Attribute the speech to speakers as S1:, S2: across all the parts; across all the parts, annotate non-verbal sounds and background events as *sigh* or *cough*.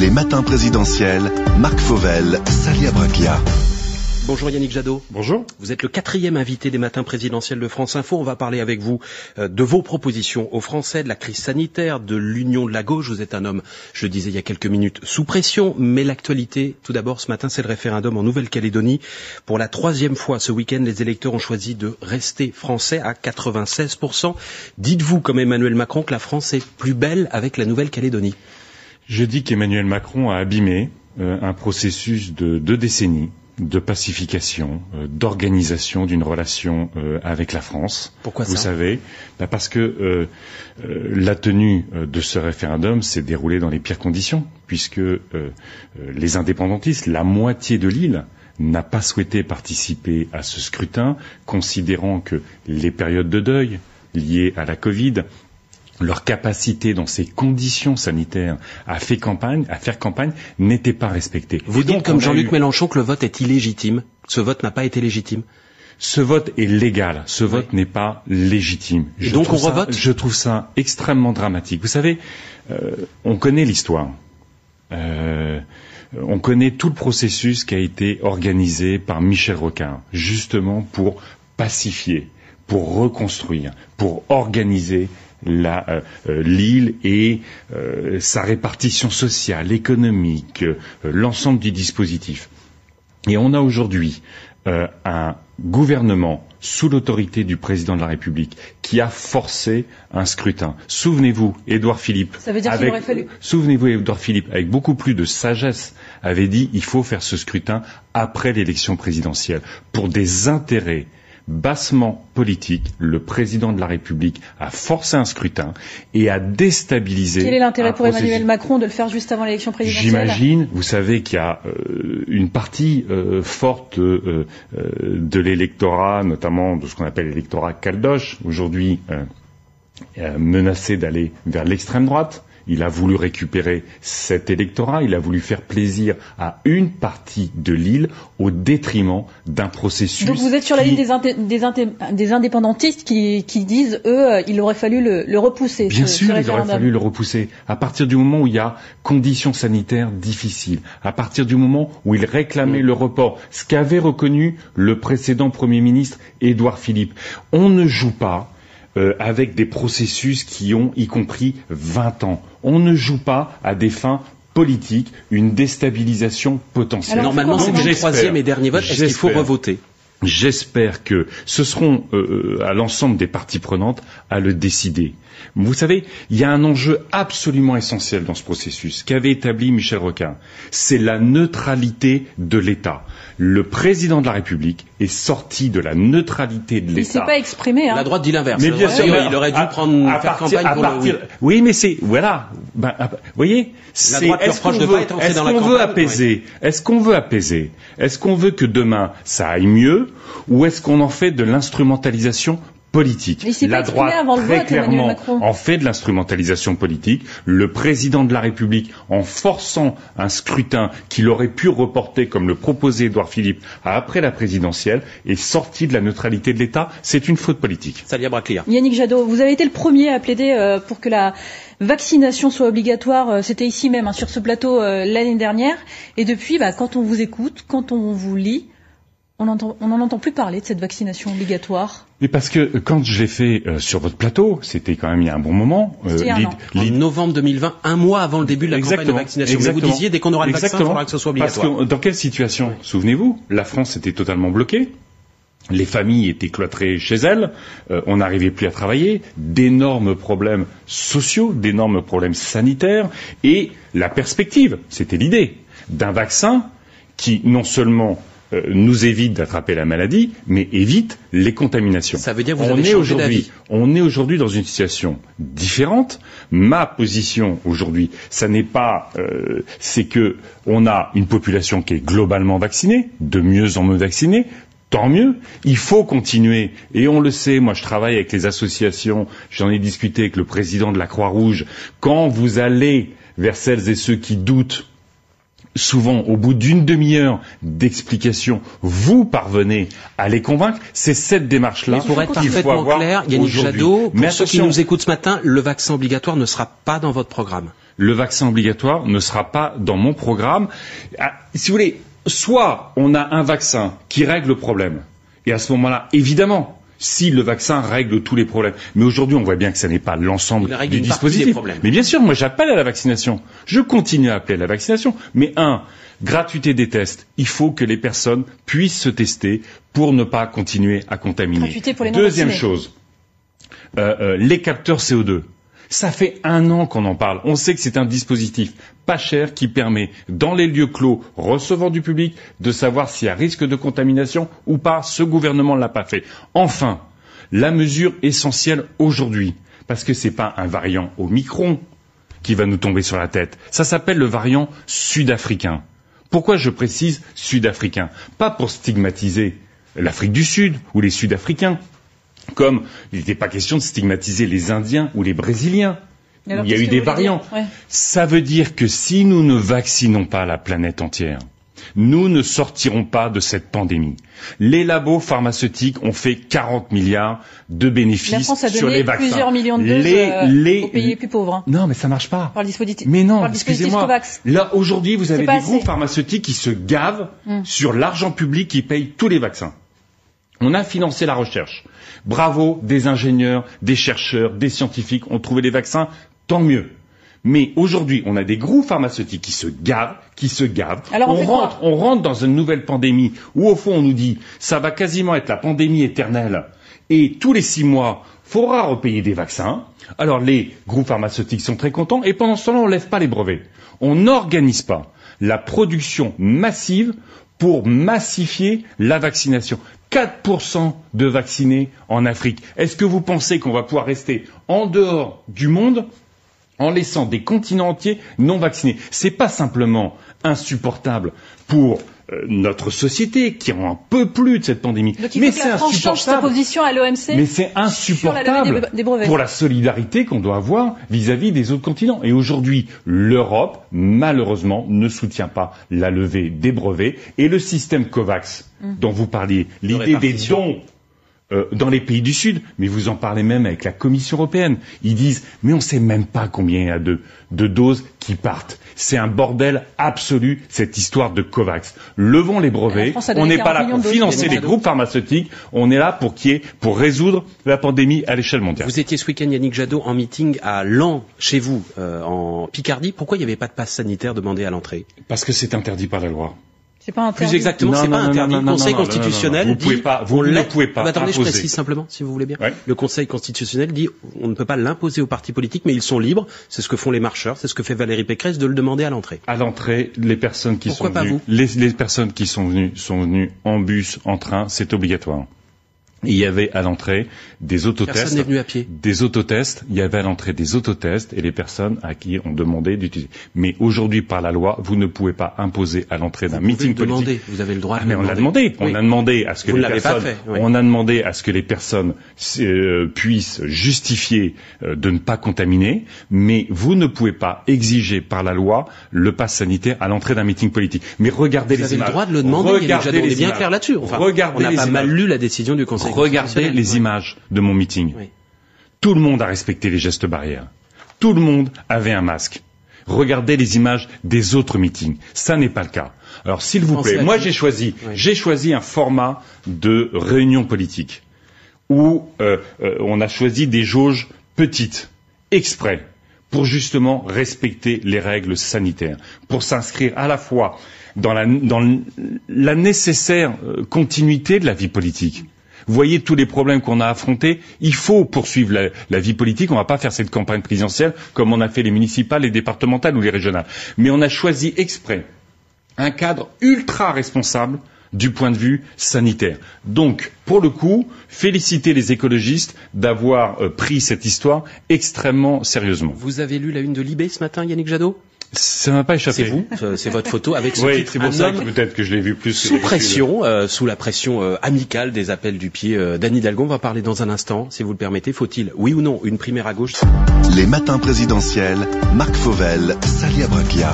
S1: Les matins présidentiels, Marc Fauvel, Salia Braclia.
S2: Bonjour Yannick Jadot.
S3: Bonjour.
S2: Vous êtes le quatrième invité des matins présidentiels de France Info. On va parler avec vous euh, de vos propositions aux Français, de la crise sanitaire, de l'union de la gauche. Vous êtes un homme, je le disais il y a quelques minutes, sous pression. Mais l'actualité, tout d'abord, ce matin, c'est le référendum en Nouvelle-Calédonie. Pour la troisième fois ce week-end, les électeurs ont choisi de rester français à 96%. Dites-vous, comme Emmanuel Macron, que la France est plus belle avec la Nouvelle-Calédonie
S3: Je dis qu'Emmanuel Macron a abîmé euh, un processus de deux décennies de pacification, euh, d'organisation d'une relation euh, avec la France.
S2: Pourquoi
S3: Vous
S2: ça
S3: savez, bah parce que euh, euh, la tenue de ce référendum s'est déroulée dans les pires conditions, puisque les indépendantistes, la moitié de l'île, n'a pas souhaité participer à ce scrutin, considérant que les périodes de deuil liées à la Covid leur capacité dans ces conditions sanitaires à faire campagne, à faire campagne, n'était pas respectée.
S2: Vous
S3: Et
S2: dites
S3: donc,
S2: comme Jean-Luc
S3: eu-
S2: Mélenchon que le vote est illégitime. Ce vote n'a pas été légitime.
S3: Ce vote est légal. Ce vote n'est pas légitime.
S2: Et donc on
S3: ça-
S2: revote?
S3: Je trouve ça extrêmement dramatique. Vous savez, euh, on connaît l'histoire. Euh, on connaît tout le processus qui a été organisé par Michel Rocard, justement pour pacifier, pour reconstruire, pour organiser euh, euh, l'île et euh, sa répartition sociale, économique, euh, l'ensemble du dispositif. Et on a aujourd'hui un gouvernement sous l'autorité du président de la République qui a forcé un scrutin. Souvenez-vous, Édouard Philippe.
S4: Ça veut dire qu'il
S3: avec-
S4: aurait fallu-
S3: Souvenez-vous, Édouard Philippe, avec beaucoup plus de sagesse, avait dit il faut faire ce scrutin après l'élection présidentielle pour des intérêts bassement politiques. Le président de la République a forcé un scrutin et a déstabilisé.
S4: Quel est l'intérêt pour Emmanuel. Macron de le faire juste avant l'élection présidentielle
S3: J'imagine, vous savez qu'il y a euh, une partie euh, forte euh, de l'électorat, notamment de ce qu'on appelle l'électorat caldoche, aujourd'hui menacé d'aller vers l'extrême droite. Il a voulu récupérer cet électorat, il a voulu faire plaisir à une partie de l'île au détriment d'un processus.
S4: Donc vous êtes sur la
S3: qui-
S4: ligne des, inté- des, inté- des indépendantistes qui, qui disent, eux, euh, il aurait fallu le, le repousser.
S3: Bien
S4: ce- ce
S3: sûr, il aurait fallu le repousser. À partir du moment où il y a conditions sanitaires difficiles, à partir du moment où il réclamait le report, ce qu'avait reconnu le précédent Premier ministre Édouard Philippe. On ne joue pas euh, avec des processus qui ont, y compris, 20 ans. On ne joue pas à des fins politiques, une déstabilisation potentielle.
S4: Alors,
S2: Normalement, c'est le troisième et dernier vote. Est-ce qu'il faut revoter?
S3: J'espère que ce seront euh, à l'ensemble des parties prenantes à le décider. Vous savez, il y a un enjeu absolument essentiel dans ce processus qu'avait établi Michel Rocard. C'est la neutralité de l'État. Le président de la République est sorti de la neutralité de
S4: Il s'est
S3: l'État.
S4: pas exprimé. Hein.
S2: La droite dit l'inverse.
S3: Mais bien sûr,
S2: il aurait dû
S3: à-
S2: prendre,
S3: à
S2: faire
S3: partir-
S2: campagne pour
S3: partir-
S2: le oui.
S3: Oui, mais c'est voilà. Ben, à- vous voyez, c'est
S2: droite
S3: est-ce qu'on
S2: de
S3: veut,
S2: pas être entrée
S3: est-ce
S2: dans la
S3: qu'on veut apaiser Est-ce qu'on veut apaiser? Est-ce qu'on veut que demain ça aille mieux? Ou est-ce qu'on en fait de l'instrumentalisation politique La
S4: exprimé
S3: droite
S4: avant le
S3: très
S4: vote, Emmanuel
S3: clairement
S4: Macron.
S3: en fait de l'instrumentalisation politique. Le président de la République, en forçant un scrutin qu'il aurait pu reporter, comme le proposait Édouard Philippe, à après la présidentielle, est sorti de la neutralité de l'État. C'est une faute politique.
S2: Salia Braclia.
S4: Yannick Jadot, vous avez été le premier à plaider euh, pour que la vaccination soit obligatoire. euh, C'était ici même, hein, sur ce plateau, euh, l'année dernière. Et depuis, bah, quand on vous écoute, quand on vous lit, on n'en on en entend plus parler de cette vaccination obligatoire.
S3: Mais parce que euh, quand je l'ai fait euh, sur votre plateau, c'était quand même il y a un bon moment. euh, l'id-
S2: novembre 2020, un mois avant le début de la campagne de
S3: Exactement,
S2: vaccination. Mais vous
S3: exactement.
S2: disiez, dès qu'on aura le vaccin, il
S3: Exactement.
S2: faudra que ce soit
S3: Parce
S2: obligatoire.
S3: que dans quelle situation Souvenez-vous, la France était totalement bloquée. Les familles étaient cloîtrées chez elles, euh, on n'arrivait plus à travailler, d'énormes problèmes sociaux, d'énormes problèmes sanitaires, et la perspective, c'était l'idée, d'un vaccin qui non seulement euh, nous évite d'attraper la maladie, mais évite les contaminations.
S2: Ça veut dire que vous
S3: on
S2: avez
S3: est aujourd'hui, on est aujourd'hui dans une situation différente. Ma position aujourd'hui, ça n'est pas, euh, c'est que on a une population qui est globalement vaccinée, de mieux en mieux vaccinée. Tant mieux. Il faut continuer. Et on le sait, moi je travaille avec les associations, j'en ai discuté avec le président de la Croix-Rouge. Quand vous allez vers celles et ceux qui doutent, souvent, au bout d'une demi-heure d'explication, vous parvenez à les convaincre. C'est cette démarche-là
S2: Mais pour être
S3: qu'il faut
S2: parfaitement
S3: avoir
S2: clair, Yannick. Jadot, pour
S3: Mais
S2: ceux qui nous écoutent ce matin, le vaccin obligatoire ne sera pas dans votre programme.
S3: le vaccin obligatoire ne sera pas dans mon programme. Ah, Si vous voulez, soit on a un vaccin qui règle le problème, et à ce moment-là, évidemment, si le vaccin règle tous les problèmes. Mais aujourd'hui, on voit bien que ce n'est pas l'ensemble du
S2: des
S3: dispositif.
S2: problèmes.
S3: Mais bien sûr, moi j'appelle à la vaccination. Je continue à appeler à la vaccination. Mais un, gratuité des tests. Il faut que les personnes puissent se tester pour ne pas continuer à contaminer.
S4: Gratuité pour les
S3: Deuxième chose, euh, euh, les capteurs CO2. Ça fait un an qu'on en parle. On sait que c'est un dispositif pas cher qui permet, dans les lieux clos recevant du public, de savoir s'il y a risque de contamination ou pas. Ce gouvernement ne l'a pas fait. Enfin, la mesure essentielle aujourd'hui, parce que c'est pas un variant au micron qui va nous tomber sur la tête. Ça s'appelle le variant sud-africain. Pourquoi je précise sud-africain? Pas pour stigmatiser l'Afrique du Sud ou les Sud-Africains, comme il n'était pas question de stigmatiser les Indiens ou les Brésiliens. Il y a eu des variants.
S4: Ouais.
S3: Ça veut dire que si nous ne vaccinons pas la planète entière, nous ne sortirons pas de cette pandémie. Les labos pharmaceutiques ont fait 40 milliards de bénéfices
S4: La France a
S3: sur
S4: donné
S3: les vaccins.
S4: plusieurs millions de doses
S3: les,
S4: euh,
S3: les-
S4: aux pays les plus pauvres. hein,
S3: Non, mais ça marche pas.
S4: par le dispositif,
S3: Mais non, excusez-moi. Là, aujourd'hui, vous avez des groupes pharmaceutiques qui se gavent
S4: Mm.
S3: sur l'argent public qui paye tous les vaccins. On a financé la recherche. Bravo, des ingénieurs, des chercheurs, des scientifiques ont trouvé les vaccins, tant mieux. Mais aujourd'hui, on a des groupes pharmaceutiques qui se gavent, qui se gavent.
S4: Alors, on
S3: rentre, on rentre dans une nouvelle pandémie où, au fond, on nous dit, ça va quasiment être la pandémie éternelle. Et tous les six mois, faudra repayer des vaccins. Alors, les groupes pharmaceutiques sont très contents. Et pendant ce temps-là, on lève pas les brevets. On n'organise pas la production massive pour massifier la vaccination. 4% de vaccinés en Afrique. Est-ce que vous pensez qu'on va pouvoir rester en dehors du monde en laissant des continents entiers non vaccinés? C'est pas simplement insupportable pour notre société qui en peut plus de cette pandémie,
S4: Donc il
S3: mais
S4: faut
S3: c'est insupportable.
S4: position à l'OMC.
S3: Mais c'est
S4: la
S3: insupportable
S4: des- des brevets.
S3: pour la solidarité qu'on doit avoir vis-à-vis des autres continents. Et aujourd'hui, l'Europe, malheureusement, ne soutient pas la levée des brevets et le système COVAX
S4: Hum.
S3: dont vous parliez, l'idée des dons euh, dans les pays du Sud, mais vous en parlez même avec la Commission européenne. Ils disent, mais on ne sait même pas combien il y a de, de doses qui partent. C'est un bordel absolu, cette histoire de COVAX. Levons les brevets.
S4: France
S3: On n'est pas
S4: 40
S3: là pour financer les groupes pharmaceutiques. On est là pour qui est, pour résoudre la pandémie à l'échelle mondiale.
S2: Vous étiez ce week-end, Yannick Jadot, en meeting à Lan, chez vous, euh, en Picardie. Pourquoi il n'y avait pas de passe sanitaire demandé à l'entrée?
S3: Parce que c'est interdit par la loi.
S4: C'est pas interdit.
S2: Plus exactement, c'est pas
S3: non,
S2: interdit.
S3: non,
S2: Le
S3: non,
S2: Conseil
S3: non, non, non,
S2: constitutionnel
S3: non, vous
S2: dit...
S3: pouvez pas- vous
S2: on
S3: ne pouvez pas
S2: attendez, je
S3: imposer.
S2: précise simplement, si vous voulez bien.
S3: Ouais.
S2: Le Conseil constitutionnel dit on ne peut pas l'imposer aux partis politiques, mais ils sont libres. C'est ce que font les marcheurs, c'est ce que fait Valérie Pécresse de le demander à l'entrée.
S3: À l'entrée, les personnes qui
S2: Pourquoi
S3: sont
S2: pas
S3: venues,
S2: vous?
S3: les, les personnes qui sont venues sont venues en bus, en train, c'est obligatoire. Il y avait à l'entrée des autotests.
S2: Personne n'est venu à pied.
S3: Des autotests, il y avait à l'entrée des autotests et les personnes à qui on demandait d'utiliser. Mais aujourd'hui, par la loi, vous ne pouvez pas imposer à l'entrée d'un meeting politique.
S2: demander, vous avez le droit
S3: Ah,
S2: de
S3: mais
S2: le
S3: on l'a
S2: demander.
S3: demandé. On
S2: Oui.
S3: a demandé à ce que
S2: Vous
S3: les
S2: ne l'avez pas
S3: personnes,
S2: fait, oui.
S3: on a demandé à ce que les personnes euh, puissent justifier euh, de ne pas contaminer, mais vous ne pouvez pas exiger par la loi le pass sanitaire à l'entrée d'un meeting politique. Mais regardez
S2: Vous
S3: les
S2: avez
S3: images.
S2: le droit de le demander,
S3: Regardez
S2: Jadot. On
S3: les
S2: est bien
S3: images.
S2: clair là-dessus. Enfin,
S3: regardez
S2: on pas mal lu la décision du Conseil
S3: Regardez les
S2: Ouais.
S3: images de mon meeting.
S2: Oui.
S3: Tout le monde a respecté les gestes barrières. Tout le monde avait un masque. Regardez les images des autres meetings. Ça n'est pas le cas. Alors s'il vous plaît, moi j'ai choisi,
S2: Oui.
S3: j'ai choisi un format de réunion politique où euh, euh, on a choisi des jauges petites, exprès, pour justement respecter les règles sanitaires, pour s'inscrire à la fois dans la, dans l- la nécessaire euh, continuité de la vie politique. Vous voyez tous les problèmes qu'on a affrontés. Il faut poursuivre la, vie politique. On ne va pas faire cette campagne présidentielle comme on a fait les municipales, les départementales ou les régionales. Mais on a choisi exprès un cadre ultra responsable du point de vue sanitaire. Donc, pour le coup, féliciter les écologistes d'avoir euh, pris cette histoire extrêmement sérieusement.
S2: Vous avez lu la une de Libé ce matin, Yannick Jadot?
S3: Ça m'a pas échappé.
S2: C'est vous, euh, c'est votre photo avec ce
S3: Oui,
S2: titre.
S3: c'est pour
S2: Un
S3: ça
S2: homme
S3: que peut-être que je l'ai vu plus.
S2: Sous pression, euh, sous la pression euh, amicale des appels du pied euh, d'Anne Hidalgo, on va parler dans un instant, si vous le permettez. Faut-il, oui ou non, une primaire à gauche?
S1: Les matins présidentiels, Marc Fauvel, Salia Bracchia.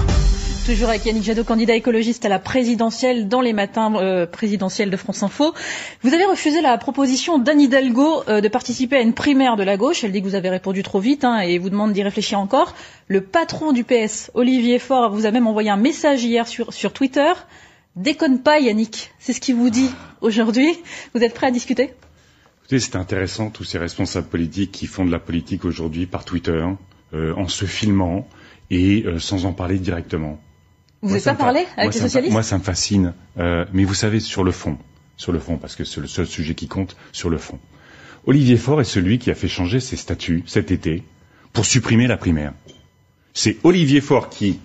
S4: Toujours avec Yannick Jadot, candidat écologiste à la présidentielle dans les matins euh, présidentiels de France Info. Vous avez refusé la proposition d'Anne Hidalgo euh, de participer à une primaire de la gauche. Elle dit que vous avez répondu trop vite hein, et vous demande d'y réfléchir encore. Le patron du PS, Olivier Faure, vous a même envoyé un message hier sur, Twitter. Déconne pas Yannick, c'est ce qu'il vous dit aujourd'hui. Vous êtes prêt à discuter?
S3: Écoutez, c'est intéressant tous ces responsables politiques qui font de la politique aujourd'hui par Twitter, euh, en se filmant et sans en parler directement.
S4: Vous n'avez pas parlé avec les socialistes
S3: Moi, ça me fascine. Euh, mais vous savez, sur le fond, sur le fond, parce que c'est le seul sujet qui compte, sur le fond. Olivier Faure est celui qui a fait changer ses statuts cet été pour supprimer la primaire. C'est Olivier Faure qui,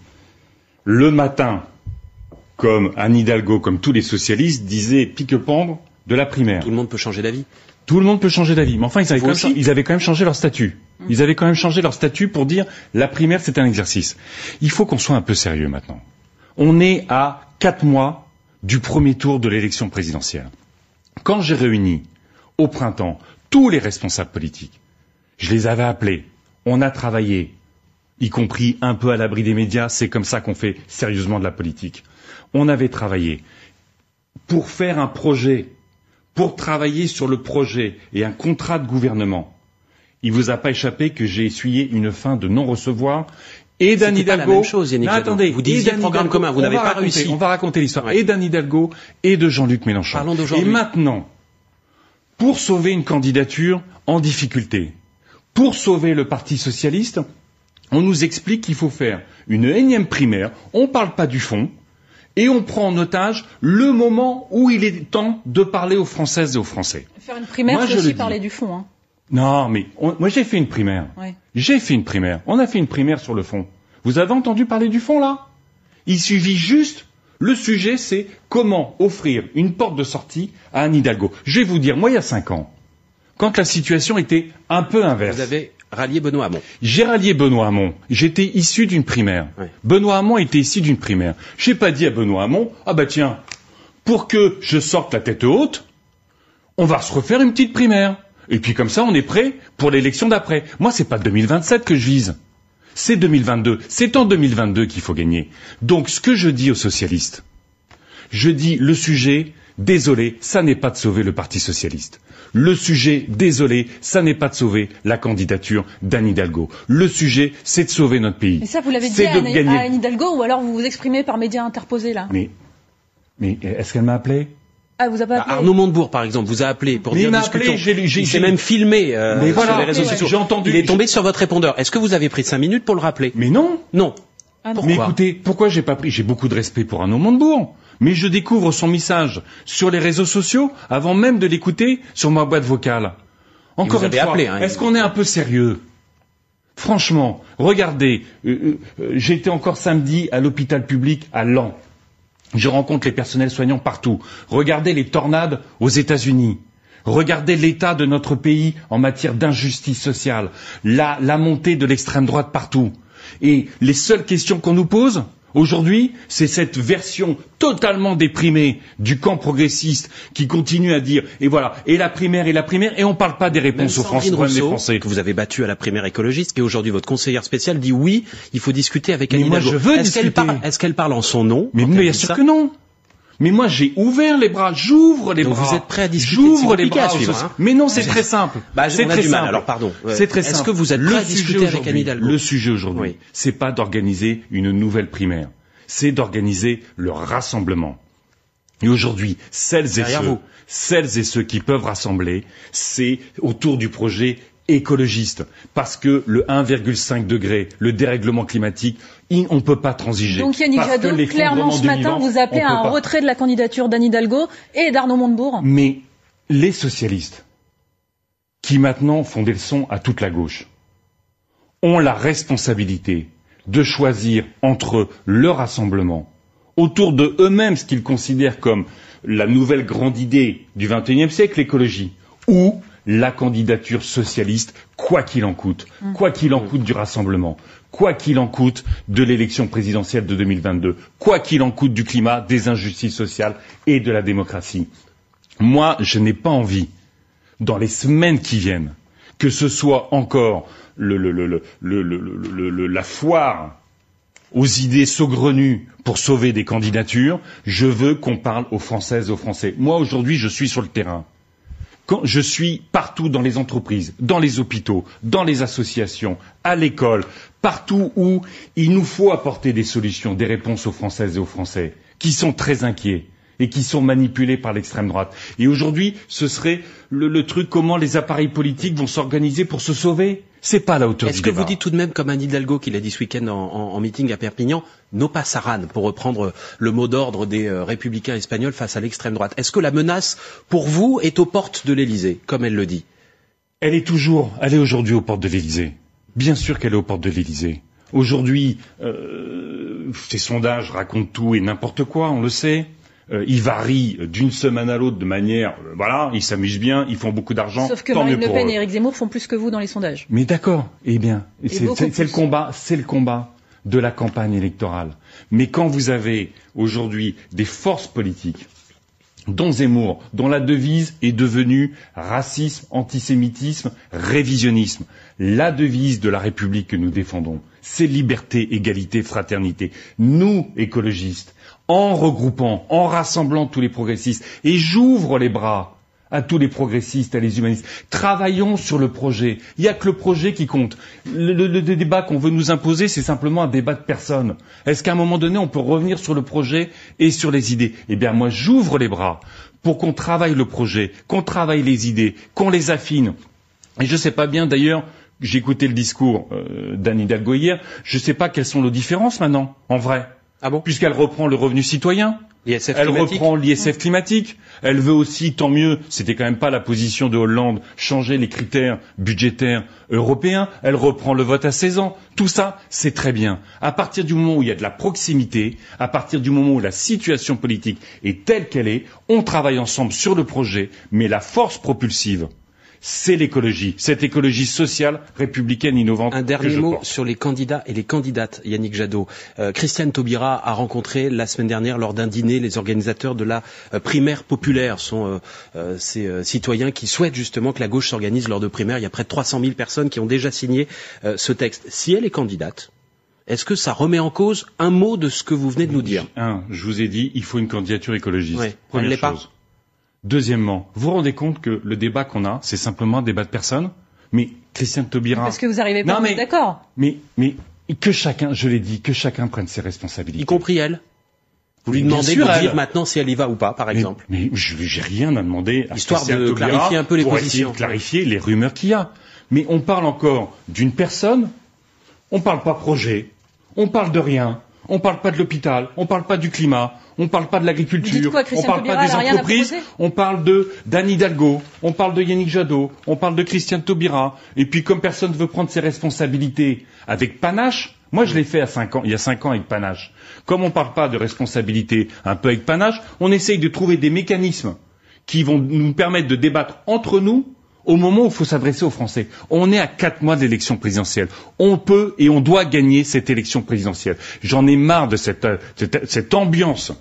S3: le matin, comme Anne Hidalgo, comme tous les socialistes, disait pique-pendre de la primaire.
S2: Tout le monde peut changer d'avis.
S3: Tout le monde peut changer d'avis. Mais enfin, ils avaient, quand même, ils avaient, quand même, changé leur statut. Ils avaient quand même changé leur statut pour dire la primaire, c'est un exercice. Il faut qu'on soit un peu sérieux maintenant. On est à quatre mois du premier tour de l'élection présidentielle. Quand j'ai réuni au printemps tous les responsables politiques, je les avais appelés, on a travaillé, y compris un peu à l'abri des médias, c'est comme ça qu'on fait sérieusement de la politique. On avait travaillé pour faire un projet, pour travailler sur le projet et un contrat de gouvernement. Il vous a pas échappé que j'ai essuyé une fin de non-recevoir et d'Anne Hidalgo.
S2: Pas la même chose, Yannick
S3: Non, attendez,
S2: vous disiez programme
S3: Hidalgo,
S2: commun, vous n'avez pas
S3: raconter-
S2: réussi.
S3: On va raconter l'histoire.
S2: Ouais.
S3: Et d'Anne Hidalgo et de Jean-Luc Mélenchon.
S2: Parlons d'aujourd'hui.
S3: Et maintenant, pour sauver une candidature en difficulté, pour sauver le Parti socialiste, on nous explique qu'il faut faire une énième primaire, on ne parle pas du fond, et on prend en otage le moment où il est temps de parler aux Françaises et aux Français.
S4: Faire une primaire,
S3: Moi,
S4: c'est
S3: je
S4: aussi
S3: dis.
S4: parler du fond. Hein.
S3: Non, mais on- moi j'ai fait une primaire.
S4: Ouais.
S3: J'ai fait une primaire. On a fait une primaire sur le fond. Vous avez entendu parler du fond là? Il suffit juste. Le sujet, c'est comment offrir une porte de sortie à Anne Hidalgo. Je vais vous dire, moi, il y a cinq ans, quand la situation était un peu inverse,
S2: Vous avez rallié Benoît Hamon.
S3: j'ai rallié Benoît Hamon. J'étais issu d'une primaire. Benoît Hamon était issu d'une primaire. J'ai pas dit à Benoît Hamon, ah bah tiens, pour que je sorte la tête haute, on va se refaire une petite primaire. Et puis comme ça, on est prêt pour l'élection d'après. Moi, c'est pas 2027 que je vise. C'est 2022. C'est en 2022 qu'il faut gagner. Donc, ce que je dis aux socialistes, je dis le sujet, désolé, ça n'est pas de sauver le Parti socialiste. Le sujet, désolé, ça n'est pas de sauver la candidature d'Anne Hidalgo. Le sujet, c'est de sauver notre pays.
S4: Et ça, vous l'avez dit à
S3: gagner.
S4: à Anne Hidalgo ou alors vous vous exprimez par médias interposés là?
S3: Mais, mais est-ce qu'elle m'a appelé?
S4: Ah, vous
S2: Bah,
S4: appelé
S2: Arnaud Montebourg, par exemple, vous a appelé pour
S3: Mais
S2: dire discutons.
S3: appelé, j'ai lu- j'ai-
S2: il s'est
S3: j'ai-
S2: même filmé euh,
S3: Mais
S2: sur les réseaux
S4: ouais.
S2: sociaux.
S3: j'ai entendu-
S2: Il est tombé sur votre répondeur. Est-ce que vous avez pris cinq minutes pour le rappeler?
S3: Mais non
S2: Non.
S4: Ah non.
S3: Mais
S2: Pourquoi?
S3: écoutez, pourquoi j'ai pas pris? J'ai beaucoup de respect pour Arnaud Montebourg, mais je découvre son message sur les réseaux sociaux avant même de l'écouter sur ma boîte vocale. Encore une fois,
S2: appelé, hein,
S3: est-ce qu'on est un peu sérieux? Franchement, regardez, euh, euh, j'étais encore samedi à l'hôpital public à Lens. Je rencontre les personnels soignants partout. Regardez les tornades aux États-Unis. Regardez l'état de notre pays en matière d'injustice sociale, la, la montée de l'extrême droite partout. Et les seules questions qu'on nous pose aujourd'hui, c'est cette version totalement déprimée du camp progressiste qui continue à dire et voilà et la primaire et la primaire et on parle pas des réponses aux Français, problèmes des
S2: Rousseau,
S3: Français.
S2: que vous avez battu à la primaire écologiste, qui est aujourd'hui votre conseillère spéciale, dit oui, il faut discuter avec Anne
S3: moi,
S2: Hidalgo.
S3: je veux
S2: Est-ce qu'elle
S3: discuter.
S2: parle, est-ce qu'elle parle en son nom?
S3: Mais bien sûr que non. Mais moi, j'ai ouvert les bras, j'ouvre les
S2: Donc
S3: bras.
S2: vous êtes prêt à discuter,
S3: J'ouvre les bras.
S2: suivre, hein.
S3: Mais non, c'est très *laughs* simple.
S2: Bah,
S3: c'est très simple.
S2: alors, pardon.
S3: C'est très
S2: Est-ce
S3: simple.
S2: que vous êtes
S3: le
S2: prêt à
S3: sujet
S2: discuter avec
S3: aujourd'hui-
S2: Anne Hidalgo
S3: Le sujet aujourd'hui,
S2: Oui.
S3: c'est pas d'organiser une nouvelle primaire, c'est d'organiser le rassemblement. Et aujourd'hui, celles et
S2: Derrière
S3: ceux,
S2: vous.
S3: celles et ceux qui peuvent rassembler, c'est autour du projet écologiste. Parce que le 1,5 degré, le dérèglement climatique, on ne peut pas transiger.
S4: Donc Yannick Jadot, clairement ce matin, vous appelez à un
S3: pas.
S4: retrait de la candidature d'Anne Hidalgo et d'Arnaud Montebourg.
S3: Mais les socialistes, qui maintenant font des leçons à toute la gauche, ont la responsabilité de choisir entre leur rassemblement, autour de eux-mêmes ce qu'ils considèrent comme la nouvelle grande idée du XXIe siècle, l'écologie, ou la candidature socialiste, quoi qu'il en coûte, quoi qu'il en coûte du rassemblement, quoi qu'il en coûte de l'élection présidentielle de 2022, quoi qu'il en coûte du climat, des injustices sociales et de la démocratie. Moi, je n'ai pas envie, dans les semaines qui viennent, que ce soit encore le- la foire aux idées saugrenues pour sauver des candidatures. Je veux qu'on parle aux Françaises, aux Français. Moi, aujourd'hui, je suis sur le terrain. Quand je suis partout dans les entreprises, dans les hôpitaux, dans les associations, à l'école, partout où il nous faut apporter des solutions, des réponses aux Françaises et aux Français, qui sont très inquiets et qui sont manipulés par l'extrême droite. Et aujourd'hui, ce serait le, le, truc comment les appareils politiques vont s'organiser pour se sauver. C'est pas la hauteur
S2: Est-ce que
S3: débat.
S2: vous dites tout de même, comme Anne Hidalgo qui l'a dit ce week-end en, en- en meeting à Perpignan, no pasaran, pour reprendre le mot d'ordre des euh, républicains espagnols face à l'extrême droite Est-ce que la menace, pour vous, est aux portes de l'Élysée, comme elle le dit?
S3: Elle est toujours, elle est aujourd'hui aux portes de l'Élysée. Bien sûr qu'elle est aux portes de l'Élysée. Aujourd'hui, euh, ces sondages racontent tout et n'importe quoi, on le sait. Euh, ils varient d'une semaine à l'autre de manière, euh, voilà, ils s'amusent bien, ils font beaucoup d'argent.
S4: Sauf que
S3: tant
S4: Marine Le Pen et Éric Zemmour font plus que vous dans les sondages.
S3: Mais d'accord, eh bien, c'est le combat, c'est le combat de la campagne électorale. Mais quand vous avez aujourd'hui des forces politiques, dont Zemmour, dont la devise est devenue racisme, antisémitisme, révisionnisme, la devise de la République que nous défendons, c'est liberté, égalité, fraternité. Nous, écologistes, en regroupant, en rassemblant tous les progressistes, et j'ouvre les bras à tous les progressistes, à les humanistes. Travaillons sur le projet. Il n'y a que le projet qui compte. Le, débat qu'on veut nous imposer, c'est simplement un débat de personnes. Est-ce qu'à un moment donné, on peut revenir sur le projet et sur les idées? Eh bien, moi, j'ouvre les bras pour qu'on travaille le projet, qu'on travaille les idées, qu'on les affine. Et je ne sais pas bien, d'ailleurs, j'ai écouté le discours euh, d'Anne Hidalgo je ne sais pas quelles sont nos différences maintenant, en vrai,
S2: Ah bon?
S3: Puisqu'elle reprend le revenu citoyen. Elle
S2: climatique
S3: reprend l'ISF climatique. Elle veut aussi, tant mieux, c'était quand même pas la position de Hollande, changer les critères budgétaires européens. Elle reprend le vote à 16 ans. Tout ça, c'est très bien. À partir du moment où il y a de la proximité, à partir du moment où la situation politique est telle qu'elle est, on travaille ensemble sur le projet, mais la force propulsive, c'est l'écologie, cette écologie sociale, républicaine, innovante.
S2: Un
S3: que
S2: dernier
S3: je
S2: mot
S3: porte.
S2: sur les candidats et les candidates, Yannick Jadot. Euh, Christiane Taubira a rencontré la semaine dernière, lors d'un dîner, les organisateurs de la euh, primaire populaire. Ce sont euh, ces citoyens qui souhaitent justement que la gauche s'organise lors de primaires. Il y a près de 300 000 personnes qui ont déjà signé ce texte. Si elle est candidate, est-ce que ça remet en cause un mot de ce que vous venez de nous dire?
S3: Un, je vous ai dit, il faut une candidature écologiste.
S2: Ouais,
S3: Première
S2: pas.
S3: Deuxièmement, vous vous rendez compte que le débat qu'on a, c'est simplement un débat de personnes Mais Christiane Taubira...
S4: Parce que vous n'arrivez pas
S3: Non,
S4: à
S3: mais-
S4: être d'accord.
S3: Mais, mais que chacun, je l'ai dit, que chacun prenne ses responsabilités.
S2: Y compris elle Vous lui demandez
S3: sûr,
S2: de dire maintenant si elle y va ou pas, par
S3: Mais-
S2: exemple
S3: Mais, je j'ai rien à demander à
S2: Histoire de
S3: Taubira
S2: clarifier un peu les
S3: pour
S2: positions.
S3: de clarifier les rumeurs qu'il y a. Mais on parle encore d'une personne, on parle pas projet, on parle de rien, on parle pas de l'hôpital, on parle pas du climat, on parle pas de l'agriculture, on
S4: Christiane
S3: parle
S4: Taubira,
S3: pas des entreprises, on parle de d'Anne Hidalgo, on parle de Yannick Jadot, on parle de Christiane Taubira. Et puis comme personne ne veut prendre ses responsabilités avec panache, moi je l'ai fait à cinq ans, il y a cinq ans avec panache. Comme on parle pas de responsabilité un peu avec panache, on essaye de trouver des mécanismes qui vont nous permettre de débattre entre nous au moment où il faut s'adresser aux Français. On est à quatre mois de l'élection présidentielle. On peut et on doit gagner cette élection présidentielle. J'en ai marre de cette, euh, cette, ambiance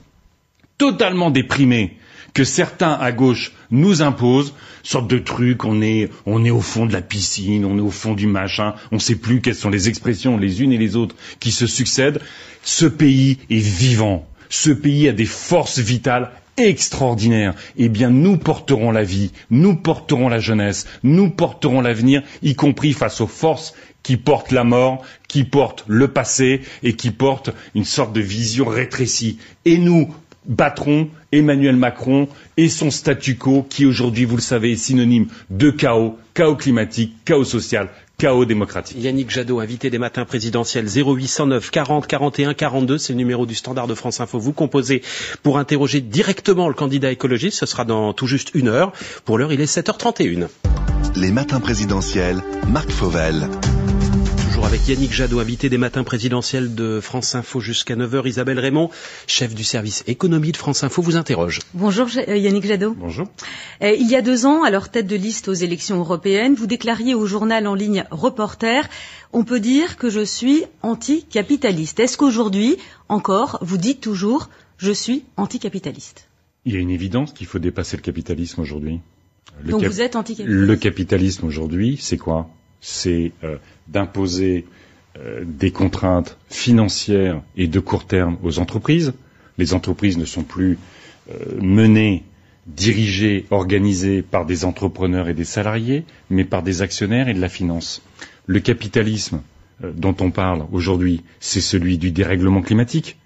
S3: totalement déprimée que certains à gauche nous imposent, sorte de truc, on est, on est au fond de la piscine, on est au fond du machin, on ne sait plus quelles sont les expressions les unes et les autres qui se succèdent. Ce pays est vivant. Ce pays a des forces vitales extraordinaires. Eh bien, nous porterons la vie, nous porterons la jeunesse, nous porterons l'avenir, y compris face aux forces qui portent la mort, qui portent le passé et qui portent une sorte de vision rétrécie. Et nous battrons Emmanuel Macron et son statu quo qui aujourd'hui, vous le savez, est synonyme de chaos, chaos climatique, chaos social, chaos démocratique.
S2: Yannick Jadot, invité des matins présidentiels 0809 40 41 42, c'est le numéro du standard de France Info. Vous composez pour interroger directement le candidat écologiste. Ce sera dans tout juste une heure. Pour l'heure, il est 7h31.
S1: Les matins présidentiels, Marc Fauvel.
S2: Avec Yannick Jadot, invité des matins présidentiels de France Info jusqu'à 9h. Isabelle Raymond, chef du service économie de France Info, vous interroge.
S5: Bonjour euh, Yannick Jadot.
S3: Bonjour.
S5: Euh, il y a deux ans, alors tête de liste aux élections européennes, vous déclariez au journal en ligne Reporter On peut dire que je suis anticapitaliste. Est-ce qu'aujourd'hui, encore, vous dites toujours je suis anticapitaliste?
S3: Il y a une évidence qu'il faut dépasser le capitalisme aujourd'hui. Le
S5: Donc
S3: cap-
S5: vous êtes anticapitaliste?
S3: Le capitalisme aujourd'hui, c'est quoi? C'est euh, d'imposer euh, des contraintes financières et de court terme aux entreprises. Les entreprises ne sont plus euh, menées, dirigées, organisées par des entrepreneurs et des salariés, mais par des actionnaires et de la finance. Le capitalisme euh, dont on parle aujourd'hui, c'est celui du dérèglement climatique.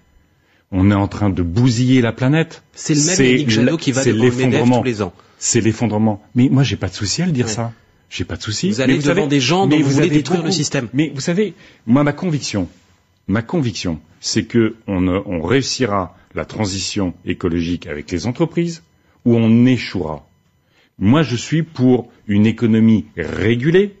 S3: On est en train de bousiller la planète.
S2: C'est le même Yannick Jadot qui va devant le MEDEF tous les ans.
S3: C'est l'effondrement. Mais moi, j'ai pas de souci à le dire ouais. ça. J'ai pas de souci.
S2: Vous allez
S3: mais
S2: devant
S3: savez,
S2: des gens dont vous, voulez détruire
S3: beaucoup-
S2: le système.
S3: Mais vous savez, moi, ma conviction, ma conviction, c'est que on, euh, on réussira la transition écologique avec les entreprises ou on échouera. Moi, je suis pour une économie régulée,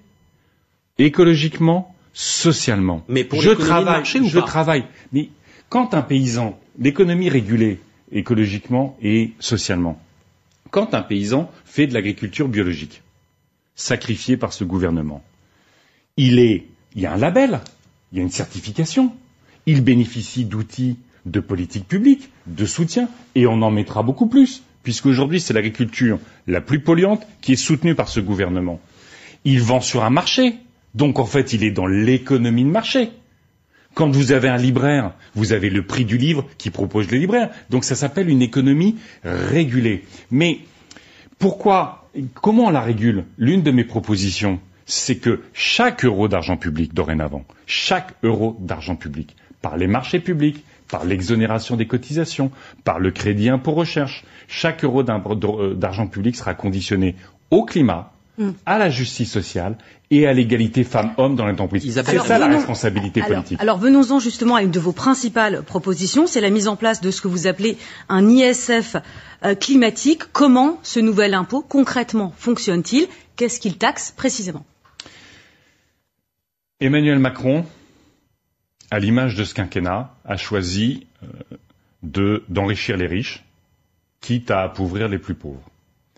S3: écologiquement, socialement.
S2: Mais pour
S3: je
S2: de
S3: travaille,
S2: marché ou
S3: je
S2: pas?
S3: travaille. Mais quand un paysan, l'économie régulée écologiquement et socialement, quand un paysan fait de l'agriculture biologique, sacrifié par ce gouvernement, il est, il y a un label, il y a une certification, il bénéficie d'outils de politique publique, de soutien, et on en mettra beaucoup plus, puisqu'aujourd'hui c'est l'agriculture la plus polluante qui est soutenue par ce gouvernement. Il vend sur un marché, donc en fait il est dans l'économie de marché. Quand vous avez un libraire, vous avez le prix du livre qui propose le libraire. Donc ça s'appelle une économie régulée. Mais pourquoi, comment on la régule L'une de mes propositions, c'est que chaque euro d'argent public dorénavant, chaque euro d'argent public, par les marchés publics, par l'exonération des cotisations, par le crédit impôt recherche, chaque euro euh, d'argent public sera conditionné au climat, à la justice sociale et à l'égalité femmes-hommes dans l'entreprise. C'est ça la
S5: venons-
S3: responsabilité politique.
S5: alors venons-en justement à une de vos principales propositions, c'est la mise en place de ce que vous appelez un ISF euh, climatique. Comment ce nouvel impôt concrètement fonctionne-t-il? Qu'est-ce qu'il taxe précisément?
S3: Emmanuel Macron, à l'image de ce quinquennat, a choisi euh, de- d'enrichir les riches, quitte à appauvrir les plus pauvres.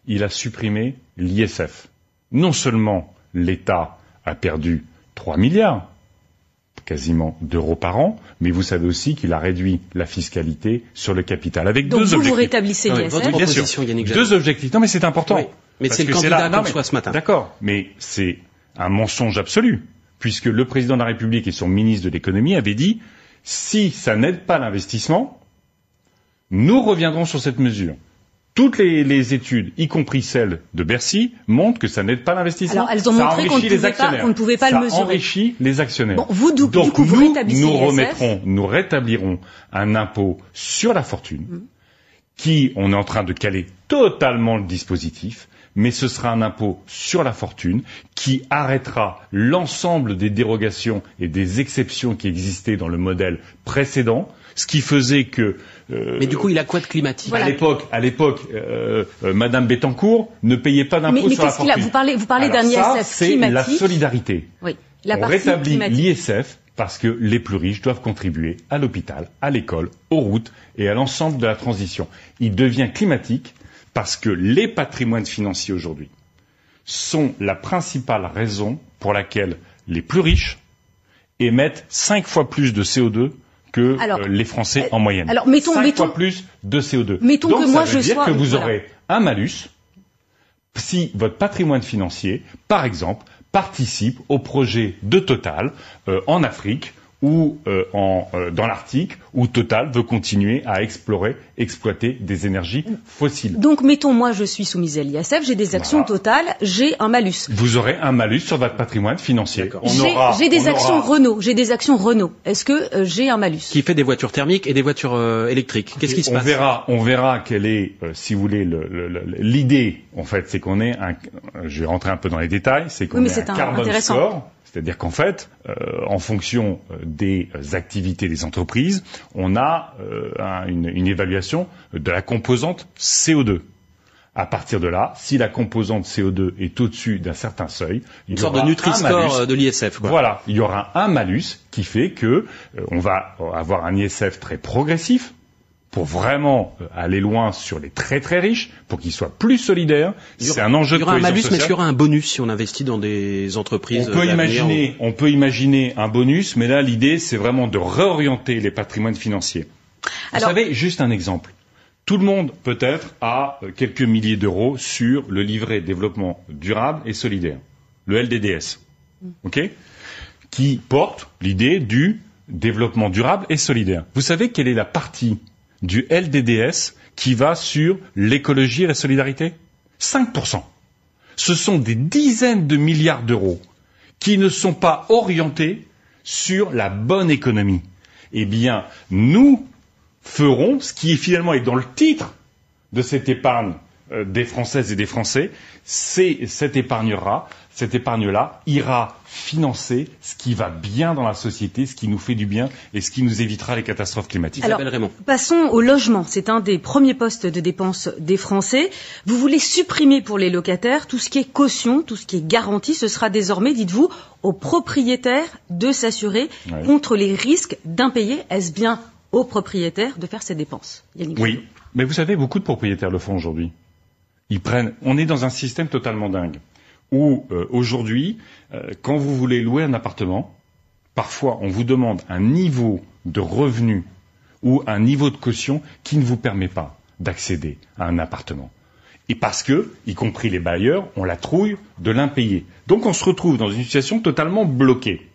S3: Il a supprimé l'ISF. Non seulement l'État a perdu 3 milliards, quasiment d'euros par an, mais vous savez aussi qu'il a réduit la fiscalité sur le capital avec
S5: Donc
S3: deux
S5: vous, vous
S3: objectifs.
S5: rétablissez
S2: oui,
S5: l'ISF.
S2: votre
S3: Bien sûr.
S2: proposition, Yannick Jadot.
S3: Deux objectifs. Non, mais c'est important.
S2: Oui, mais c'est le candidat
S3: non,
S2: qu'on reçoit ce matin.
S3: D'accord, mais c'est un mensonge absolu, puisque le président de la République et son ministre de l'économie avaient dit si ça n'aide pas l'investissement, nous reviendrons sur cette mesure. Toutes les, les études, y compris celles de Bercy, montrent que ça n'aide pas l'investissement.
S5: Alors, elles ont
S3: Ça
S5: montré qu'on ne pouvait pas- ne pouvait pas le
S3: Ça
S5: mesurer.
S3: enrichit les actionnaires.
S5: Bon, vous, du- du
S3: Donc
S5: coup, vous
S3: nous, nous remettrons, nous rétablirons un impôt sur la fortune,
S5: Mm.
S3: qui, on est en train de caler totalement le dispositif, mais ce sera un impôt sur la fortune qui arrêtera l'ensemble des dérogations et des exceptions qui existaient dans le modèle précédent, ce qui faisait que euh,
S2: Mais du coup, il a quoi de climatique
S5: Voilà.
S3: à l'époque, à l'époque, euh, euh, Madame Bettencourt ne payait pas d'impôt
S5: Mais- mais
S3: sur la
S5: qu'est-ce qu'il a
S3: fortune.
S5: Vous parlez- vous parlez d'un ISF
S3: c'est
S5: climatique.
S3: la solidarité.
S5: Oui, la
S3: On rétablit l'ISF parce que les plus riches doivent contribuer à l'hôpital, à l'école, aux routes et à l'ensemble de la transition. Il devient climatique parce que les patrimoines financiers aujourd'hui sont la principale raison pour laquelle les plus riches émettent cinq fois plus de CO2 que
S5: Alors,
S3: euh, les Français
S5: euh,
S3: en moyenne.
S5: alors, mettons-
S3: cinq
S5: mettons-
S3: fois plus de CO2.
S5: Mettons
S3: Donc
S5: que
S3: ça
S5: moi,
S3: veut
S5: je
S3: dire
S5: sois-
S3: que vous
S5: voilà.
S3: aurez un malus si votre patrimoine financier, par exemple, participe au projet de Total euh, en Afrique ou euh, en, euh, dans l'Arctique, où Total veut continuer à explorer, exploiter des énergies fossiles.
S5: Donc, mettons, moi, je suis soumise à l'ISF, j'ai des actions
S3: Voilà.
S5: totales, j'ai un malus.
S3: Vous aurez un malus sur votre patrimoine financier.
S5: J'ai
S3: aura-
S5: des
S3: on
S5: actions
S3: aura-
S5: Renault, j'ai des actions Renault. Est-ce que euh, j'ai un malus?
S2: Qui fait des voitures thermiques et des voitures euh, électriques. Qu'est-ce qui se
S3: on
S2: passe?
S3: verra, on verra quelle est, euh, si vous voulez, le- le- le- l'idée. En fait, c'est qu'on est un. Je vais rentrer un peu dans les détails. C'est qu'on
S5: Oui, mais
S3: est
S5: c'est
S3: un
S5: un-
S3: carbon
S5: intéressant.
S3: score. C'est-à-dire qu'en fait, euh, en fonction euh, des euh, activités des entreprises, on a euh, un- une, une évaluation de la composante CO2. À partir de là, si la composante CO2 est au-dessus d'un certain seuil, il
S2: Une
S3: y
S2: sorte de
S3: aura un
S2: Nutri-Score
S3: malus
S2: euh, de l'ISF.
S3: voilà, il y aura un malus qui fait que euh, on va avoir un ISF très progressif pour vraiment euh, aller loin sur les très très riches, pour qu'ils soient plus solidaires.
S2: Il
S3: C'est un enjeu
S2: Il y
S3: de
S2: aura un mais est-ce qu'il y aura un bonus si on investit dans des entreprises
S3: On peut
S2: d'avenir
S3: imaginer, on peut imaginer un bonus, mais là l'idée c'est vraiment de réorienter les patrimoines financiers. Vous savez, juste un exemple. Tout le monde peut-être a euh, quelques milliers d'euros sur le livret développement durable et solidaire, le LDDS. Ok qui porte l'idée du développement durable et solidaire. Vous savez quelle est la partie du LDDS qui va sur l'écologie et la solidarité? 5%. Ce sont des dizaines de milliards d'euros qui ne sont pas orientés sur la bonne économie. Eh bien, nous ferons ce qui finalement est dans le titre de cette épargne euh, des Françaises et des Français, c'est cette épargnera cette épargne-là ira financer ce qui va bien dans la société, ce qui nous fait du bien et ce qui nous évitera les catastrophes climatiques.
S5: Alors, passons au logement. C'est un des premiers postes de dépenses des Français. Vous voulez supprimer pour les locataires tout ce qui est caution, tout ce qui est garantie. Ce sera désormais, dites-vous, aux propriétaires de s'assurer contre les risques d'impayés. Est-ce bien aux propriétaires de faire ces dépenses
S3: Oui, mais vous savez, beaucoup de propriétaires le font aujourd'hui. Ils prennent. On est dans un système totalement dingue où euh, aujourd'hui, euh, quand vous voulez louer un appartement, parfois on vous demande un niveau de revenu ou un niveau de caution qui ne vous permet pas d'accéder à un appartement. Et parce que, y compris les bailleurs, ont la trouille de l'impayé. Donc on se retrouve dans une situation totalement bloquée.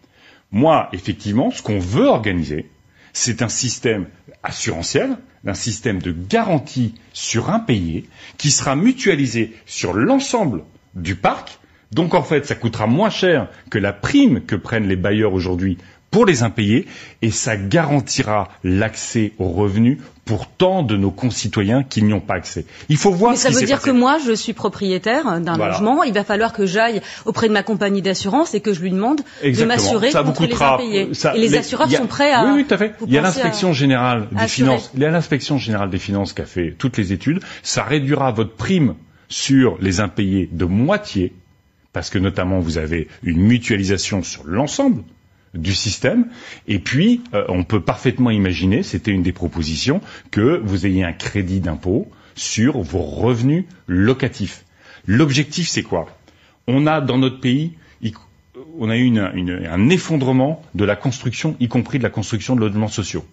S3: Moi, effectivement, ce qu'on veut organiser, c'est un système assurantiel, un système de garantie sur impayé qui sera mutualisé sur l'ensemble du parc donc en fait, ça coûtera moins cher que la prime que prennent les bailleurs aujourd'hui pour les impayés et ça garantira l'accès aux revenus pour tant de nos concitoyens qui n'y ont pas accès. Il faut voir.
S5: Mais ça veut dire que moi, je suis propriétaire d'un logement. Il va falloir que j'aille auprès de ma compagnie d'assurance et que je lui demande de m'assurer contre les impayés. et les, assureurs sont prêts à.
S3: Oui, oui, tout à fait. Il y a l'inspection générale des finances. Il y a l'inspection générale des finances qui a fait toutes les études. Ça réduira votre prime sur les impayés de moitié parce que notamment vous avez une mutualisation sur l'ensemble du système. Et puis, euh, on peut parfaitement imaginer, c'était une des propositions, que vous ayez un crédit d'impôt sur vos revenus locatifs. L'objectif, c'est quoi? On a dans notre pays, on a eu un effondrement de la construction, y compris de la construction de logements sociaux.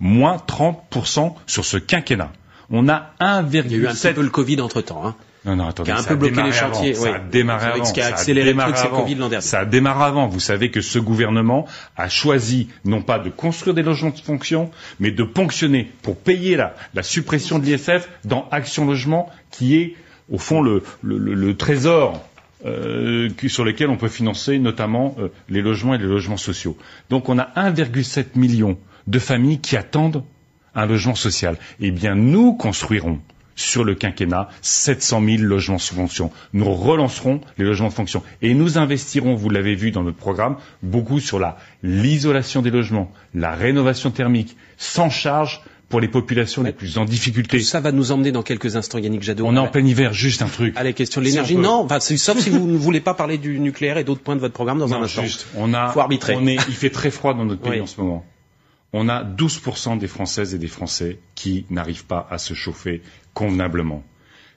S3: Moins 30% sur ce quinquennat. On a 1,7...
S2: Il y a eu un peu Covid entre-temps. Hein.
S3: Non, non, attendez,
S2: qui a un peu bloqué les chantiers.
S3: Ça a démarré avant.
S2: Ce qui a accéléré le truc, c'est Covid l'an dernier.
S3: Ça a démarré avant. Vous savez que ce gouvernement a choisi non pas de construire des logements de fonction, mais de ponctionner pour payer la, la suppression de l'ISF dans Action Logement, qui est au fond le, le, le, trésor euh, sur lequel on peut financer notamment euh, les logements et les logements sociaux. Donc on a 1,7 million de familles qui attendent un logement social. Eh bien, nous construirons sur le quinquennat 700 000 logements sous fonction. Nous relancerons les logements de fonction et nous investirons, vous l'avez vu dans notre programme, beaucoup sur l'isolation des logements, la rénovation thermique, sans charge pour les populations les plus en difficulté.
S2: ça va nous emmener dans quelques instants, Yannick Jadot.
S3: On est en plein hiver, juste un truc.
S2: À la question de l'énergie. Non, enfin, sauf si vous ne voulez pas parler du nucléaire et d'autres points de votre programme dans un instant.
S3: Juste, on a, Faut arbitrer. On est, il fait très froid dans notre *laughs* pays en ce moment on a 12% des Françaises et des Français qui n'arrivent pas à se chauffer convenablement.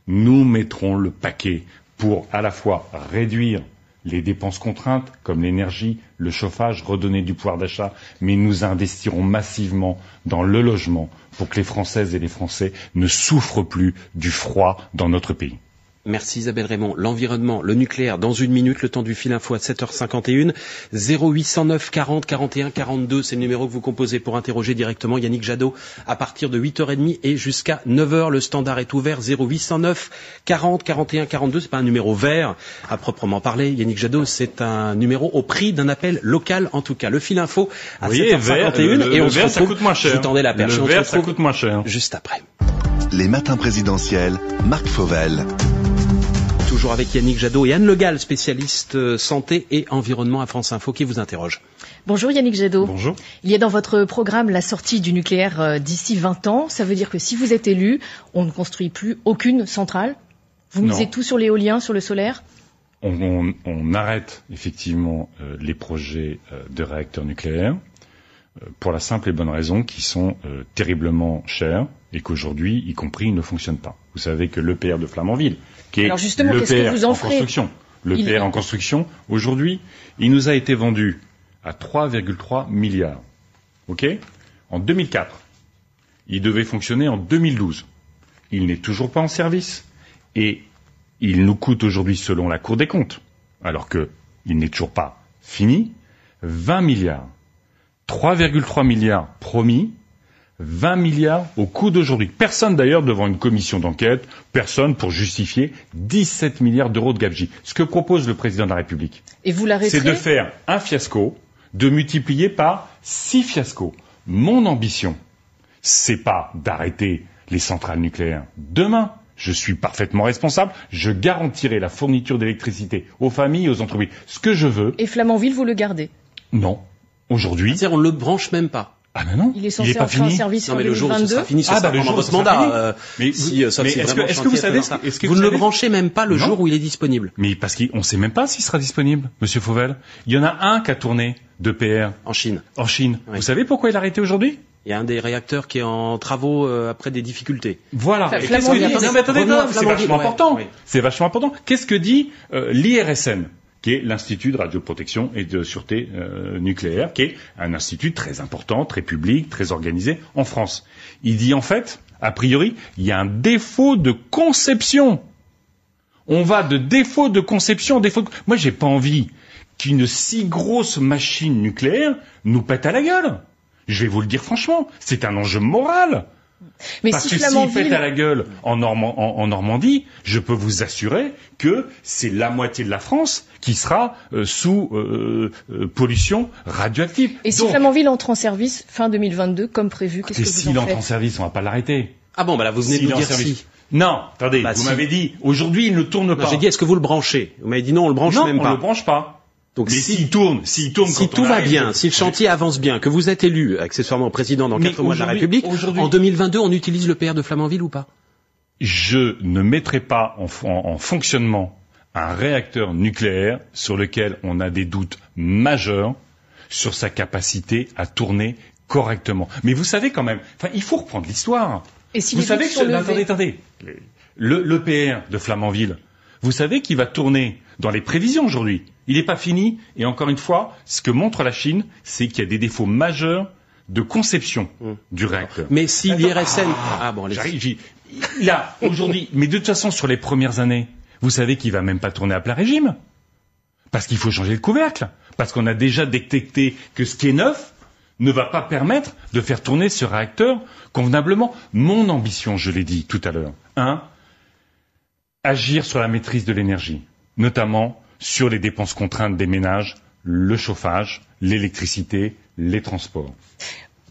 S3: Nous mettrons le paquet pour à la fois réduire les dépenses contraintes comme l'énergie, le chauffage, redonner du pouvoir d'achat, mais nous investirons massivement dans le logement pour que les Françaises et les Français ne souffrent plus du froid dans notre pays.
S2: Merci Isabelle Raymond. L'environnement, le nucléaire, dans une minute, le temps du fil info à 7h51. 0809 40 41 42, c'est le numéro que vous composez pour interroger directement Yannick Jadot à partir de 8h30 et jusqu'à 9h. Le standard est ouvert 0809 40 41 42. C'est pas un numéro vert à proprement parler. Yannick Jadot, c'est un numéro au prix d'un appel local en tout cas. Le fil info à 7h51
S3: et on vert, ça coûte moins cher.
S2: la perche.
S3: Le vert, ça coûte moins cher.
S2: Juste après.
S1: Les matins présidentiels, Marc Fauvel
S2: toujours avec Yannick Jadot et Anne Legal, spécialiste euh, santé et environnement à France Info, qui vous interroge.
S6: Bonjour Yannick Jadot.
S3: Bonjour.
S6: Il y a dans votre programme la sortie du nucléaire euh, d'ici 20 ans. Ça veut dire que si vous êtes élu, on ne construit plus aucune centrale Vous misez tout sur l'éolien, sur le solaire?
S3: On, arrête effectivement euh, les projets de réacteurs nucléaires pour la simple et bonne raison qu'ils sont terriblement chers et qu'aujourd'hui, y compris, ils ne fonctionnent pas. Vous savez que l'EPR de Flamanville, qui est l'EPR en, en construction, l'EPR en construction, aujourd'hui, il nous a été vendu à 3,3 milliards. OK? En 2004. Il devait fonctionner en 2012. Il n'est toujours pas en service. Et il nous coûte aujourd'hui, selon la Cour des comptes, alors qu'il n'est toujours pas fini, 20 milliards. 3,3 milliards promis, 20 milliards au coût d'aujourd'hui. Personne d'ailleurs devant une commission d'enquête, personne pour justifier 17 milliards d'euros de gabegie. Ce que propose le président de la République,
S6: Et vous l'arrêterez
S3: c'est de faire un fiasco, de multiplier par six fiascos. Mon ambition, c'est pas d'arrêter les centrales nucléaires demain. Je suis parfaitement responsable. Je garantirai la fourniture d'électricité aux familles et aux entreprises. Ce que je veux,
S6: Et Flamanville, vous le gardez?
S3: non. Aujourd'hui,
S2: C'est-à-dire, on ne le branche même pas.
S3: Ah ben non,
S6: Il est censé
S3: pas
S6: entrer en
S3: fini.
S6: service
S2: Non,
S6: en
S2: mais le jour où ce
S6: 2022.
S2: sera fini, ce
S3: Ah,
S2: sera
S3: bah, le
S2: pendant votre mandat. euh,
S3: Mais
S2: si, euh,
S3: mais
S2: si
S3: est-ce que- vous savez
S2: est ça.
S3: est-ce que
S2: Vous
S3: vous
S2: ne le
S3: savez-
S2: branchez même pas le
S3: Non.
S2: jour où il est disponible
S3: Mais parce qu'on ne sait même pas s'il sera disponible, Monsieur Fauvel. Il y en a un qui a tourné de PR
S2: en Chine.
S3: en Chine.
S2: Oui.
S3: Vous savez pourquoi il a arrêté aujourd'hui?
S2: Il y a un des réacteurs qui est en travaux euh, après des difficultés.
S3: Voilà.
S6: Enfin,
S3: qu'est-ce que dit-
S6: attendez,
S3: Non, mais attendez,
S2: Revenons à
S3: non, c'est vachement
S2: ouais,
S3: important. C'est vachement important. Qu'est-ce que dit euh, l'IRSN qui est l'Institut de radioprotection et de sûreté euh, nucléaire, qui est un institut très important, très public, très organisé en France. Il dit en fait, a priori, il y a un défaut de conception. On va de défaut de conception, défaut. De... Moi, j'ai pas envie qu'une si grosse machine nucléaire nous pète à la gueule. Je vais vous le dire franchement, c'est un enjeu moral.
S6: Mais
S3: Parce
S6: si
S3: que s'il
S6: Flamanville,
S3: pète à la gueule en, Normand- en- en Normandie, je peux vous assurer que c'est la moitié de la France qui sera euh, sous euh, euh, pollution radioactive.
S6: et si
S3: Donc,
S6: Flamanville entre en service fin 2022 comme prévu, qu'est-ce que vous
S3: s'il
S6: en
S3: entre en service, on va pas l'arrêter.
S2: Ah bon, bah là, vous venez de
S3: S'il
S2: nous dire
S3: service.
S2: si.
S3: Non, attendez,
S2: Bah,
S3: vous
S2: si.
S3: m'avez dit, aujourd'hui il ne tourne pas.
S2: J'ai dit, est-ce que vous le branchez? Vous m'avez dit non, on le branche
S3: non,
S2: même
S3: on
S2: pas.
S3: le branche pas.
S2: Donc
S3: Mais
S2: si,
S3: s'il tourne, s'il tourne
S2: si
S3: quand
S2: tout
S3: on
S2: va
S3: arrive-
S2: bien, si le chantier avance bien, que vous êtes élu accessoirement président dans quatre mois de la République, en 2022, on utilise le PR de Flamanville ou pas?
S3: Je ne mettrai pas en, en- en fonctionnement un réacteur nucléaire sur lequel on a des doutes majeurs sur sa capacité à tourner correctement. Mais vous savez quand même, enfin, il faut reprendre l'histoire.
S6: Et si
S3: Vous savez que, attendez, attendez, le, le PR de Flamanville, vous savez qu'il va tourner dans les prévisions aujourd'hui. Il n'est pas fini. Et encore une fois, ce que montre la Chine, c'est qu'il y a des défauts majeurs de conception
S2: Hum.
S3: du réacteur.
S2: Mais si l'IRSN... Ah bon, allez
S3: J'arrive, j'y- là, aujourd'hui, mais de toute façon, sur les premières années, vous savez qu'il va même pas tourner à plein régime. Parce qu'il faut changer le couvercle. Parce qu'on a déjà détecté que ce qui est neuf ne va pas permettre de faire tourner ce réacteur convenablement. Mon ambition, je l'ai dit tout à l'heure, un, agir sur la maîtrise de l'énergie, notamment sur les dépenses contraintes des ménages, le chauffage, l'électricité, les transports.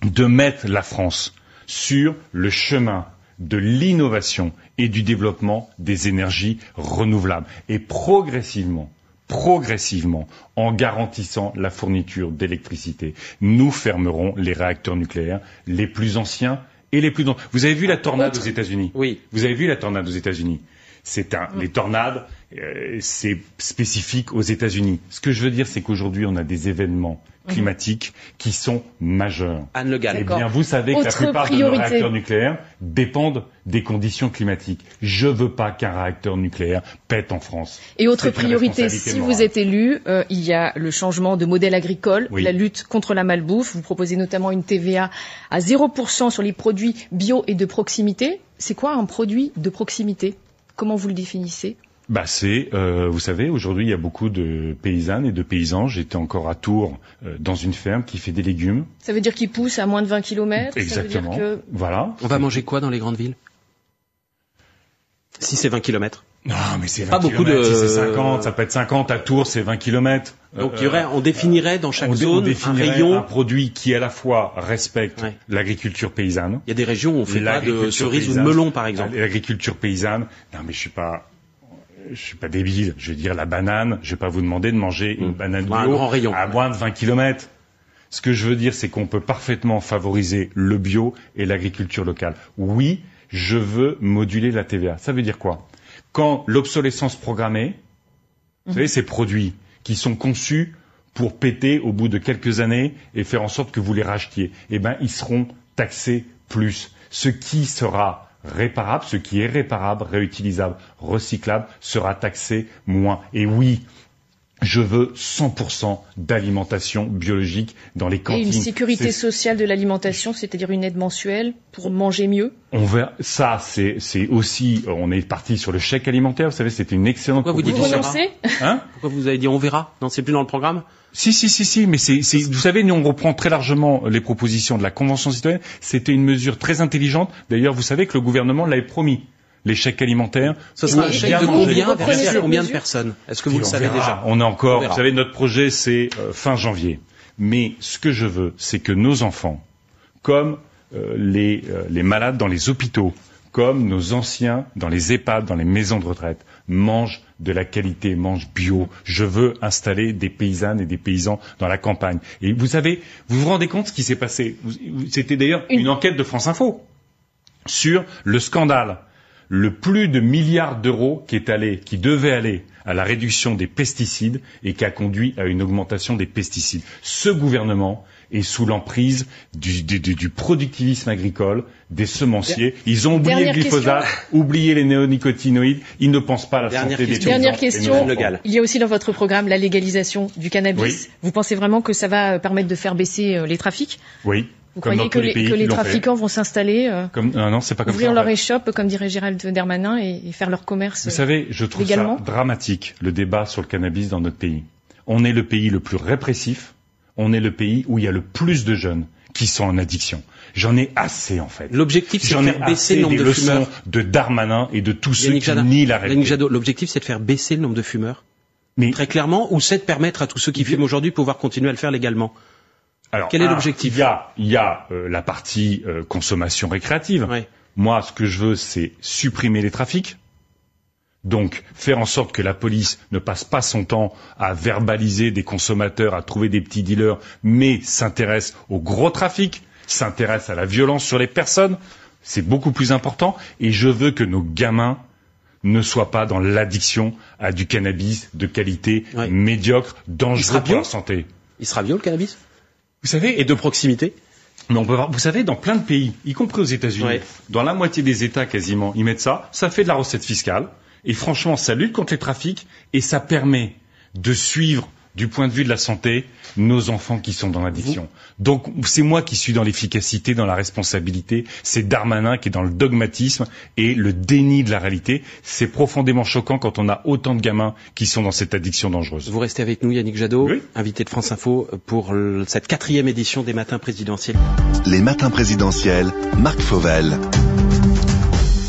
S3: De mettre la France sur le chemin de l'innovation et du développement des énergies renouvelables et progressivement progressivement, en garantissant la fourniture d'électricité, nous fermerons les réacteurs nucléaires les plus anciens et les plus dangereux. Vous avez vu la tornade aux États-Unis?
S2: Oui.
S3: Vous avez vu la tornade aux États-Unis? C'est un, les tornades, euh, c'est spécifique aux États-Unis. Ce que je veux dire, c'est qu'aujourd'hui, on a des événements climatiques qui sont majeurs.
S2: Anne Le Gall.
S3: Eh bien, vous savez que la plupart de nos réacteurs nucléaires dépendent des conditions climatiques. Je veux pas qu'un réacteur nucléaire pète en France.
S6: Et autre priorité, si
S3: morale.
S6: vous êtes élu, euh, il y a le changement de modèle agricole,
S3: Oui.
S6: la lutte contre la malbouffe. Vous proposez notamment une TVA à 0% sur les produits bio et de proximité. C'est quoi un produit de proximité? Comment vous le définissez?
S3: Bah c'est, euh, vous savez, aujourd'hui il y a beaucoup de paysannes et de paysans. J'étais encore à Tours euh, dans une ferme qui fait des légumes.
S6: Ça veut dire qu'il pousse à moins de 20 km
S3: Exactement.
S6: Ça veut dire que...
S3: Voilà.
S2: On va manger quoi dans les grandes villes? Si c'est 20 kilomètres.
S3: Non, mais c'est 20
S2: Pas beaucoup de-
S3: si c'est 50, ça peut être 50 à Tours, c'est 20 kilomètres.
S2: Donc il y aurait, on définirait dans chaque
S3: on, on
S2: zone un
S3: définirait un
S2: rayon.
S3: produit qui à la fois respecte
S2: Ouais.
S3: l'agriculture paysanne,
S2: Il y a des régions où on fait pas de cerises ou de melons, par exemple.
S3: L'agriculture paysanne. Non, mais je suis pas, je suis pas débile. Je veux dire, la banane, je vais pas vous demander de manger une
S2: Mm.
S3: banane
S2: Un
S3: bio
S2: rayon.
S3: à moins de 20 kilomètres. Ce que je veux dire, c'est qu'on peut parfaitement favoriser le bio et l'agriculture locale. Oui, je veux moduler la TVA. Ça veut dire quoi? Quand l'obsolescence programmée, vous savez, ces produits qui sont conçus pour péter au bout de quelques années et faire en sorte que vous les rachetiez, eh ben, ils seront taxés plus. Ce qui sera réparable, ce qui est réparable, réutilisable, recyclable, sera taxé moins. Et oui, Je veux 100% d'alimentation biologique dans les
S6: Et
S3: cantines.
S6: une sécurité sociale de l'alimentation, c'est-à-dire une aide mensuelle pour manger mieux.
S3: On verra, ça, c'est, c'est aussi, on est parti sur le chèque alimentaire. Vous savez, c'était une excellente
S2: Pourquoi vous dites on
S3: Hein?
S2: Pourquoi vous avez dit on verra? Non, c'est plus dans le programme?
S3: Si, si, si, si, mais c'est, c'est, vous savez, nous on reprend très largement les propositions de la Convention citoyenne. C'était une mesure très intelligente. D'ailleurs, vous savez que le gouvernement l'avait promis. Les chèques alimentaires.
S2: Ce sera un chèque
S3: bien
S2: de combien combien de personnes? Est-ce que vous le
S3: on
S2: savez
S3: verra.
S2: déjà?
S3: On a encore, vous savez, notre projet c'est euh, fin janvier. Mais ce que je veux, c'est que nos enfants, comme euh, les, euh, les malades dans les hôpitaux, comme nos anciens dans les EHPAD, dans les maisons de retraite, mangent de la qualité, mangent bio. Je veux installer des paysannes et des paysans dans la campagne. Et vous savez, vous vous rendez compte ce qui s'est passé? C'était d'ailleurs
S6: Une-
S3: une enquête de France Info sur le scandale, le plus de milliards d'euros qui est allé, qui devait aller à la réduction des pesticides et qui a conduit à une augmentation des pesticides. Ce gouvernement est sous l'emprise du, du- du- du productivisme agricole, des semenciers. Ils ont oublié
S6: Dernière
S3: le glyphosate, oublié les néonicotinoïdes. Ils ne pensent pas à la
S2: Dernière
S3: santé des
S2: question.
S3: paysans
S6: Dernière question. Il y a aussi dans votre programme la légalisation du cannabis.
S3: Oui.
S6: Vous pensez vraiment que ça va permettre de faire baisser euh, les trafics?
S3: Oui.
S6: Vous
S3: comme
S6: croyez que
S3: les
S6: que trafiquants vont s'installer, euh,
S3: Comme, non, non, c'est pas comme
S6: ouvrir
S3: ça.
S6: leur échoppe, comme dirait Gérald Darmanin, et, et faire leur commerce
S3: Vous savez, je trouve
S6: légalement
S3: ça dramatique, le débat sur le cannabis dans notre pays. On est le pays le plus répressif, on est le pays où il y a le plus de jeunes qui sont en addiction. J'en ai assez, en fait.
S2: L'objectif, c'est de
S3: J'en ai
S2: faire baisser
S3: assez
S2: le nombre
S3: des
S2: de
S3: leçons
S2: fumeurs.
S3: de Darmanin et de tous ceux qui nient la réalité.
S2: L'objectif, c'est de faire baisser le nombre de fumeurs.
S3: Mais
S2: Très clairement, ou c'est de permettre à tous ceux qui fument aujourd'hui de pouvoir continuer à le faire légalement.
S3: Alors,
S2: quel est l'objectif
S3: Il y a, y a euh, la partie euh, consommation récréative. Moi, ce que je veux, c'est supprimer les trafics. Donc, faire en sorte que la police ne passe pas son temps à verbaliser des consommateurs, à trouver des petits dealers, mais s'intéresse au gros trafic, s'intéresse à la violence sur les personnes. C'est beaucoup plus important. Et je veux que nos gamins ne soient pas dans l'addiction à du cannabis de qualité médiocre, dangereux pour la santé.
S2: Il sera bio, le cannabis?
S3: Vous savez,
S2: Et de proximité
S3: mais on peut voir, vous savez, dans plein de pays, y compris aux États-Unis,
S2: Ouais.
S3: dans la moitié des États quasiment, ils mettent ça. Ça fait de la recette fiscale. Et franchement, ça lutte contre les trafics et ça permet de suivre, du point de vue de la santé, nos enfants qui sont dans l'addiction. Donc, c'est moi qui suis dans l'efficacité, dans la responsabilité. C'est Darmanin qui est dans le dogmatisme et le déni de la réalité. C'est profondément choquant quand on a autant de gamins qui sont dans cette addiction dangereuse.
S2: Vous restez avec nous, Yannick Jadot,
S3: Oui.
S2: invité de France Info pour cette quatrième édition des matins présidentiels.
S1: Les matins présidentiels, Marc Fauvel.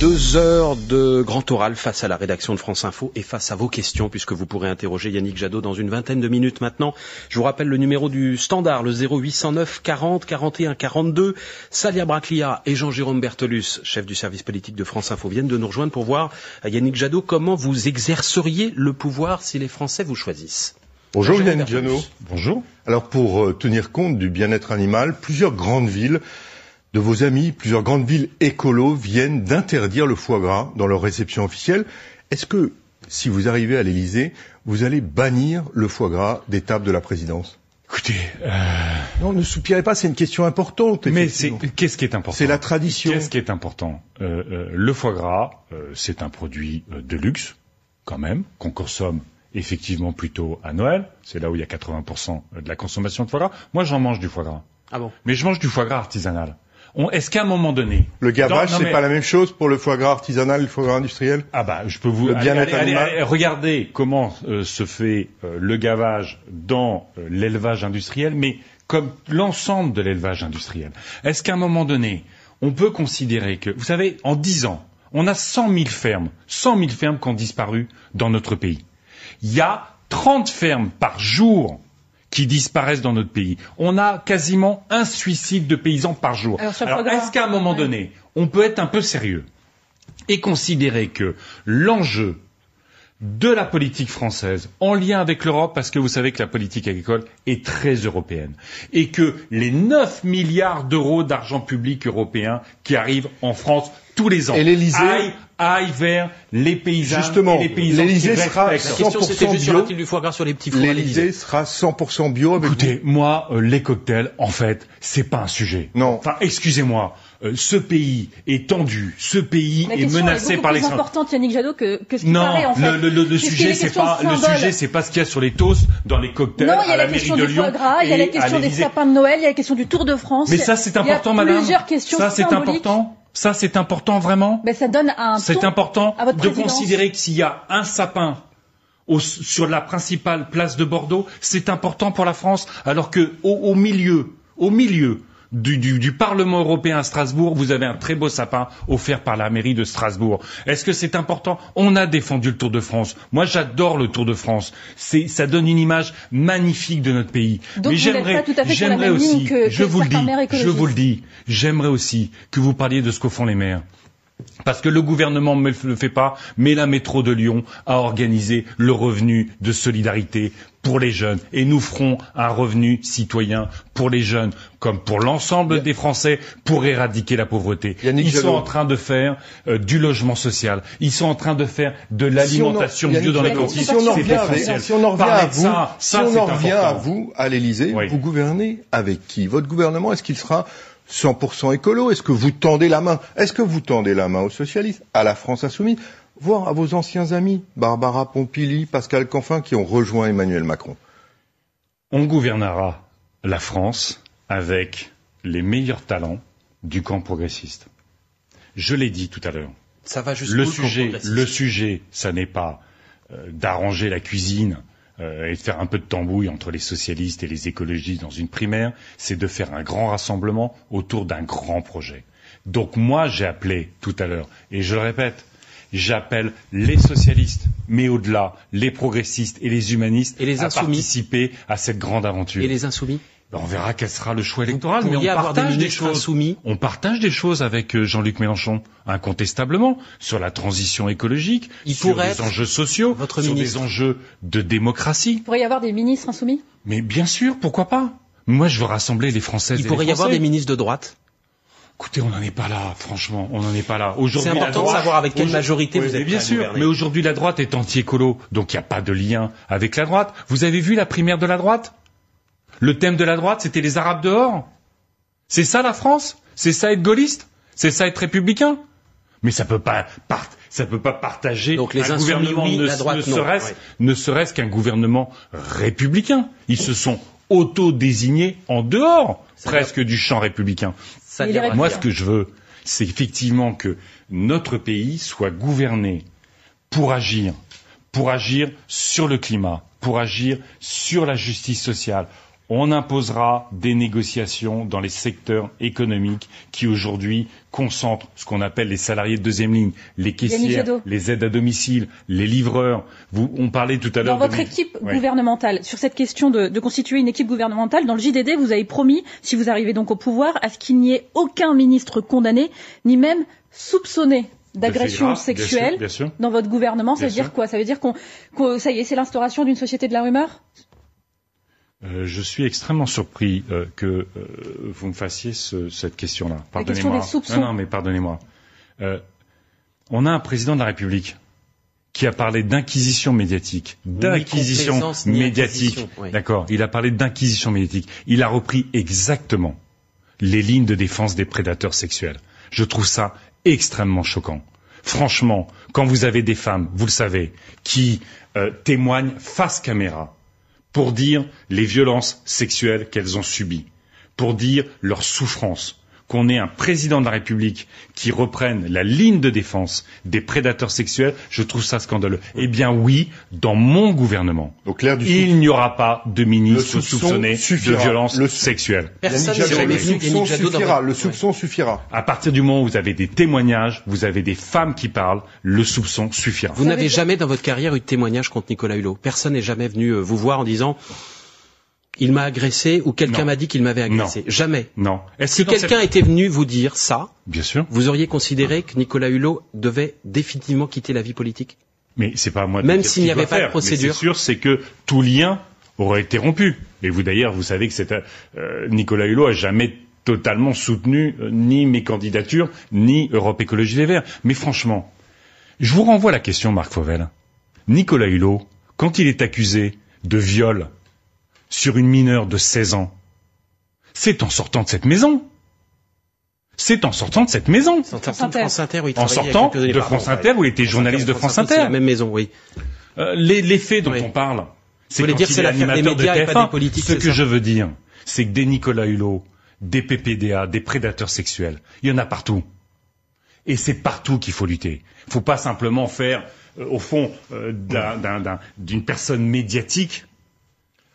S2: Deux heures de grand oral face à la rédaction de France Info et face à vos questions, puisque vous pourrez interroger Yannick Jadot dans une vingtaine de minutes maintenant. Je vous rappelle le numéro du standard, le 0809 40 41 42. Salia Braclia et Jean-Jérôme Bertolus, chef du service politique de France Info, viennent de nous rejoindre pour voir, euh, Yannick Jadot, comment vous exerceriez le pouvoir si les Français vous choisissent.
S7: Bonjour
S2: Bonjour,
S7: Yannick. Janot.
S3: Bonjour.
S7: Alors pour euh, tenir compte du bien-être animal, plusieurs grandes villes de vos amis, plusieurs grandes villes écolos viennent d'interdire le foie gras dans leur réception officielle. Est-ce que si vous arrivez à l'Élysée, vous allez bannir le foie gras des tables de la présidence?
S3: Écoutez, euh,
S7: Non, ne soupirez pas, c'est une question importante.
S3: mais c'est qu'est-ce qui est important?
S7: C'est la tradition.
S3: Qu'est-ce qui est important? Euh, euh, Le foie gras, euh, c'est un produit de luxe, quand même, qu'on consomme effectivement plutôt à Noël. C'est là où il y a 80% de la consommation de foie gras. Moi, j'en mange du foie gras,
S2: Ah bon?
S3: Mais je mange du foie gras artisanal. Est-ce qu'à un moment donné,
S7: Le gavage, c'est
S3: mais-
S7: pas la même chose pour le foie gras artisanal et le foie gras industriel?
S3: Ah bah, je peux vous
S7: Le
S3: allez, allez, allez, regardez comment euh, se fait euh, le gavage dans euh, l'élevage industriel, mais comme l'ensemble de l'élevage industriel. Est-ce qu'à un moment donné, on peut considérer que, vous savez, en 10 ans, on a 100 000 fermes, 100 000 fermes qui ont disparu dans notre pays. Il y a 30 fermes par jour qui disparaissent dans notre pays. On a quasiment un suicide de paysans par jour.
S6: Alors,
S3: est-ce qu'à un moment donné, on peut être un peu sérieux et considérer que l'enjeu de la politique française en lien avec l'Europe, parce que vous savez que la politique agricole est très européenne, et que les 9 milliards d'euros d'argent public européen qui arrivent en France tous les ans
S7: Et l'Élysée-
S3: aillent, aillent vers les paysans
S7: Justement,
S3: et les paysans
S7: l'Élysée
S3: qui
S7: sera
S3: respectent.
S2: La question, c'était
S7: 100%
S2: juste
S7: bio.
S2: du foie gras sur les petits fours à l'Élysée
S7: L'Élysée sera 100% bio avec
S3: Écoutez, moi, euh, les cocktails, en fait, c'est pas un sujet.
S7: Non.
S3: Enfin, excusez-moi. Euh, ce pays est tendu, ce pays est menacé par les.
S4: C'est importante, Yannick Jadot, que, que ce qui paraît en fait.
S3: Le, le, le sujet, c'est pas le sujet, c'est pas ce qu'il y a sur les toasts, dans les cocktails,
S4: non, il
S3: y
S4: a
S3: la, mairie de Lyon.
S4: Gras, il y a la question des sapins de Noël, il y a la question du Tour de France.
S3: Mais ça, c'est important,
S4: il y a
S3: madame.
S4: Plusieurs questions
S3: ça, c'est important. Ça, c'est important vraiment.
S4: Ben, ça donne un.
S3: C'est important
S4: à votre
S3: de considérer que s'il y a un sapin au, sur la principale place de Bordeaux, c'est important pour la France, alors que au, au milieu, au milieu du, du, du, Parlement européen à Strasbourg, vous avez un très beau sapin offert par la mairie de Strasbourg. Est-ce que c'est important? On a défendu le Tour de France. Moi, j'adore le Tour de France. C'est, ça donne une image magnifique de notre pays.
S4: Donc
S3: Mais j'aimerais, aussi,
S4: que-
S3: je vous le dis, je vous le dis, j'aimerais aussi que vous parliez de ce qu'au font les maires. Parce que le gouvernement ne le fait pas, mais la métro de Lyon a organisé le revenu de solidarité pour les jeunes. Et nous ferons un revenu citoyen pour les jeunes, comme pour l'ensemble des Français, pour éradiquer la pauvreté.
S7: Yannick
S3: Ils sont en train de faire euh, du logement social. Ils sont en train de faire de l'alimentation
S7: Si on en-
S3: bio dans les cantines.
S7: Si on en revient, avec-
S3: essentiel.
S7: si on en revient
S3: Parler
S7: à vous,
S3: ça,
S7: si
S3: ça,
S7: on
S3: c'est
S7: en revient à vous, à l'Élysée,
S3: Oui.
S7: vous gouvernez avec qui? Votre gouvernement, est-ce qu'il sera 100% écolo? Est-ce que vous tendez la main? Est-ce que vous tendez la main aux socialistes, à la France insoumise, voire à vos anciens amis, Barbara Pompili, Pascal Canfin, qui ont rejoint Emmanuel Macron
S3: On gouvernera la France avec les meilleurs talents du camp progressiste. Je l'ai dit tout à l'heure.
S2: Ça va
S3: Le sujet, le sujet, ça n'est pas euh, d'arranger la cuisine euh, et de faire un peu de tambouille entre les socialistes et les écologistes dans une primaire, c'est de faire un grand rassemblement autour d'un grand projet. Donc moi, j'ai appelé tout à l'heure, et je le répète, j'appelle les socialistes, mais au-delà, les progressistes et les humanistes
S2: Et les
S3: à
S2: insoumis
S3: participer à cette grande aventure.
S2: Et les insoumis
S3: Ben, on verra quel sera le choix électoral, mais on
S2: des
S3: partage des choses.
S2: insoumis
S3: On partage des choses avec euh, Jean-Luc Mélenchon, incontestablement, sur la transition écologique,
S2: Il
S3: sur les enjeux sociaux,
S2: votre
S3: sur
S2: ministre.
S3: des enjeux de démocratie.
S4: Il pourrait y avoir des ministres insoumis
S3: Mais bien sûr, pourquoi pas? Moi, je veux rassembler les Françaises
S2: Il
S3: et
S2: pourrait
S3: les
S2: y avoir
S3: Français.
S2: des ministres de droite
S3: Écoutez, on n'en est pas là, franchement, on n'en est pas là.
S2: C'est
S3: Aujourd'hui, la
S2: important de savoir avec quelle majorité
S3: Oui,
S2: vous
S3: mais
S2: êtes
S3: bien sûr,
S2: gouverner.
S3: mais aujourd'hui, la droite est anti-écolo, donc il n'y a pas de lien avec la droite. Vous avez vu la primaire de la droite? Le thème de la droite, c'était les Arabes dehors. C'est ça la France? C'est ça être gaulliste? C'est ça être républicain? Mais ça peut pas part- ça peut pas partager
S2: Donc les
S3: un gouvernement
S2: oui,
S3: ne,
S2: la droite,
S3: ne serait-ce
S2: Ouais.
S3: ne serait-ce qu'un gouvernement républicain. Ils se sont auto-désignés en dehors presque du champ républicain.
S2: Ça
S3: Moi, ce que je veux, c'est effectivement que notre pays soit gouverné pour agir, pour agir sur le climat, pour agir sur la justice sociale. On imposera des négociations dans les secteurs économiques qui aujourd'hui concentrent ce qu'on appelle les salariés de deuxième ligne, les caissières, les aides à domicile, les livreurs. Vous, on parlait tout à l'heure
S4: Dans votre équipe
S3: Ouais.
S4: gouvernementale, sur cette question de, de constituer une équipe gouvernementale, dans le JDD, vous avez promis, si vous arrivez donc au pouvoir, à ce qu'il n'y ait aucun ministre condamné, ni même soupçonné d'agression
S3: graves, bien sûr,
S4: sexuelle
S3: bien sûr.
S4: dans votre gouvernement. Ça
S3: Bien
S4: veut dire quoi? Ça veut dire qu'on, ça y est, c'est l'instauration d'une société de la rumeur?
S3: Euh, je suis extrêmement surpris euh, que euh, vous me fassiez ce- cette question-là.
S4: La question
S3: Pardonnez-moi.
S4: des soupçons.
S3: Non, non, mais pardonnez-moi. Euh, on a un président de la République qui a parlé d'inquisition médiatique, d'inquisition médiatique.
S2: oui.
S3: D'accord. Il a parlé d'inquisition médiatique. Il a repris exactement les lignes de défense des prédateurs sexuels. Je trouve ça extrêmement choquant. Franchement, quand vous avez des femmes, vous le savez, qui euh, témoignent face caméra pour dire les violences sexuelles qu'elles ont subies, pour dire leur souffrance, qu'on ait un président de la République qui reprenne la ligne de défense des prédateurs sexuels, je trouve ça scandaleux. Eh bien oui, dans mon gouvernement,
S7: Donc l'air du
S3: il n'y aura pas de ministre
S7: soupçon
S3: soupçonné de
S7: suffira.
S3: violences
S7: Le-.
S2: Personne
S7: Jadot, soupçon suffira. Le soupçon suffira.
S3: À partir du moment où vous avez des témoignages, vous avez des femmes qui parlent, le soupçon suffira.
S2: Vous n'avez jamais dans votre carrière eu de témoignage contre Nicolas Hulot. Personne n'est jamais venu euh, vous voir en disant il m'a agressé ou quelqu'un m'a dit qu'il m'avait agressé. Jamais.
S3: Non.
S2: Si
S3: que
S2: quelqu'un
S3: cette-
S2: était venu vous dire ça,
S3: Bien sûr.
S2: vous auriez considéré que Nicolas Hulot devait définitivement quitter la vie politique?
S3: Mais c'est pas à moi de
S2: Même s'il n'y avait pas de procédure.
S3: Mais c'est sûr, c'est que tout lien aurait été rompu. Et vous d'ailleurs, vous savez que c'est euh, Nicolas Hulot a jamais totalement soutenu euh, ni mes candidatures, ni Europe Écologie Les Verts. Mais franchement, je vous renvoie la question, Marc Fauvel. Nicolas Hulot, quand il est accusé de viol sur une mineure de 16 ans, c'est en sortant de cette maison. c'est en sortant de cette maison.
S2: En sortant de France Inter, oui,
S3: En sortant de France Inter, où il était journaliste de France Inter.
S2: La même maison, oui.
S3: Euh, les, les faits dont
S2: Oui.
S3: on parle, c'est
S2: Vous voulez
S3: quand
S2: dire
S3: il
S2: c'est
S3: est
S2: l'affaire des
S3: de
S2: médias et pas
S3: TF1.
S2: des politiques,
S3: Ce que
S2: ça
S3: je veux dire, c'est que des Nicolas Hulot, des PPDA, des prédateurs sexuels, il y en a partout. Et c'est partout qu'il faut lutter. Il faut pas simplement faire, euh, au fond, euh, d'un- d'un- d'un- d'une personne médiatique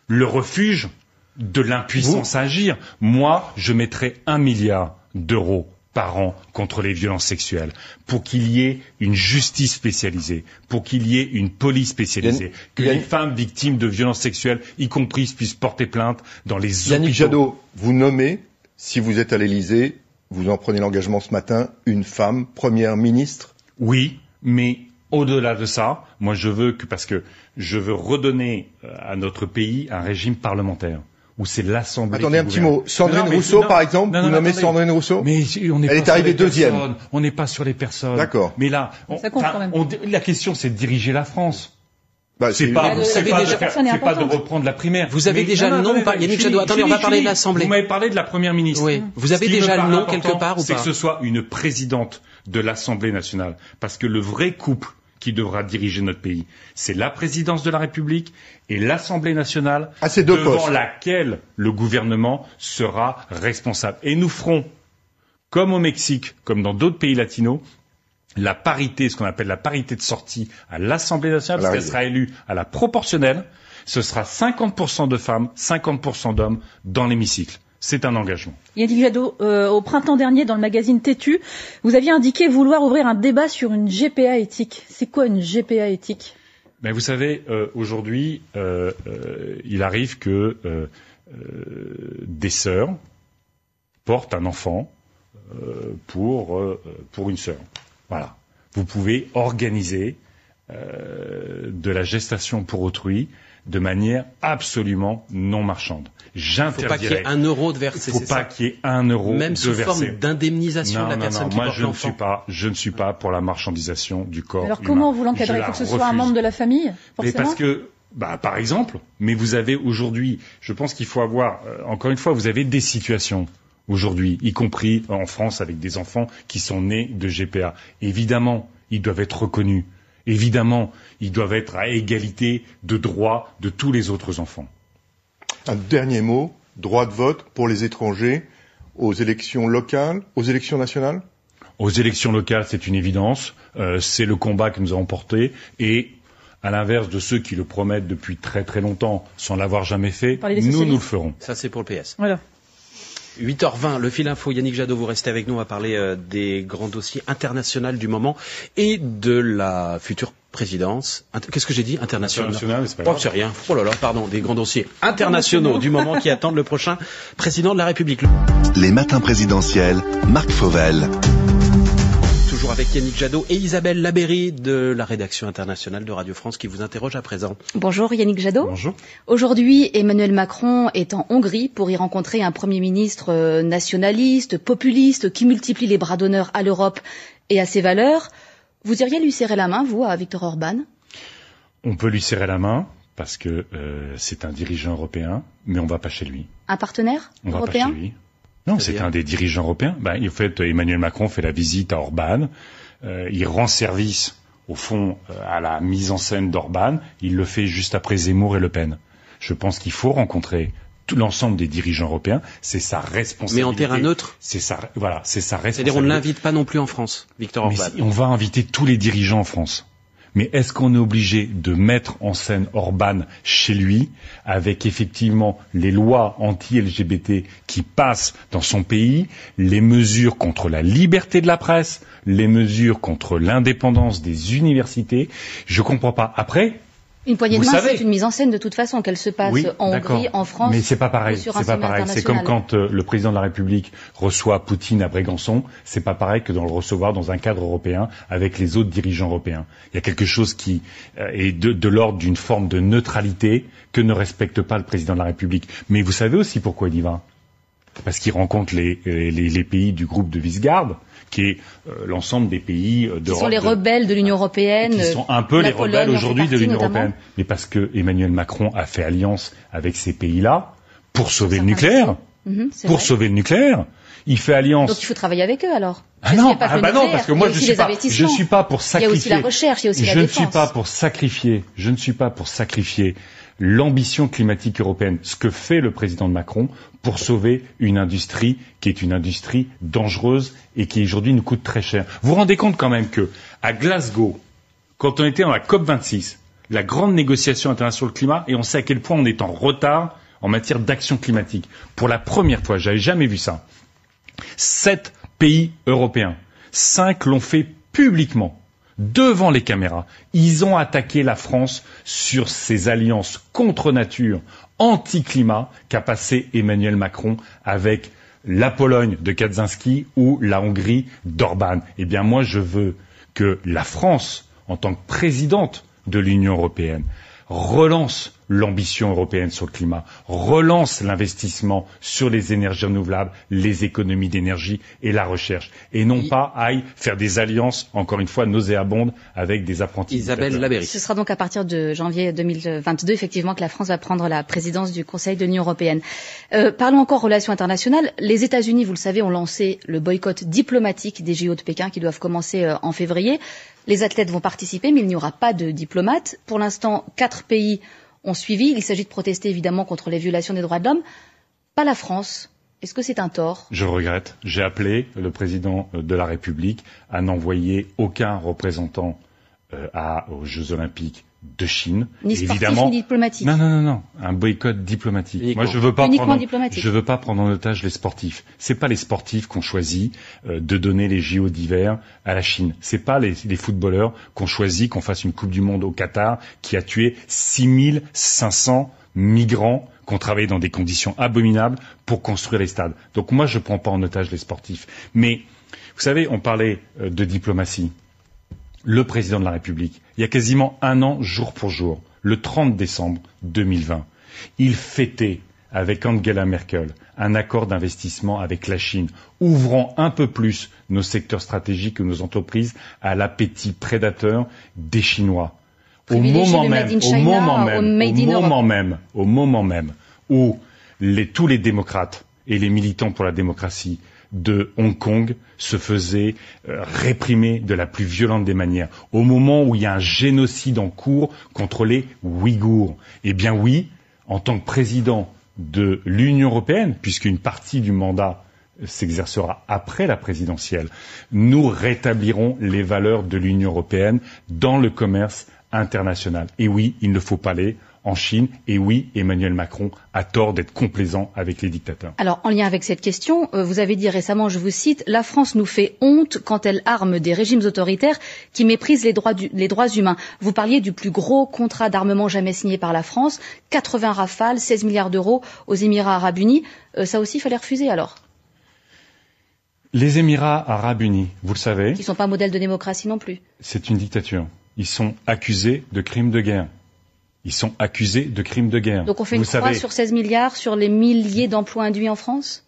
S3: le refuge de l'impuissance à agir. Moi, je mettrais un milliard d'euros par an contre les violences sexuelles, pour qu'il y ait une justice spécialisée, pour qu'il y ait une police spécialisée, que les femmes victimes de violences sexuelles, y compris, puissent porter plainte dans les
S7: Yannick
S3: hôpitaux.
S7: Jadot, vous nommez, si vous êtes à l'Élysée, vous en prenez l'engagement ce matin, une femme première ministre?
S3: Oui, mais au-delà de ça, moi je veux que parce que je veux redonner euh, à notre pays un régime parlementaire où c'est l'Assemblée.
S7: Attendez
S3: qui
S7: un petit mot. Sandrine
S3: Non, mais-
S7: Rousseau,
S3: non,
S7: par exemple,
S3: non,
S7: vous nommez
S3: attendez.
S7: Sandrine Rousseau
S3: Mais on n'est
S7: Elle
S3: pas
S7: est
S3: sur
S7: arrivée
S3: les
S7: deuxième.
S3: personnes. On n'est pas sur les personnes.
S7: D'accord.
S3: Mais là, on-
S4: Ça compte
S3: enfin,
S4: quand même.
S3: on- la question c'est de diriger la France.
S7: Bah,
S3: C'est pas, c'est pas, de- c'est pas de reprendre la primaire.
S2: Vous avez
S3: Mais-
S2: déjà le nom, pas- Yannick Jadot. Attendez, on va parler de l'Assemblée.
S3: Vous m'avez parlé de la première ministre.
S2: Oui. Vous avez déjà le nom quelque part ou
S3: C'est
S2: pas
S3: que ce soit une présidente de l'Assemblée nationale. Parce que le vrai couple qui devra diriger notre pays, c'est la présidence de la République et l'Assemblée nationale
S7: Ah, c'est deux
S3: devant
S7: postes.
S3: laquelle le gouvernement sera responsable. Et nous ferons, comme au Mexique, comme dans d'autres pays latinos, la parité, ce qu'on appelle la parité de sortie à l'Assemblée nationale, parce qu'elle sera élue à la proportionnelle, ce sera 50% de femmes, 50% d'hommes dans l'hémicycle. C'est un engagement.
S4: Yannick Jadot, euh, au printemps dernier, dans le magazine Tétu, vous aviez indiqué vouloir ouvrir un débat sur une GPA éthique. C'est quoi une GPA éthique?
S3: Mais vous savez, euh, aujourd'hui, euh, euh, il arrive que euh, euh, des sœurs portent un enfant euh, pour euh, pour une sœur. Voilà. Vous pouvez organiser euh, de la gestation pour autrui de manière absolument non marchande.
S2: Il faut pas qu'il y ait un euro de versé,
S3: Il faut pas qu'il y ait un euro
S2: Même
S3: de
S2: sous
S3: versé.
S2: forme d'indemnisation de la
S3: non,
S2: personne
S3: non,
S2: qui
S3: moi
S2: porte
S3: je ne suis pas, je ne suis pas pour la marchandisation du corps.
S4: Alors
S3: humain.
S4: comment vous l'encadrez? Faut que ce soit un membre de la famille,
S3: Mais
S4: forcément
S3: parce que, bah, par exemple, mais vous avez aujourd'hui, je pense qu'il faut avoir, euh, encore une fois, vous avez des situations aujourd'hui, y compris en France avec des enfants qui sont nés de GPA. Évidemment, ils doivent être reconnus. Évidemment, ils doivent être à égalité de droits de tous les autres enfants.
S7: Un dernier mot. Droit de vote pour les étrangers aux élections locales, aux élections nationales?
S3: Aux élections locales, c'est une évidence. Euh, c'est le combat que nous avons porté. Et à l'inverse de ceux qui le promettent depuis très très longtemps sans l'avoir jamais fait, nous, nous le ferons.
S2: Ça, c'est pour le PS.
S4: Voilà.
S2: 8h20, le fil info. Yannick Jadot, vous restez avec nous. On va parler euh, des grands dossiers internationaux du moment et de la future présidence. Qu'est-ce que j'ai dit? International.
S3: International, c'est pas
S2: Oh,
S3: grave.
S2: c'est rien. Oh là là, pardon. Des grands dossiers internationaux du moment qui attendent le prochain président de la République.
S1: Les matins présidentiels, Marc Fauvel.
S2: Toujours avec Yannick Jadot et Isabelle Labéry de la rédaction internationale de Radio France qui vous interroge à présent.
S5: Bonjour Yannick Jadot.
S3: Bonjour.
S5: Aujourd'hui, Emmanuel Macron est en Hongrie pour y rencontrer un Premier ministre euh, nationaliste, populiste, qui multiplie les bras d'honneur à l'Europe et à ses valeurs. Vous iriez lui serrer la main, vous, à Viktor Orban?
S3: On peut lui serrer la main parce que euh, c'est un dirigeant européen, mais on va pas chez lui.
S5: Un partenaire
S3: On va
S5: européen?
S3: pas chez lui. Non, c'est un des dirigeants européens. Ben, en fait, Emmanuel Macron fait la visite à Orban. Euh, il rend service, au fond, euh, à la mise en scène d'Orban. Il le fait juste après Zemmour et Le Pen. Je pense qu'il faut rencontrer tout l'ensemble des dirigeants européens. C'est sa
S2: Mais
S3: responsabilité.
S2: en terrain neutre.
S3: C'est sa, voilà, c'est sa responsabilité.
S2: C'est-à-dire on ne l'invite pas non plus en France, Victor
S3: Mais
S2: Orban.
S3: si- on va inviter tous les dirigeants en France. Mais est-ce qu'on est obligé de mettre en scène Orban chez lui, avec effectivement les lois anti-LGBT qui passent dans son pays, les mesures contre la liberté de la presse, les mesures contre l'indépendance des universités? Je comprends pas. Après,
S5: Une poignée de main, c'est une mise en scène de toute façon, qu'elle se passe
S3: oui,
S5: en. Hongrie, en France.
S3: Mais c'est pas pareil. C'est pas pareil. C'est comme quand euh, le président de la République reçoit Poutine à Brégançon. C'est pas pareil que de le recevoir dans un cadre européen avec les autres dirigeants européens. Il y a quelque chose qui euh, est de, de l'ordre d'une forme de neutralité que ne respecte pas le président de la République. Mais vous savez aussi pourquoi il y va? Parce qu'il rencontre les, les, les pays du groupe de Visegrad, qui est euh, l'ensemble des pays euh,
S5: Qui
S3: d'Europe.
S5: sont les rebelles de l'Union européenne.
S3: qui sont un peu
S5: la
S3: les
S5: Pologne
S3: rebelles aujourd'hui de l'Union européenne. Mais parce que Emmanuel Macron a fait alliance avec ces pays-là pour sauver le nucléaire,
S5: c'est
S3: pour
S5: vrai.
S3: sauver le nucléaire. Il fait alliance.
S8: Donc il faut travailler avec eux alors.
S3: Ah non, ah bah non, parce que moi je suis pas, je suis pas pour sacrifier.
S8: Il y a aussi la recherche, il y a aussi
S3: je
S8: la
S3: défense. Je ne suis pas pour sacrifier. Je ne suis pas pour sacrifier l'ambition climatique européenne, ce que fait le président Macron pour sauver une industrie qui est une industrie dangereuse et qui aujourd'hui nous coûte très cher. Vous vous rendez compte quand même que à Glasgow, quand on était dans la COP 26, la grande négociation internationale sur le climat, et on sait à quel point on est en retard en matière d'action climatique. Pour la première fois, j'avais jamais vu ça. Sept pays européens, cinq l'ont fait publiquement devant les caméras. Ils ont attaqué la France sur ces alliances contre nature, anti-climat qu'a passé Emmanuel Macron avec la Pologne de Kaczynski ou la Hongrie d'Orban. Eh bien, moi, je veux que la France, en tant que présidente de l'Union européenne, relance l'ambition européenne sur le climat, relance l'investissement sur les énergies renouvelables, les économies d'énergie et la recherche, et non pas aille faire des alliances, encore une fois, nauséabondes avec des apprentis.
S2: Isabelle Labéry.
S9: Ce sera donc à partir de janvier 2022, effectivement, que la France va prendre la présidence du Conseil de l'Union européenne. Euh, parlons encore relations internationales. Les États-Unis, vous le savez, ont lancé le boycott diplomatique des JO de Pékin qui doivent commencer euh, en février. Les athlètes vont participer, mais il n'y aura pas de diplomates. Pour l'instant, quatre pays ont suivi. Il s'agit de protester évidemment contre les violations des droits de l'homme. Pas la France. Est-ce que c'est un tort?
S3: Je regrette. J'ai appelé le président de la République à n'envoyer aucun représentant euh, aux Jeux Olympiques de Chine.
S9: Ni sportif, évidemment, ni diplomatique.
S3: Non, non, non, non, un boycott diplomatique. Moi, je veux pas prendre, je veux pas prendre en otage les sportifs. C'est pas les sportifs qu'on choisit euh, de donner les JO d'hiver à la Chine. C'est pas les, les footballeurs qu'on choisit qu'on fasse une Coupe du Monde au Qatar qui a tué 6500 migrants qui ont travaillé dans des conditions abominables pour construire les stades. Donc moi, je prends pas en otage les sportifs. Mais vous savez, on parlait euh, de diplomatie le président de la République, il y a quasiment un an, jour pour jour, le 30 décembre 2020, il fêtait avec Angela Merkel un accord d'investissement avec la Chine, ouvrant un peu plus nos secteurs stratégiques et nos entreprises à l'appétit prédateur des Chinois. Au moment même, au moment même, au moment même, au moment même où tous les démocrates et les militants pour la démocratie de Hong Kong se faisait euh, réprimer de la plus violente des manières. Au moment où il y a un génocide en cours contre les Ouïghours. Eh bien oui, en tant que président de l'Union européenne, puisqu'une partie du mandat s'exercera après la présidentielle, nous rétablirons les valeurs de l'Union européenne dans le commerce international. Et oui, il ne faut pas aller en Chine. Et oui, Emmanuel Macron a tort d'être complaisant avec les dictateurs.
S9: Alors, en lien avec cette question, euh, vous avez dit récemment, je vous cite, La France nous fait honte quand elle arme des régimes autoritaires qui méprisent les droits, les droits humains. Vous parliez du plus gros contrat d'armement jamais signé par la France, 80 rafales, 16 milliards d'euros aux Émirats arabes unis. Euh, ça aussi, il fallait refuser alors?
S3: Les Émirats arabes unis, vous le savez.
S9: Qui ne sont pas un modèle de démocratie non plus.
S3: C'est une dictature. Ils sont accusés de crimes de guerre. Ils sont accusés de crimes de guerre.
S9: Donc on fait une croix sur 16 milliards sur les milliers d'emplois induits en France?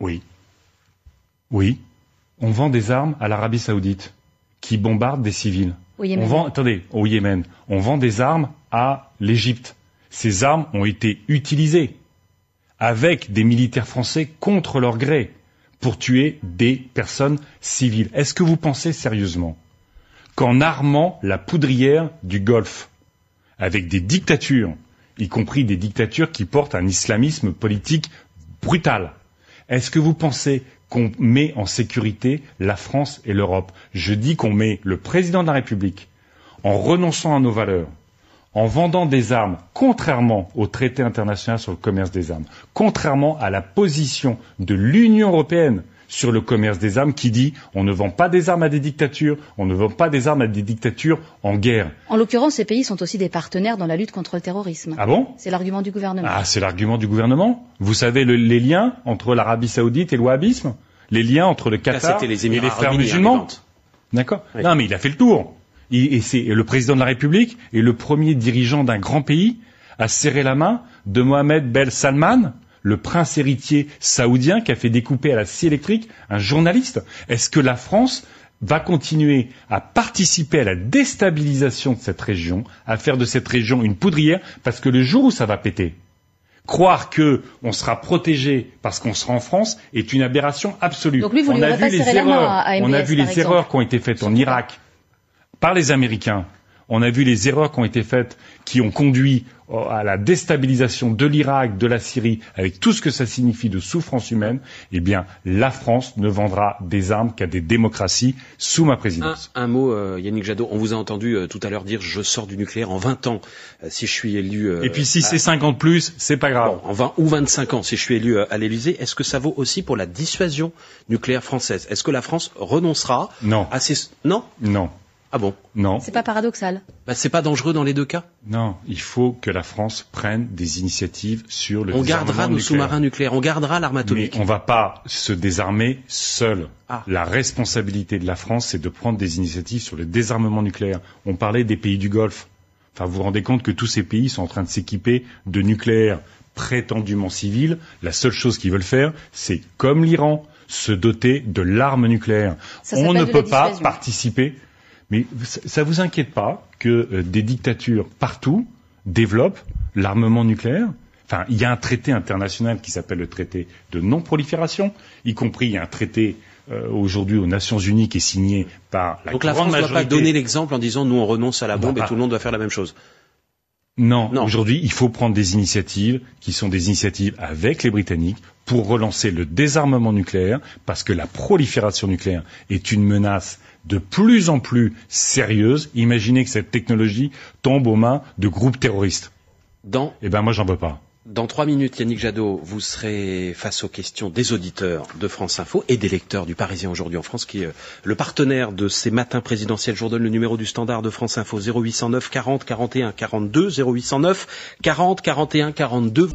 S3: Oui. Oui. On vend des armes à l'Arabie saoudite qui bombarde des civils.
S9: Au Yémen.
S3: On vend, attendez, au Yémen. On vend des armes à l'Égypte. Ces armes ont été utilisées avec des militaires français contre leur gré pour tuer des personnes civiles. Est-ce que vous pensez sérieusement qu'en armant la poudrière du Golfe, avec des dictatures, y compris des dictatures qui portent un islamisme politique brutal. Est-ce que vous pensez qu'on met en sécurité la France et l'Europe? Je dis qu'on met le président de la République en renonçant à nos valeurs, en vendant des armes, contrairement au traité international sur le commerce des armes, contrairement à la position de l'Union européenne sur le commerce des armes qui dit on ne vend pas des armes à des dictatures, on ne vend pas des armes à des dictatures en guerre.
S9: En l'occurrence, ces pays sont aussi des partenaires dans la lutte contre le terrorisme.
S3: Ah bon?
S9: C'est l'argument du gouvernement.
S3: Ah, c'est l'argument du gouvernement? Vous savez les liens entre l'Arabie saoudite et le wahhabisme? Les liens entre le Qatar
S2: les
S3: et les frères musulmans? D'accord Non, mais il a fait le tour. et c'est le président de la République et le premier dirigeant d'un grand pays à serrer la main de Mohamed Bel Salman, le prince héritier saoudien qui a fait découper à la scie électrique un journaliste Est-ce que la France va continuer à participer à la déstabilisation de cette région, à faire de cette région une poudrière, parce que le jour où ça va péter, croire que on sera protégé parce qu'on sera en France est une aberration absolue.
S6: Donc lui, vous
S3: on
S6: lui
S3: a vu les erreurs,
S6: à
S3: on a
S6: MBS,
S3: vu
S6: par
S3: les
S6: exemple.
S3: erreurs qui ont été faites en Irak par les Américains. On a vu les erreurs qui ont été faites, qui ont conduit euh, à la déstabilisation de l'Irak, de la Syrie, avec tout ce que ça signifie de souffrance humaine. Eh bien, la France ne vendra des armes qu'à des démocraties sous ma présidence.
S2: un mot, euh, Yannick Jadot. On vous a entendu euh, tout à l'heure dire je sors du nucléaire en 20 ans si je suis élu.
S3: Et puis si
S2: à-
S3: c'est 50 plus, c'est pas grave.
S2: Bon, en 20 ou 25 ans, si je suis élu à l'Élysée, est-ce que ça vaut aussi pour la dissuasion nucléaire française? Est-ce que la France renoncera
S3: Non,
S2: à ces... Non?
S3: Non,
S2: Ah bon?
S3: Non.
S6: C'est pas paradoxal.
S2: bah, C'est pas dangereux dans les deux cas?
S3: Non, il faut que la France prenne des initiatives sur le
S2: On
S3: désarmement
S2: gardera nos
S3: nucléaire.
S2: sous-marins nucléaires, on gardera l'arme
S3: Mais
S2: atomique.
S3: on va pas se désarmer seul.
S2: Ah.
S3: La responsabilité de la France, c'est de prendre des initiatives sur le désarmement nucléaire. On parlait des pays du Golfe. Enfin, vous vous rendez compte que tous ces pays sont en train de s'équiper de nucléaire prétendument civil. La seule chose qu'ils veulent faire, c'est, comme l'Iran, se doter de l'arme nucléaire.
S6: Ça
S3: On ne peut pas participer. Mais ça ça vous inquiète pas que euh, des dictatures partout développent l'armement nucléaire? Enfin, il y a un traité international qui s'appelle le traité de non-prolifération, y compris il y a un traité euh, aujourd'hui aux Nations Unies qui est signé par la
S2: Donc la France ne doit pas donner l'exemple en disant nous on renonce à la bombe
S3: Bah,
S2: et tout le monde doit faire la même chose.
S3: Non,
S2: Non.
S3: aujourd'hui, il faut prendre des initiatives qui sont des initiatives avec les Britanniques pour relancer le désarmement nucléaire, parce que la prolifération nucléaire est une menace de plus en plus sérieuse. Imaginez que cette technologie tombe aux mains de groupes terroristes.
S2: Dans
S3: Eh ben moi, j'en veux pas.
S2: Dans trois minutes, Yannick Jadot, vous serez face aux questions des auditeurs de France Info et des lecteurs du Parisien aujourd'hui en France, qui est euh, le partenaire de ces matins présidentiels. Je vous redonne le numéro du standard de France Info 0809 40 41 42 0809 40 41 42.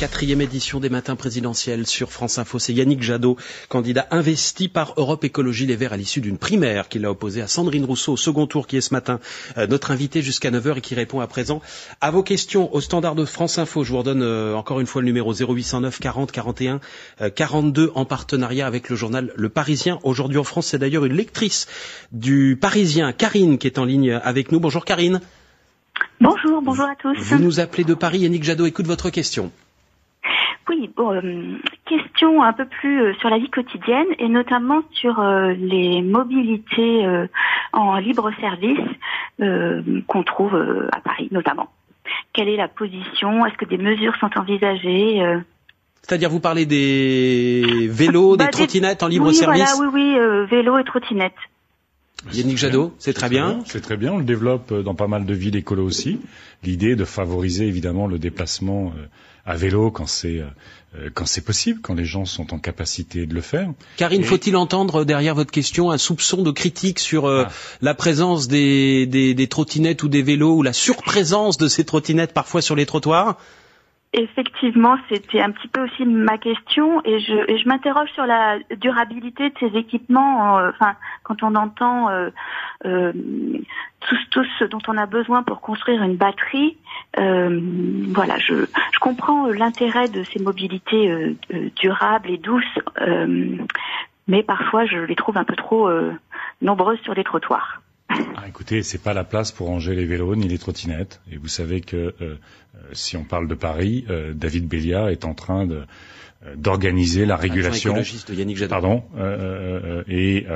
S2: Quatrième édition des matins présidentiels sur France Info. C'est Yannick Jadot, candidat investi par Europe Écologie Les Verts à l'issue d'une primaire qu'il a opposée à Sandrine Rousseau au second tour qui est ce matin euh, notre invité jusqu'à 9h et qui répond à présent à vos questions au standard de France Info. Je vous redonne euh, encore une fois le numéro 0809 40 41 euh, 42 en partenariat avec le journal Le Parisien. Aujourd'hui en France, c'est d'ailleurs une lectrice du Parisien, Karine, qui est en ligne avec nous. Bonjour Karine.
S10: Bonjour, bonjour à tous.
S2: Vous nous appelez de Paris. Yannick Jadot écoute votre question.
S10: Oui, bon, euh, question un peu plus euh, sur la vie quotidienne et notamment sur euh, les mobilités euh, en libre service euh, qu'on trouve euh, à Paris notamment. Quelle est la position? Est-ce que des mesures sont envisagées euh?
S2: C'est-à-dire, vous parlez des vélos,
S10: Bah,
S2: des
S10: des-
S2: trottinettes en libre
S10: oui,
S2: service?
S10: voilà, oui, oui, euh, vélo et trottinette.
S2: Yannick Jadot, c'est très bien.
S3: C'est très bien. On le développe dans pas mal de villes écolo aussi. L'idée est de favoriser évidemment le déplacement euh, à vélo quand c'est euh, euh, quand c'est possible, quand les gens sont en capacité de le faire.
S2: Karine,
S3: Et-
S2: faut-il entendre derrière votre question un soupçon de critique sur euh,
S3: Ah.
S2: la présence des, des, des trottinettes ou des vélos ou la surprésence de ces trottinettes parfois sur les trottoirs?
S10: Effectivement, c'était un petit peu aussi ma question et je, et je m'interroge sur la durabilité de ces équipements. euh, Enfin, quand on entend euh, euh, tout, ce dont on a besoin pour construire une batterie, euh, voilà, je, je comprends euh, l'intérêt de ces mobilités durables et douces, mais parfois je les trouve un peu trop nombreuses sur les trottoirs.
S3: Ah, écoutez, c'est pas la place pour ranger les vélos ni les trottinettes. Et vous savez que euh, euh, si on parle de Paris, euh, David Béliard est en train de euh, d'organiser la régulation.
S2: de Yannick.
S3: Pardon, euh, euh, euh, et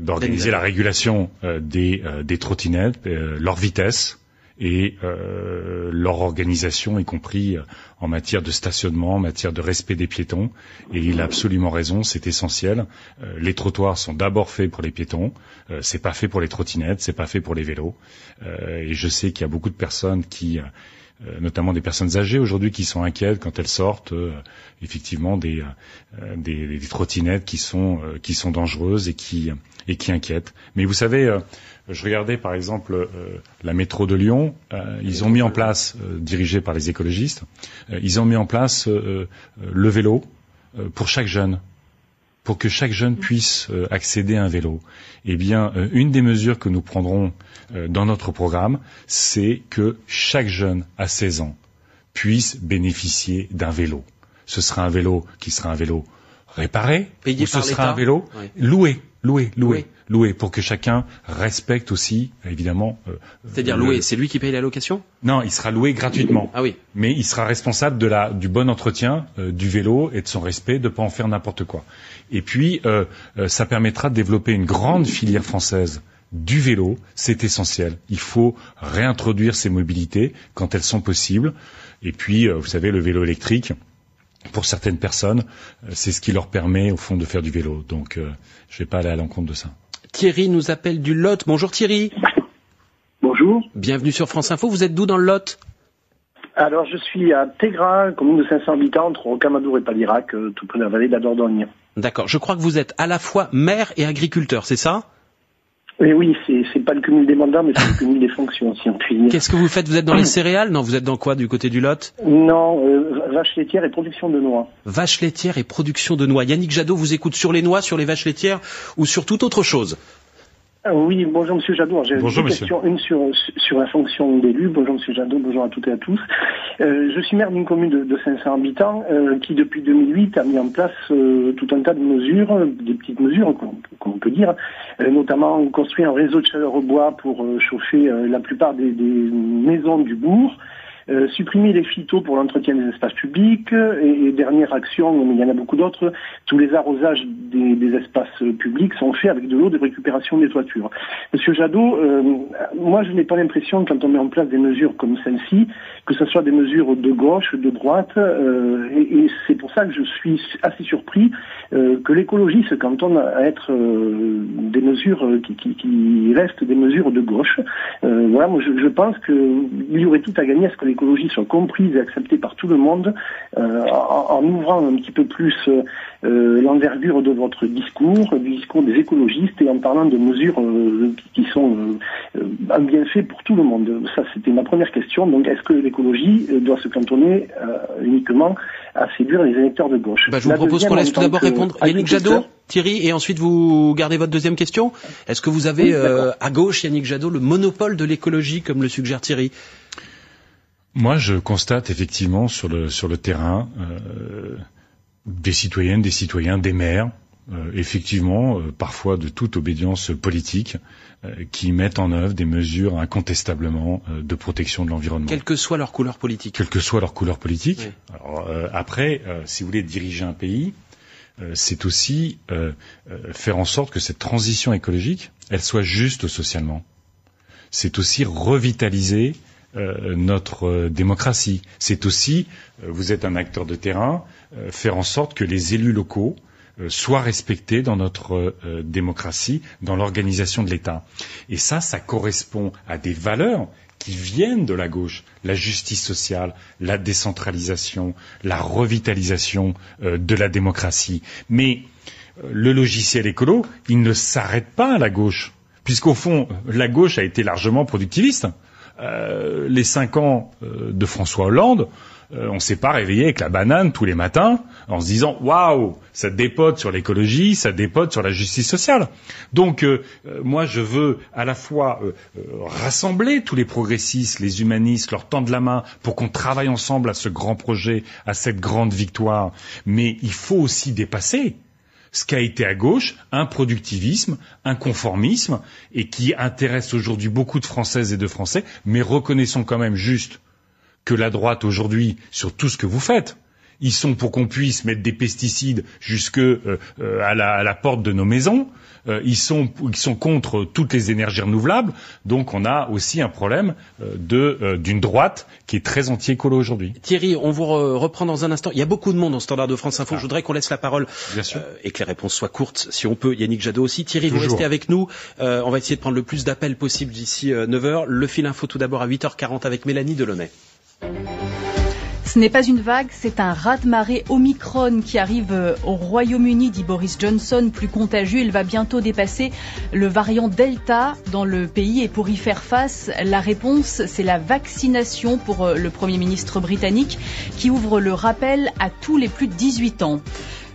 S3: d'organiser la régulation euh, des, euh, des trottinettes, euh, leur vitesse et euh, leur organisation, y compris euh, en matière de stationnement, en matière de respect des piétons. Et il a absolument raison, c'est essentiel. Euh, les trottoirs sont d'abord faits pour les piétons, euh, c'est pas fait pour les trottinettes, c'est pas fait pour les vélos. Euh, et je sais qu'il y a beaucoup de personnes qui euh, notamment des personnes âgées aujourd'hui qui sont inquiètes quand elles sortent euh, effectivement des, euh, des, des trottinettes qui sont euh, qui sont dangereuses et qui et qui inquiètent. Mais vous savez, je regardais par exemple euh, la métro de Lyon, euh, ils ont mis en place, euh, dirigé par les écologistes, euh, ils ont mis en place euh, euh, le vélo euh, pour chaque jeune pour que chaque jeune puisse euh, accéder à un vélo Eh bien, une des mesures que nous prendrons euh, dans notre programme, c'est que chaque jeune à 16 ans puisse bénéficier d'un vélo. Ce sera un vélo qui sera un vélo réparé,
S2: Payé
S3: ou ce sera un vélo
S2: Oui.
S3: loué, loué, loué,
S2: Loué.
S3: loué, pour que chacun respecte aussi, évidemment. euh,
S2: C'est-à-dire
S3: le-
S2: loué, c'est lui qui paye la location?
S3: Non, il sera loué gratuitement
S2: Ah oui.
S3: mais il sera responsable de la, du bon entretien euh, du vélo et de son respect, de pas en faire n'importe quoi. Et puis, euh, euh, ça permettra de développer une grande filière française du vélo. C'est essentiel. Il faut réintroduire ces mobilités quand elles sont possibles. Et puis, euh, vous savez, le vélo électrique, pour certaines personnes, euh, c'est ce qui leur permet, au fond, de faire du vélo. Donc, euh, je vais pas aller à l'encontre de ça.
S2: Thierry nous appelle du Lot. Bonjour Thierry.
S11: Bonjour.
S2: Bienvenue sur France Info. Vous êtes d'où dans le Lot?
S11: Alors, je suis à Tégra, commune de 500 habitants, entre Rocamadour et Padirac, euh, tout près de la vallée de la Dordogne.
S2: D'accord. Je crois que vous êtes à la fois maire et agriculteur, c'est ça?
S11: Et oui, c'est c'est pas le cumul des mandats, mais c'est le cumul des fonctions, si on peut dire.
S2: Qu'est-ce que vous faites? Vous êtes dans les céréales? Non, vous êtes dans quoi du côté du Lot?
S11: Non, euh, vache laitière et production de noix.
S2: Vaches laitières et production de noix. Yannick Jadot vous écoute sur les noix, sur les vaches laitières ou sur toute autre chose?
S11: Ah oui, bonjour Monsieur Jadot. J'ai
S3: monsieur.
S11: questions. Une sur, sur la fonction d'élu. Bonjour Monsieur Jadot, bonjour à toutes et à tous. Euh, je suis maire d'une commune de, de 500 habitants euh, qui, depuis 2008, a mis en place euh, tout un tas de mesures, des petites mesures, qu'on qu'on peut dire, euh, notamment construire un réseau de chaleur au bois pour euh, chauffer la plupart des, des maisons du bourg. Euh, supprimer les phytos pour l'entretien des espaces publics euh, et, et dernière action, mais il y en a beaucoup d'autres, tous les arrosages des, des espaces publics sont faits avec de l'eau de récupération des toitures. Monsieur Jadot, euh, moi je n'ai pas l'impression quand on met en place des mesures comme celle-ci que ce soit des mesures de gauche, de droite, euh, et, et c'est pour ça que je suis assez surpris euh, que l'écologie se cantonne à être des mesures qui, qui, qui restent des mesures de gauche. Voilà, moi je, je pense qu'il y aurait tout à gagner à ce que l'écologie soit comprise et acceptée par tout le monde, euh, en, en ouvrant un petit peu plus euh, euh, l'envergure de votre discours, du discours des écologistes, et en parlant de mesures euh, qui, sont euh, euh, un bienfait pour tout le monde. Ça, c'était ma première question. Donc, est-ce que l'écologie euh, doit se cantonner euh, uniquement à séduire les électeurs de gauche?
S2: Bah, Je vous
S11: La
S2: propose qu'on laisse tout d'abord répondre Yannick Jadot, Thierry, et ensuite vous gardez votre deuxième question. Est-ce que vous avez
S11: Oui,
S2: euh, à gauche, Yannick Jadot, le monopole de l'écologie, comme le suggère Thierry?
S3: Moi, je constate effectivement sur le sur le terrain euh, des citoyennes, des citoyens, des maires, euh, effectivement, euh, parfois de toute obédience politique, euh, qui mettent en œuvre des mesures incontestablement euh, de protection de l'environnement,
S2: Quelle que soit leur couleur politique.
S3: quelle que soit leur couleur politique.
S2: Oui.
S3: Alors, euh, après, euh, si vous voulez diriger un pays, c'est aussi faire en sorte que cette transition écologique, elle soit juste socialement. C'est aussi revitaliser euh, notre euh, démocratie. C'est aussi, euh, vous êtes un acteur de terrain, faire en sorte que les élus locaux soient respectés dans notre démocratie, dans l'organisation de l'État. Et ça, ça correspond à des valeurs qui viennent de la gauche, la justice sociale, la décentralisation, la revitalisation de la démocratie. Mais le logiciel écolo, il ne s'arrête pas à la gauche, puisqu'au fond, la gauche a été largement productiviste. Euh, les cinq ans euh, de François Hollande, euh, on s'est pas réveillé avec la banane tous les matins en se disant waouh, ça dépote sur l'écologie, ça dépote sur la justice sociale. Donc euh, euh, moi je veux à la fois euh, euh, rassembler tous les progressistes, les humanistes, leur tendre la main pour qu'on travaille ensemble à ce grand projet, à cette grande victoire, mais il faut aussi dépasser ce qu'a été à gauche, un productivisme, un conformisme, et qui intéresse aujourd'hui beaucoup de Françaises et de Français, mais reconnaissons quand même juste que la droite aujourd'hui, sur tout ce que vous faites, ils sont pour qu'on puisse mettre des pesticides jusque euh, euh, à, la, à la porte de nos maisons. Euh, ils sont ils sont contre toutes les énergies renouvelables. Donc on a aussi un problème euh, de euh, d'une droite qui est très anti-écolo aujourd'hui.
S2: Thierry, on vous re- reprend dans un instant. Il y a beaucoup de monde en standard de France Info. Je voudrais qu'on laisse la parole
S3: Bien sûr.
S2: euh, et que les réponses soient courtes, si on peut. Yannick Jadot aussi. Thierry, vous restez avec nous. Euh, on va essayer de prendre le plus d'appels possible d'ici euh, 9h. Le fil info tout d'abord à 8h40 avec Mélanie Delaunay.
S4: Ce n'est pas une vague, c'est un raz-de-marée Omicron qui arrive euh, au Royaume-Uni, dit Boris Johnson, plus contagieux. Il va bientôt dépasser le variant Delta dans le pays. Et pour y faire face, la réponse, c'est la vaccination pour euh, le Premier ministre britannique qui ouvre le rappel à tous les plus de 18 ans.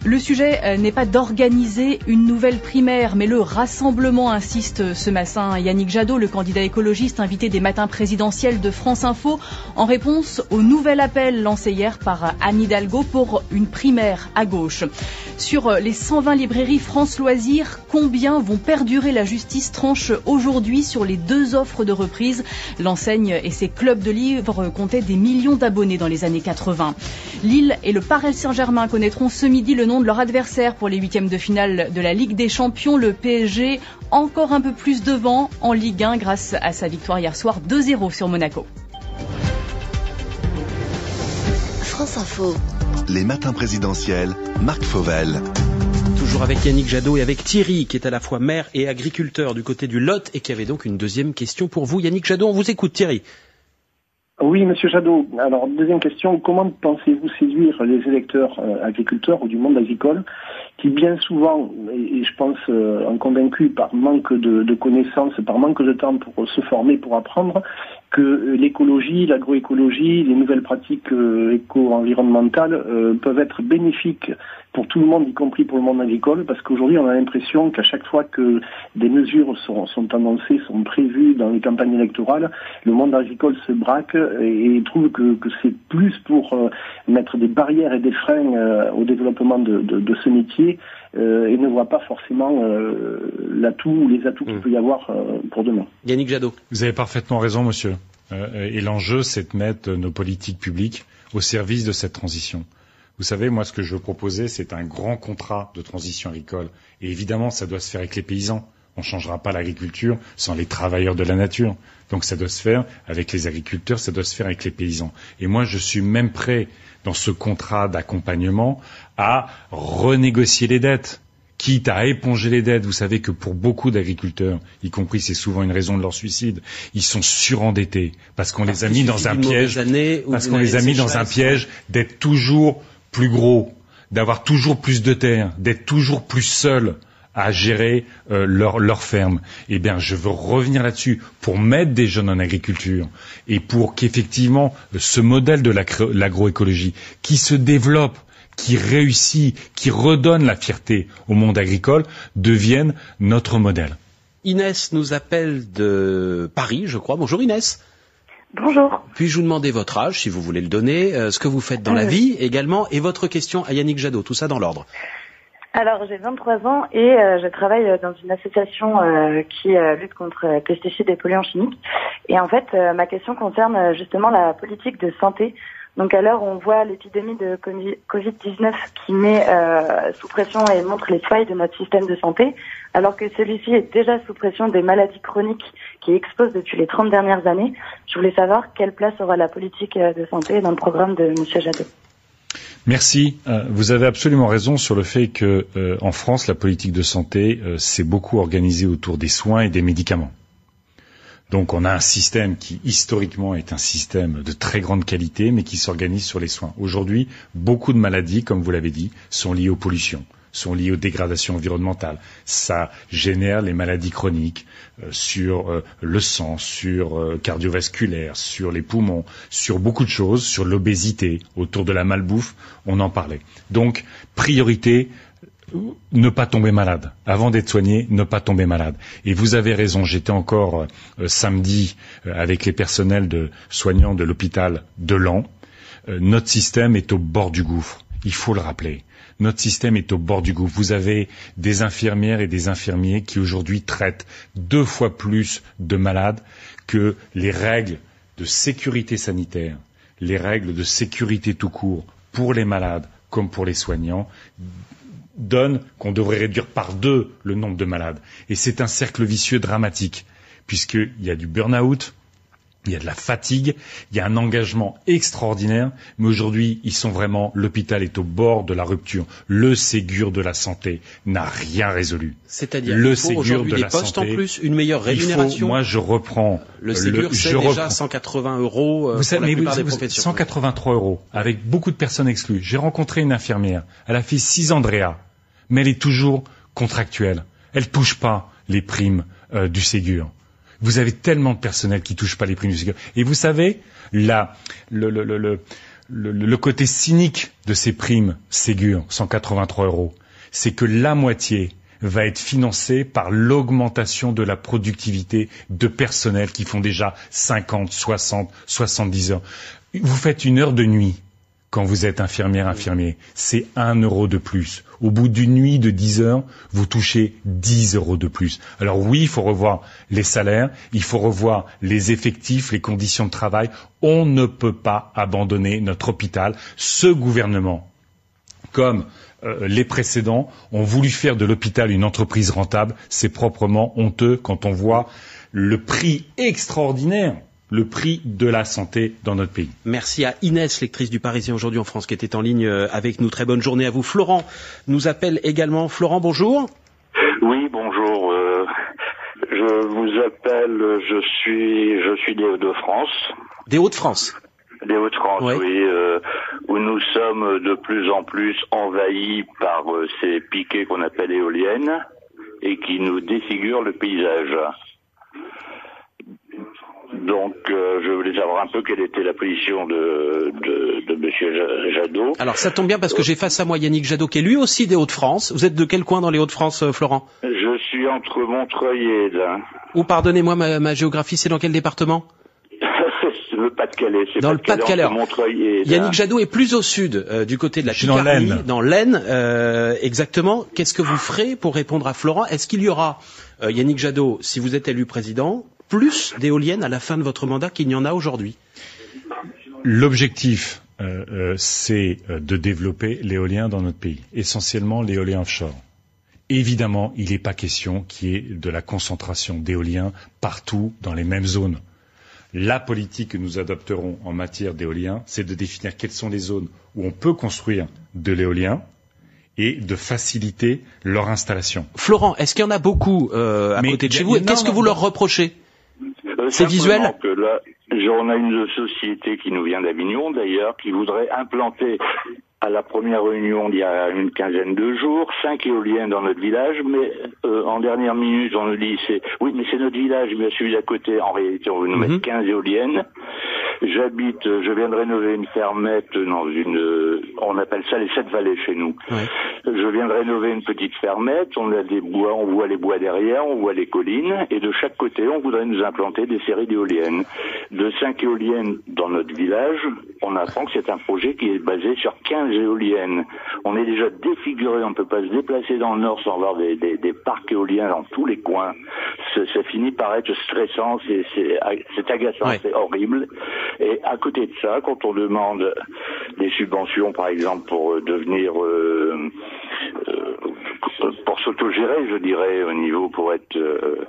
S4: Le sujet euh, n'est pas d'organiser une nouvelle primaire, mais le rassemblement, insiste ce matin Yannick Jadot, le candidat écologiste invité des matins présidentiels de France Info, en réponse au nouvel appel lancé hier par Anne Hidalgo pour une primaire à gauche. Sur les 120 librairies France Loisirs, combien vont perdurer La justice tranche aujourd'hui sur les deux offres de reprise? L'enseigne et ses clubs de livres comptaient des millions d'abonnés dans les années 80. Lille et le Paris Saint-Germain connaîtront ce midi le nom de leur adversaire pour les huitièmes de finale de la Ligue des Champions, le PSG, encore un peu plus devant en Ligue 1 grâce à sa victoire hier soir 2-0 sur Monaco.
S1: France Info. Les matins présidentiels, Marc Fauvel.
S2: Toujours avec Yannick Jadot et avec Thierry, qui est à la fois maire et agriculteur du côté du Lot et qui avait donc une deuxième question pour vous. Yannick Jadot, on vous écoute Thierry.
S11: Oui, Monsieur Jadot. Alors, deuxième question, comment pensez-vous séduire les électeurs euh, agriculteurs ou du monde agricole qui bien souvent, et, je pense euh, en convaincu par manque de, connaissances, par manque de temps pour se former, pour apprendre, que l'écologie, l'agroécologie, les nouvelles pratiques euh, éco-environnementales peuvent être bénéfiques pour tout le monde, y compris pour le monde agricole, parce qu'aujourd'hui, on a l'impression qu'à chaque fois que des mesures sont, annoncées, sont prévues dans les campagnes électorales, le monde agricole se braque et, trouve que, c'est plus pour euh, mettre des barrières et des freins euh, au développement de, ce métier euh, et ne voit pas forcément l'atout ou les atouts qu'il mm. peut y avoir pour demain.
S2: Yannick Jadot.
S3: Vous avez parfaitement raison, monsieur. et l'enjeu, c'est de mettre nos politiques publiques au service de cette transition. Vous savez, moi, ce que je veux proposer, c'est un grand contrat de transition agricole. Et évidemment, ça doit se faire avec les paysans. On ne changera pas l'agriculture sans les travailleurs de la nature. Donc ça doit se faire avec les agriculteurs, ça doit se faire avec les paysans. Et moi, je suis même prêt, dans ce contrat d'accompagnement, à renégocier les dettes quitte à éponger les dettes. Vous savez que pour beaucoup d'agriculteurs, y compris c'est souvent une raison de leur suicide, ils sont surendettés parce qu'on les a mis dans un piège, parce qu'on les a mis dans un piège d'être toujours plus gros, d'avoir toujours plus de terre, d'être toujours plus seul à gérer euh, leur, leur, ferme. Eh bien, je veux revenir là-dessus pour mettre des jeunes en agriculture et pour qu'effectivement ce modèle de l'agroécologie qui se développe, qui réussit, qui redonne la fierté au monde agricole, devienne notre modèle.
S2: Inès nous appelle de Paris, je crois. Bonjour Inès.
S12: Bonjour.
S2: Puis-je vous demander votre âge, si vous voulez le donner, euh, ce que vous faites dans la euh. vie également, et votre question à Yannick Jadot, tout ça dans l'ordre.
S12: Alors j'ai 23 ans et euh, je travaille dans une association qui lutte contre les pesticides et polluants chimiques. Et en fait, ma question concerne justement la politique de santé. Donc à l'heure où on voit l'épidémie de Covid-19 qui met sous pression et montre les failles de notre système de santé, alors que celui-ci est déjà sous pression des maladies chroniques qui explosent depuis les 30 dernières années. Je voulais savoir quelle place aura la politique euh, de santé dans le programme de M. Jadot.
S3: Merci. Euh, vous avez absolument raison sur le fait que euh, en France, la politique de santé s'est beaucoup organisée autour des soins et des médicaments. Donc on a un système qui historiquement est un système de très grande qualité, mais qui s'organise sur les soins. Aujourd'hui, beaucoup de maladies, comme vous l'avez dit, sont liées aux pollutions sont liées aux dégradations environnementales. Ça génère les maladies chroniques euh, sur euh, le sang, sur euh, cardiovasculaire, sur les poumons, sur beaucoup de choses, sur l'obésité, autour de la malbouffe, on en parlait. Donc, priorité, ne pas tomber malade. Avant d'être soigné, ne pas tomber malade. Et vous avez raison, j'étais encore samedi avec les personnels de soignants de l'hôpital de Lens. notre système est au bord du gouffre. Il faut le rappeler notre système est au bord du gouffre. Vous avez des infirmières et des infirmiers qui aujourd'hui traitent deux fois plus de malades que les règles de sécurité sanitaire, les règles de sécurité tout court pour les malades comme pour les soignants donnent qu'on devrait réduire par deux le nombre de malades. Et c'est un cercle vicieux dramatique, puisqu'il y a du burn-out, il y a de la fatigue, il y a un engagement extraordinaire, mais aujourd'hui, ils sont vraiment, l'hôpital est au bord de la rupture. Le Ségur de la santé n'a rien résolu.
S2: C'est-à-dire le Ségur de des la postes en plus, une meilleure rémunération.
S3: moi, je reprends.
S2: Le Ségur, c'est déjà 180 euros euh, vous savez, la plupart des professions.
S3: 183 euros, avec beaucoup de personnes exclues. J'ai rencontré une infirmière. Elle a fait 6 Andrea, mais elle est toujours contractuelle. Elle touche pas les primes euh, du Ségur. Vous avez tellement de personnel qui touche pas les primes du Ségur. Et vous savez, là, le, le, le, le, le côté cynique de ces primes Ségur, 183 euros, c'est que la moitié va être financée par l'augmentation de la productivité de personnel qui font déjà 50, 60, 70 heures. Vous faites une heure de nuit quand vous êtes infirmière, infirmier, c'est un euro de plus. Au bout d'une nuit de 10 heures, vous touchez 10 euros de plus. Alors oui, il faut revoir les salaires, il faut revoir les effectifs, les conditions de travail. On ne peut pas abandonner notre hôpital. Ce gouvernement, comme euh, les précédents, ont voulu faire de l'hôpital une entreprise rentable. C'est proprement honteux quand on voit le prix extraordinaire le prix de la santé dans notre pays.
S2: Merci à Inès, lectrice du Parisien aujourd'hui en France, qui était en ligne euh, avec nous. Très bonne journée à vous. Florent nous appelle également. Florent, bonjour.
S13: Oui, bonjour. Euh, je vous appelle, je suis, je suis des Hauts-de-France.
S2: Des Hauts-de-France
S13: des Hauts-de-France, oui, euh, où nous sommes de plus en plus envahis par euh, ces piquets qu'on appelle éoliennes et qui nous défigurent le paysage. Donc, euh, je voulais savoir un peu quelle était la position de, de, de M. Jadot.
S2: Alors, ça tombe bien parce que j'ai face à moi Yannick Jadot, qui est lui aussi des Hauts-de-France. Vous êtes de quel coin dans les Hauts-de-France, euh, Florent?
S13: Je suis entre Montreuil et Edin.
S2: Ou, pardonnez-moi, ma, ma géographie, c'est dans quel département? *laughs*
S13: Le Pas-de-Calais.
S2: Dans le Pas-de-Calais. Yannick Jadot est plus au sud, euh, du côté de la Picardie, dans l'Aisne. Euh, exactement. Qu'est-ce que vous ferez pour répondre à Florent? Est-ce qu'il y aura, euh, Yannick Jadot, si vous êtes élu président, plus d'éoliennes à la fin de votre mandat qu'il n'y en a aujourd'hui
S3: L'objectif, euh, euh, c'est de développer l'éolien dans notre pays, essentiellement l'éolien offshore. Évidemment, il n'est pas question qu'il y ait de la concentration d'éoliens partout dans les mêmes zones. La politique que nous adopterons en matière d'éolien, c'est de définir quelles sont les zones où on peut construire de l'éolien, et de faciliter leur installation.
S2: Florent, est-ce qu'il y en a beaucoup euh, à côté de chez vous et qu'est-ce que vous leur reprochez?
S13: euh,
S2: C'est visuel
S13: que là, on a une société qui nous vient d'Avignon d'ailleurs, qui voudrait implanter à la première réunion il y a une quinzaine de jours, cinq éoliennes dans notre village, mais euh, en dernière minute on nous dit c'est oui mais c'est notre village, mais celui d'à côté en réalité on veut nous mettre 15 éoliennes. J'habite, je viens de rénover une fermette dans une, on appelle ça les sept vallées chez nous. Je viens de rénover une petite fermette, on a des bois, on voit les bois derrière, on voit les collines, et de chaque côté on voudrait nous implanter des séries d'éoliennes. De cinq éoliennes dans notre village, on apprend que c'est un projet qui est basé sur 15 éoliennes. On est déjà défiguré, on ne peut pas se déplacer dans le nord sans avoir des, des, des parcs éoliens dans tous les coins. Ça finit par être stressant, c'est agaçant, c'est horrible. Et à côté de ça, quand on demande des subventions, par exemple, pour devenir euh, euh, pour s'autogérer, je dirais, au niveau pour être euh,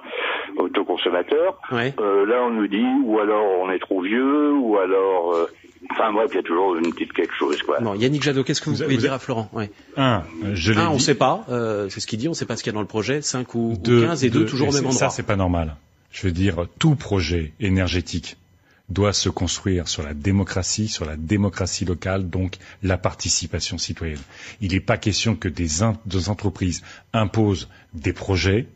S13: autoconsommateur, euh, là on nous dit ou alors on est trop vieux, ou alors euh, Enfin bref, il y a toujours une petite quelque chose. Quoi.
S2: Bon, Yannick Jadot, qu'est-ce que vous, pouvez dire à Florent ouais.
S3: Un, je l'ai
S2: Un, on ne sait pas, euh, c'est ce qu'il dit, on ne sait pas ce qu'il y a dans le projet, 5 ou,
S3: Deux,
S2: ou 15 et 2
S3: deux,
S2: toujours au même endroit.
S3: Ça, c'est pas normal. Je veux dire, tout projet énergétique doit se construire sur la démocratie, sur la démocratie locale, donc la participation citoyenne. Il n'est pas question que des, in- des entreprises imposent des projets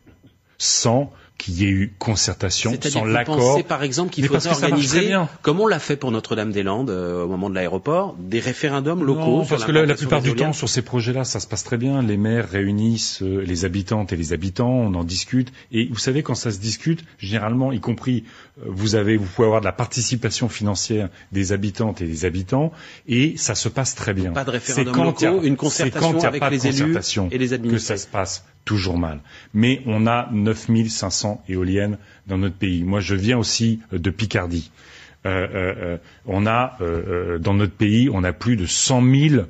S3: sans qu'il y ait eu concertation, sans
S2: que
S3: l'accord.
S2: par exemple qu'il faudrait
S3: que
S2: organiser, comme on l'a fait pour Notre-Dame-des-Landes euh, au moment de l'aéroport, des référendums locaux.
S3: Non,
S2: sur
S3: parce que la, la plupart du temps, sur ces projets-là, ça se passe très bien. Les maires réunissent euh, les habitantes et les habitants, on en discute. Et vous savez, quand ça se discute, généralement, y compris, euh, vous avez, vous pouvez avoir de la participation financière des habitantes et des habitants, et ça se passe très bien.
S2: Pas de référendum
S3: y a-
S2: locaux, une
S3: c'est
S2: concertation
S3: quand il y a
S2: avec les élus et les
S3: que
S2: administrés.
S3: ça se passe toujours mal. Mais on a 9500 éoliennes dans notre pays. Moi, je viens aussi euh, de Picardie. Euh, euh, on a dans notre pays, on a plus de 100 000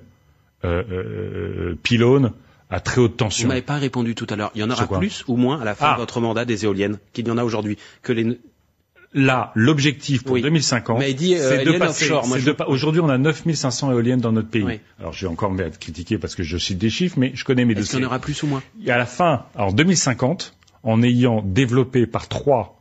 S3: euh, euh, pylônes à très haute
S2: Vous
S3: tension.
S2: m'avez pas répondu tout à l'heure. Il y en aura plus ou moins à la fin
S3: Ah.
S2: de votre mandat des éoliennes qu'il y en a aujourd'hui que les.
S3: Là, l'objectif pour
S2: Oui.
S3: 2050,
S2: Mais il dit, euh,
S3: c'est de passer.
S2: je-
S3: pa- Aujourd'hui, on a 9500 éoliennes dans notre pays.
S2: Oui.
S3: Alors, je vais encore me être critiqué parce que je cite des chiffres, mais je connais mes
S2: Est-ce
S3: dossiers.
S2: qu'il y en aura plus ou moins?
S3: Et à la fin, en 2050, en ayant développé par trois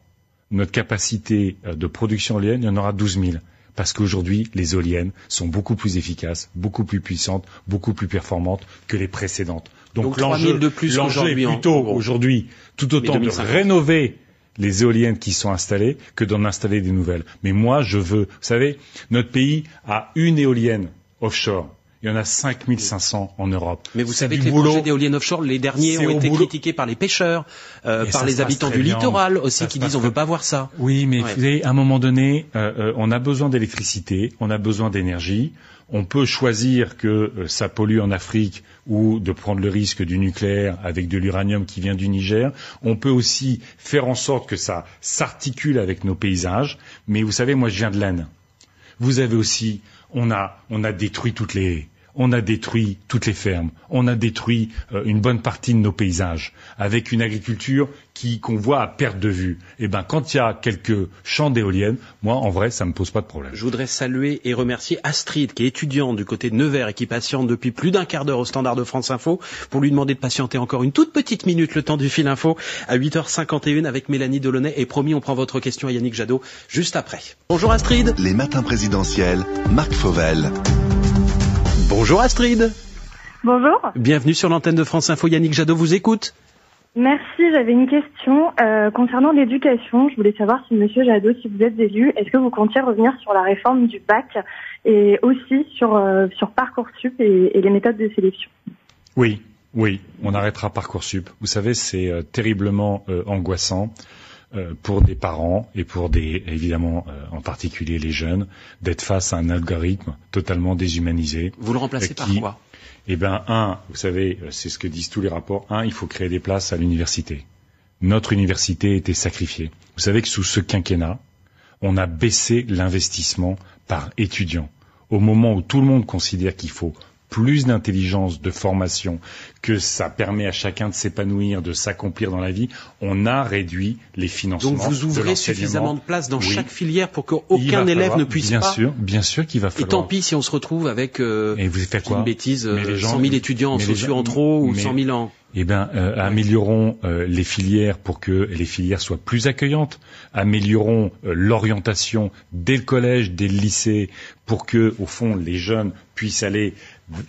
S3: notre capacité euh, de production éolienne, il y en aura 12 000. Parce qu'aujourd'hui, les éoliennes sont beaucoup plus efficaces, beaucoup plus puissantes, beaucoup plus performantes que les précédentes.
S2: Donc,
S3: Donc,
S2: 3 000
S3: l'enjeu
S2: de plus
S3: l'enjeu est plutôt aujourd'hui, tout autant de
S2: 2050.
S3: rénover les éoliennes qui sont installées que d'en installer des nouvelles. Mais moi, je veux, vous savez, notre pays a une éolienne offshore. Il y en a 5500 en Europe.
S2: Mais vous savez que les
S3: boulot.
S2: projets d'éoliennes offshore, les derniers ont été
S3: boulot.
S2: critiqués par les pêcheurs, euh, par les habitants du
S3: bien.
S2: littoral aussi,
S3: Ça
S2: qui
S3: se
S2: disent on
S3: passe
S2: veut pas voir ça.
S3: Oui, mais
S2: Ouais.
S3: vous savez, à un moment donné, euh, euh, on a besoin d'électricité, on a besoin d'énergie. On peut choisir que euh, ça pollue en Afrique ou de prendre le risque du nucléaire avec de l'uranium qui vient du Niger. On peut aussi faire en sorte que ça s'articule avec nos paysages. Mais vous savez, moi, je viens de l'Aisne. Vous avez aussi, on a, on a détruit toutes les. On a détruit toutes les fermes, on a détruit euh, une bonne partie de nos paysages, avec une agriculture qui qu'on voit à perte de vue. Et ben, quand il y a quelques champs d'éoliennes, moi, en vrai, ça me pose pas de problème.
S2: Je voudrais saluer et remercier Astrid, qui est étudiante du côté de Nevers et qui patiente depuis plus d'un quart d'heure au standard de France Info, pour lui demander de patienter encore une toute petite minute le temps du fil info à 8h51 avec Mélanie Delaunay. Et promis, on prend votre question à Yannick Jadot juste après. Bonjour Astrid.
S1: Les matins présidentiels, Marc Fauvel.
S2: Bonjour Astrid.
S14: Bonjour.
S2: Bienvenue sur l'antenne de France Info. Yannick Jadot vous écoute.
S14: Merci. J'avais une question euh, concernant l'éducation. Je voulais savoir si Monsieur Jadot, si vous êtes élu, est-ce que vous comptiez revenir sur la réforme du bac et aussi sur euh, sur parcoursup et, et les méthodes de sélection?
S3: Oui, oui, on arrêtera Parcoursup. Vous savez, c'est euh, terriblement euh, angoissant euh, pour des parents et pour des, évidemment, euh, en particulier les jeunes, d'être face à un algorithme totalement déshumanisé.
S2: Vous le remplacez
S3: euh,
S2: par
S3: qui-
S2: quoi?
S3: Eh ben, un, vous savez, euh, c'est ce que disent tous les rapports. Un, il faut créer des places à l'université. Notre université a été sacrifiée. Vous savez que sous ce quinquennat, on a baissé l'investissement par étudiant. Au moment où tout le monde considère qu'il faut plus d'intelligence, de formation, que ça permet à chacun de s'épanouir, de s'accomplir dans la vie, on a réduit les financements.
S2: Donc vous ouvrez suffisamment de places dans
S3: Oui.
S2: chaque filière pour qu'aucun élève
S3: falloir-
S2: ne puisse
S3: bien
S2: pas.
S3: sûr, bien sûr qu'il va
S2: Et
S3: falloir.
S2: tant pis si on se retrouve avec euh,
S3: Et vous faites quoi
S2: une bêtise,
S3: Mais
S2: euh,
S3: les gens-
S2: 100 000 étudiants en sociaux en trop ou
S3: mais-
S2: 100 000 ans.
S3: Eh bien, euh, améliorons euh, les filières pour que les filières soient plus accueillantes. Améliorons euh, l'orientation dès le collège, dès le lycée, pour que, au fond, les jeunes puissent aller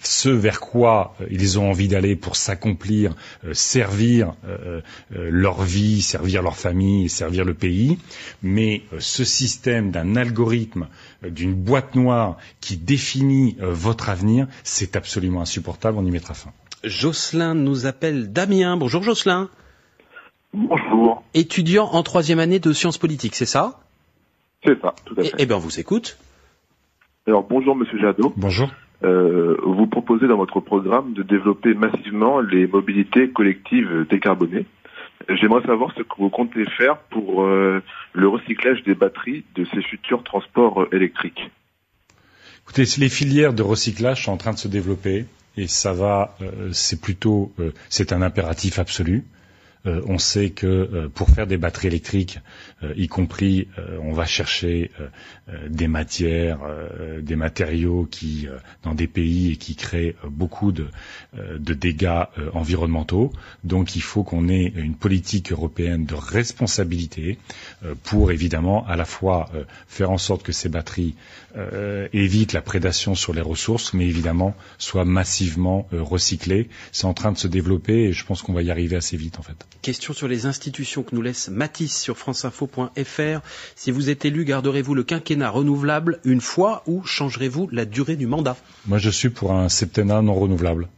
S3: ce vers quoi euh, ils ont envie d'aller pour s'accomplir, euh, servir euh, euh, leur vie, servir leur famille, servir le pays. Mais euh, ce système d'un algorithme, euh, d'une boîte noire qui définit euh, votre avenir, c'est absolument insupportable. On y mettra fin.
S2: Jocelyn nous appelle Damien. Bonjour Jocelyn.
S15: Bonjour.
S2: Étudiant en troisième année de sciences politiques, c'est ça?
S15: C'est ça, tout à
S2: Eh
S15: fait.
S2: eh ben on vous écoute.
S15: Alors bonjour Monsieur Jadot.
S3: Bonjour.
S15: Euh, vous proposez dans votre programme de développer massivement les mobilités collectives décarbonées. J'aimerais savoir ce que vous comptez faire pour euh, le recyclage des batteries de ces futurs transports électriques.
S3: Écoutez, les filières de recyclage sont en train de se développer et ça va, euh, c'est plutôt, c'est un impératif absolu. Euh, on sait que euh, pour faire des batteries électriques, euh, y compris, euh, on va chercher euh, euh, des matières, des matériaux qui, dans des pays et qui créent beaucoup de, de dégâts environnementaux. Donc, il faut qu'on ait une politique européenne de responsabilité pour évidemment à la fois faire en sorte que ces batteries évitent la prédation sur les ressources, mais évidemment soient massivement recyclées. C'est en train de se développer et je pense qu'on va y arriver assez vite en fait.
S2: Question sur les institutions que nous laisse Matisse sur franceinfo.fr. Si vous êtes élu, garderez-vous le quinquennat renouvelable une fois ou changerez-vous la durée du mandat?
S3: Moi, je suis pour un septennat non renouvelable.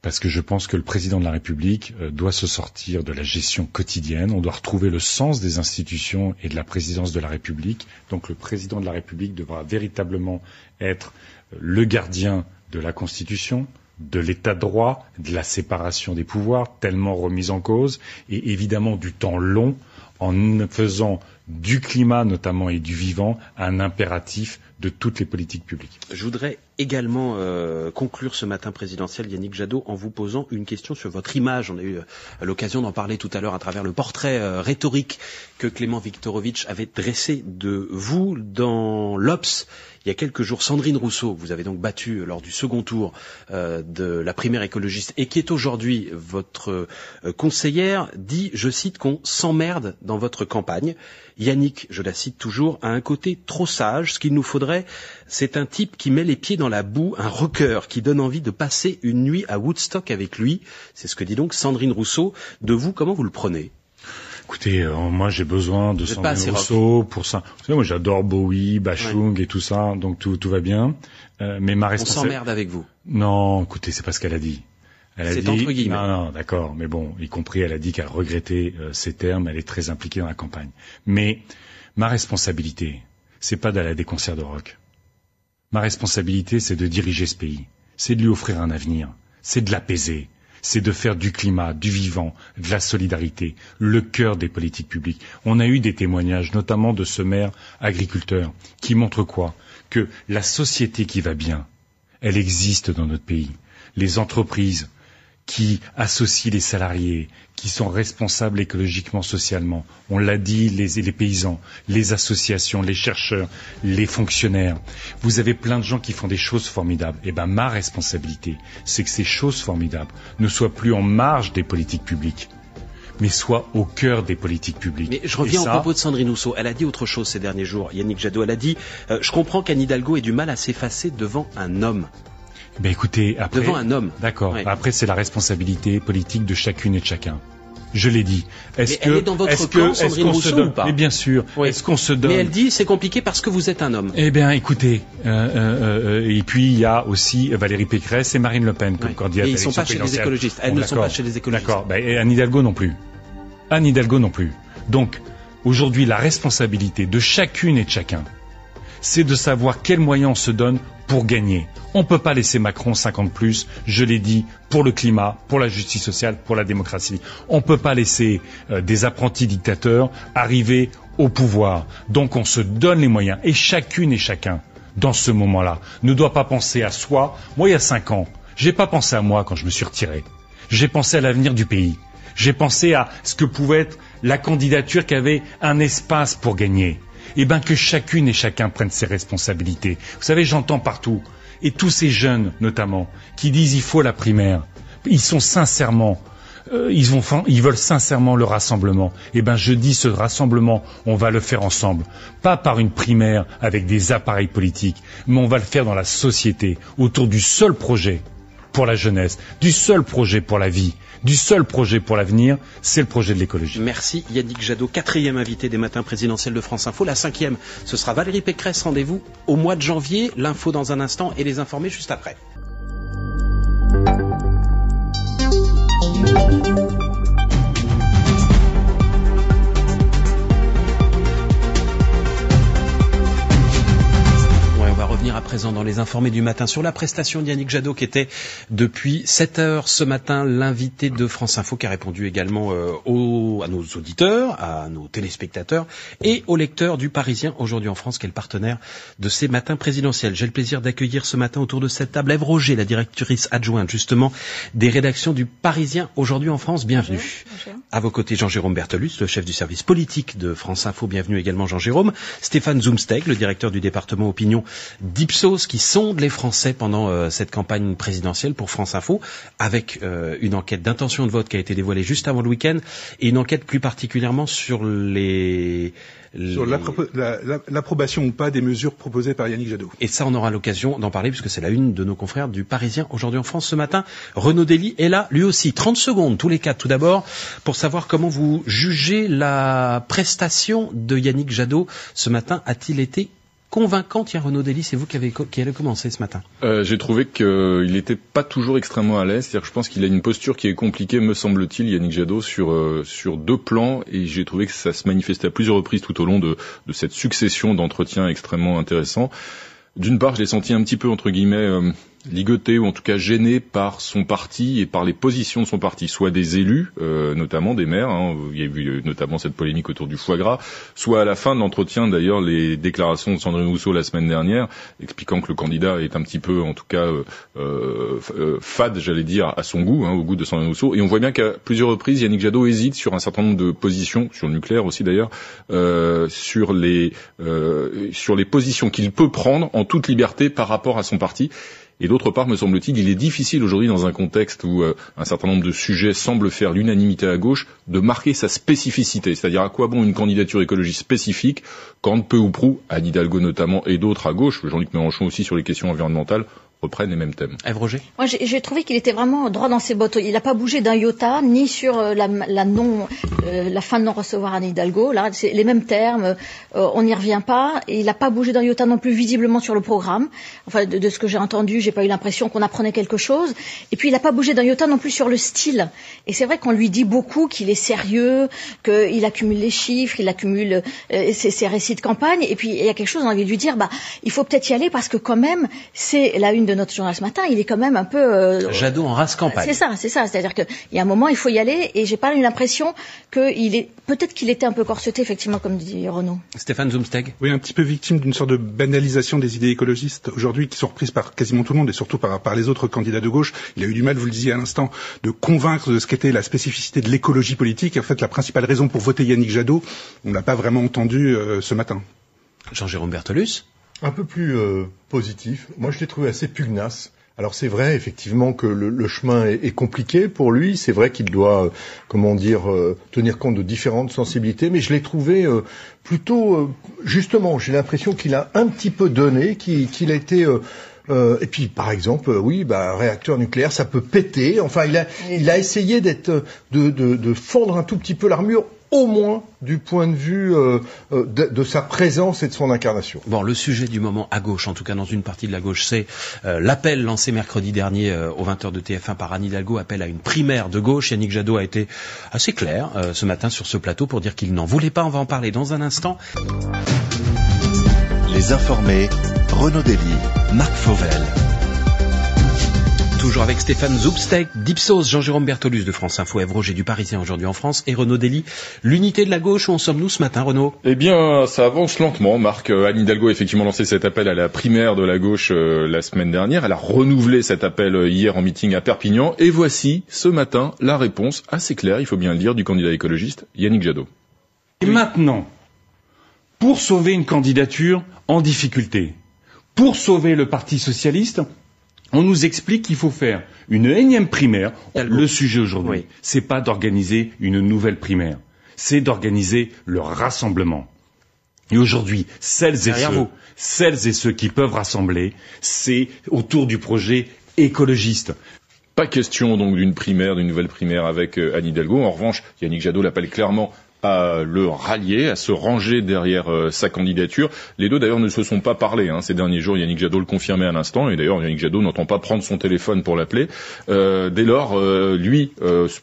S3: Parce que je pense que le président de la République euh, doit se sortir de la gestion quotidienne. On doit retrouver le sens des institutions et de la présidence de la République. Donc le président de la République devra véritablement être euh, le gardien de la Constitution, de l'état de droit, de la séparation des pouvoirs, tellement remise en cause, et évidemment du temps long, en faisant du climat notamment et du vivant un impératif de toutes les politiques publiques.
S2: Je voudrais également euh, conclure ce matin présidentiel, Yannick Jadot, en vous posant une question sur votre image. On a eu euh, l'occasion d'en parler tout à l'heure à travers le portrait euh, rhétorique que Clément Viktorovitch avait dressé de vous dans l'Obs. Il y a quelques jours, Sandrine Rousseau, vous avez donc battu lors du second tour euh, de la primaire écologiste et qui est aujourd'hui votre euh, conseillère, dit, je cite, qu'on s'emmerde dans votre campagne. Yannick, je la cite toujours, a un côté trop sage. Ce qu'il nous faudrait, c'est un type qui met les pieds dans la boue, un rocker qui donne envie de passer une nuit à Woodstock avec lui. C'est ce que dit donc Sandrine Rousseau. De vous, comment vous le prenez?
S3: Écoutez, euh, moi j'ai besoin de Sandrine Rousseau pour ça. Vous savez, moi j'adore Bowie, Bachung et tout ça, donc tout, tout va bien. Euh, mais ma responsabilité...
S2: On s'emmerde avec vous.
S3: Non, écoutez, c'est pas ce qu'elle a dit.
S2: Elle a dit, entre guillemets.
S3: Non, non, d'accord, mais bon, y compris, elle a dit qu'elle regrettait euh, ces termes, elle est très impliquée dans la campagne. Mais ma responsabilité, c'est pas d'aller à des concerts de rock. Ma responsabilité, c'est de diriger ce pays. C'est de lui offrir un avenir. C'est de l'apaiser c'est de faire du climat, du vivant, de la solidarité, le cœur des politiques publiques. On a eu des témoignages, notamment de ce maire agriculteur, qui montre quoi? Que la société qui va bien, elle existe dans notre pays. Les entreprises qui associent les salariés, qui sont responsables écologiquement, socialement. On l'a dit, les, les, paysans, les associations, les chercheurs, les fonctionnaires. Vous avez plein de gens qui font des choses formidables. Eh ben, ma responsabilité, c'est que ces choses formidables ne soient plus en marge des politiques publiques mais soient au cœur des politiques publiques.
S2: Mais je reviens au propos de Sandrine Rousseau. Elle a dit autre chose ces derniers jours. Yannick Jadot, elle a dit euh, Je comprends qu'Anne Hidalgo ait du mal à s'effacer devant un homme.
S3: Ben écoutez, après,
S2: devant un homme.
S3: D'accord. Après, c'est la responsabilité politique de chacune et de chacun. Je l'ai dit.
S2: Est-ce que elle est dans votre est camp, Sandrine Rousseau,
S3: donne,
S2: ou pas
S3: Mais bien sûr. Est-ce qu'on se donne
S2: Mais elle dit c'est compliqué parce que vous êtes un homme.
S3: Eh bien, écoutez. Euh, euh, euh, et puis il y a aussi Valérie Pécresse et Marine Le Pen comme ouais. candidates.
S2: Et ils ne sont pas chez les écologistes. Elles ne sont pas chez les écologistes.
S3: D'accord. Ben, et Anne Hidalgo non plus. Anne Hidalgo non plus. Donc aujourd'hui, la responsabilité de chacune et de chacun, c'est de savoir quels moyens on se donne pour gagner. On ne peut pas laisser Macron 50 plus, je l'ai dit, pour le climat, pour la justice sociale, pour la démocratie. On ne peut pas laisser euh, des apprentis dictateurs arriver au pouvoir. Donc on se donne les moyens. Et chacune et chacun, dans ce moment-là, ne doit pas penser à soi. Moi, il y a cinq ans, j'ai pas pensé à moi quand je me suis retiré. J'ai pensé à l'avenir du pays. J'ai pensé à ce que pouvait être la candidature qui avait un espace pour gagner eh bien que chacune et chacun prenne ses responsabilités. Vous savez, j'entends partout, et tous ces jeunes notamment, qui disent il faut la primaire, ils sont sincèrement euh, ils, veulent sincèrement le rassemblement. Eh bien, je dis ce rassemblement, on va le faire ensemble. Pas par une primaire avec des appareils politiques, mais on va le faire dans la société, autour du seul projet pour la jeunesse, du seul projet pour la vie, du seul projet pour l'avenir, c'est le projet de l'écologie.
S2: Merci Yannick Jadot, quatrième invité des matins présidentiels de France Info. La cinquième, ce sera Valérie Pécresse. Rendez-vous au mois de janvier. L'info dans un instant et les informer juste après. À présent dans les informés du matin sur la prestation d'Yannick Jadot qui était depuis 7 heures ce matin l'invité de France Info qui a répondu également euh, aux, à nos auditeurs, à nos téléspectateurs et aux lecteurs du Parisien aujourd'hui en France qui est le partenaire de ces matins présidentiels. J'ai le plaisir d'accueillir ce matin autour de cette table Ève Roger, la directrice adjointe justement des rédactions du Parisien aujourd'hui en France. Bienvenue. Bonjour. À vos côtés Jean-Jérôme Bertolus, le chef du service politique de France Info. Bienvenue également Jean-Jérôme. Stéphane Zumsteg, le directeur du département opinion d'Ipsos qui sonde les Français pendant euh, cette campagne présidentielle pour France Info, avec euh, une enquête d'intention de vote qui a été dévoilée juste avant le week-end et une enquête plus particulièrement sur les
S16: sur l'approbation ou pas des mesures proposées par Yannick Jadot.
S2: Et ça, on aura l'occasion d'en parler puisque c'est la une de nos confrères du Parisien aujourd'hui en France ce matin. Renaud Dely est là, lui aussi. 30 secondes, tous les quatre, tout d'abord, pour savoir comment vous jugez la prestation de Yannick Jadot ce matin. A-t-il été convaincant, Tiens, Renaud Dely, c'est vous qui avez, qui avez commencé ce matin.
S17: Euh, J'ai trouvé qu'il n'était pas toujours extrêmement à l'aise. C'est-à-dire que je pense qu'il a une posture qui est compliquée, me semble-t-il, Yannick Jadot, sur, euh, sur deux plans. Et j'ai trouvé que ça se manifestait à plusieurs reprises tout au long de, de cette succession d'entretiens extrêmement intéressants. D'une part, je l'ai senti un petit peu, entre guillemets, euh, ligoté ou en tout cas gêné par son parti et par les positions de son parti, soit des élus, euh, notamment des maires, hein, il y a eu euh, notamment cette polémique autour du foie gras, soit à la fin de l'entretien d'ailleurs les déclarations de Sandrine Rousseau la semaine dernière, expliquant que le candidat est un petit peu en tout cas euh, euh fade, j'allais dire, à son goût, hein, au goût de Sandrine Rousseau, et on voit bien qu'à plusieurs reprises Yannick Jadot hésite sur un certain nombre de positions, sur le nucléaire aussi d'ailleurs, sur les sur les positions qu'il peut prendre en toute liberté par rapport à son parti. Et d'autre part, me semble-t-il, il est difficile aujourd'hui, dans un contexte où euh, un certain nombre de sujets semblent faire l'unanimité à gauche, de marquer sa spécificité. C'est-à-dire à quoi bon une candidature écologique spécifique quand peu ou prou, Anne Hidalgo notamment et d'autres à gauche, Jean-Luc Mélenchon aussi sur les questions environnementales, reprennent les mêmes thèmes.
S2: Ève Roger
S18: Moi, j'ai trouvé qu'il était vraiment droit dans ses bottes. Il n'a pas bougé d'un iota, ni sur euh, la, la non, euh, la fin de non-recevoir Anne Hidalgo. Là, c'est les mêmes termes. Euh, on n'y revient pas. Et il n'a pas bougé d'un iota non plus visiblement sur le programme. Enfin, de, de ce que j'ai entendu, j'ai pas eu l'impression qu'on apprenait quelque chose. Et puis, il n'a pas bougé d'un iota non plus sur le style. Et c'est vrai qu'on lui dit beaucoup qu'il est sérieux, qu'il accumule les chiffres, il accumule euh, ses, ses, récits de campagne. Et puis, il y a quelque chose, on a envie de lui dire, bah, il faut peut-être y aller parce que quand même, c'est la une de notre journal ce matin. Il est quand même un peu. Euh,
S2: Jadot en race campagne.
S18: C'est ça, c'est ça. C'est-à-dire qu'il y a un moment, il faut y aller. Et j'ai pas eu l'impression qu'il est. Peut-être qu'il était un peu corseté, effectivement, comme dit Renaud.
S2: Stéphane Zumsteg.
S16: Oui, un petit peu victime d'une sorte de banalisation des idées écologistes aujourd'hui, qui sont reprises par quasiment tout le monde et surtout par, par les autres candidats de gauche. Il a eu du mal, vous le disiez à l'instant, de convaincre de ce qu'était la spécificité de l'écologie politique. Et en fait, la principale raison pour voter Yannick Jadot, on l'a pas vraiment entendu euh, ce matin.
S2: Jean-Jérôme Bertolus
S7: Un peu plus euh, positif. Moi, je l'ai trouvé assez pugnace. Alors c'est vrai effectivement que le, le chemin est, est, compliqué pour lui. C'est vrai qu'il doit, euh, comment dire, euh, tenir compte de différentes sensibilités. Mais je l'ai trouvé euh, plutôt, justement, j'ai l'impression qu'il a un petit peu donné, qu'il a été euh, et puis, par exemple, oui, bah, réacteur nucléaire, ça peut péter. Enfin, il a, il a essayé d'être, de, de, de fondre un tout petit peu l'armure au moins du point de vue euh, de, de, sa présence et de son incarnation.
S2: Bon, le sujet du moment à gauche, en tout cas dans une partie de la gauche, c'est euh, l'appel lancé mercredi dernier euh, aux 20h de TF1 par Anne Hidalgo, appel à une primaire de gauche. Yannick Jadot a été assez clair ce matin sur ce plateau pour dire qu'il n'en voulait pas. On va en parler dans un instant.
S1: Les informés, Renaud Dely, Marc Fauvel.
S2: Toujours avec Stéphane Zoubstek, Dipsos, Jean-Jérôme Bertolus de France Info, Ève Roger du Parisien aujourd'hui en France et Renaud Dely. L'unité de la gauche, où en sommes-nous ce matin, Renaud?
S17: Eh bien, ça avance lentement. Marc, euh, Anne Hidalgo a effectivement lancé cet appel à la primaire de la gauche euh, la semaine dernière. Elle a renouvelé cet appel euh, hier en meeting à Perpignan. Et voici, ce matin, la réponse assez claire, il faut bien le dire, du candidat écologiste, Yannick Jadot.
S3: Et maintenant, pour sauver une candidature en difficulté, pour sauver le Parti socialiste, on nous explique qu'il faut faire une énième primaire. Le sujet aujourd'hui, oui. c'est pas d'organiser une nouvelle primaire, c'est d'organiser le rassemblement. Et aujourd'hui, celles et ceux, vous. celles et ceux qui peuvent rassembler, c'est autour du projet écologiste.
S17: Pas question donc d'une primaire, d'une nouvelle primaire avec euh, Anne Hidalgo. En revanche, Yannick Jadot l'appelle clairement à le rallier, à se ranger derrière euh, sa candidature. Les deux d'ailleurs ne se sont pas parlé hein, ces derniers jours. Yannick Jadot le confirmait à l'instant, et d'ailleurs Yannick Jadot n'entend pas prendre son téléphone pour l'appeler. Euh, dès lors, euh, lui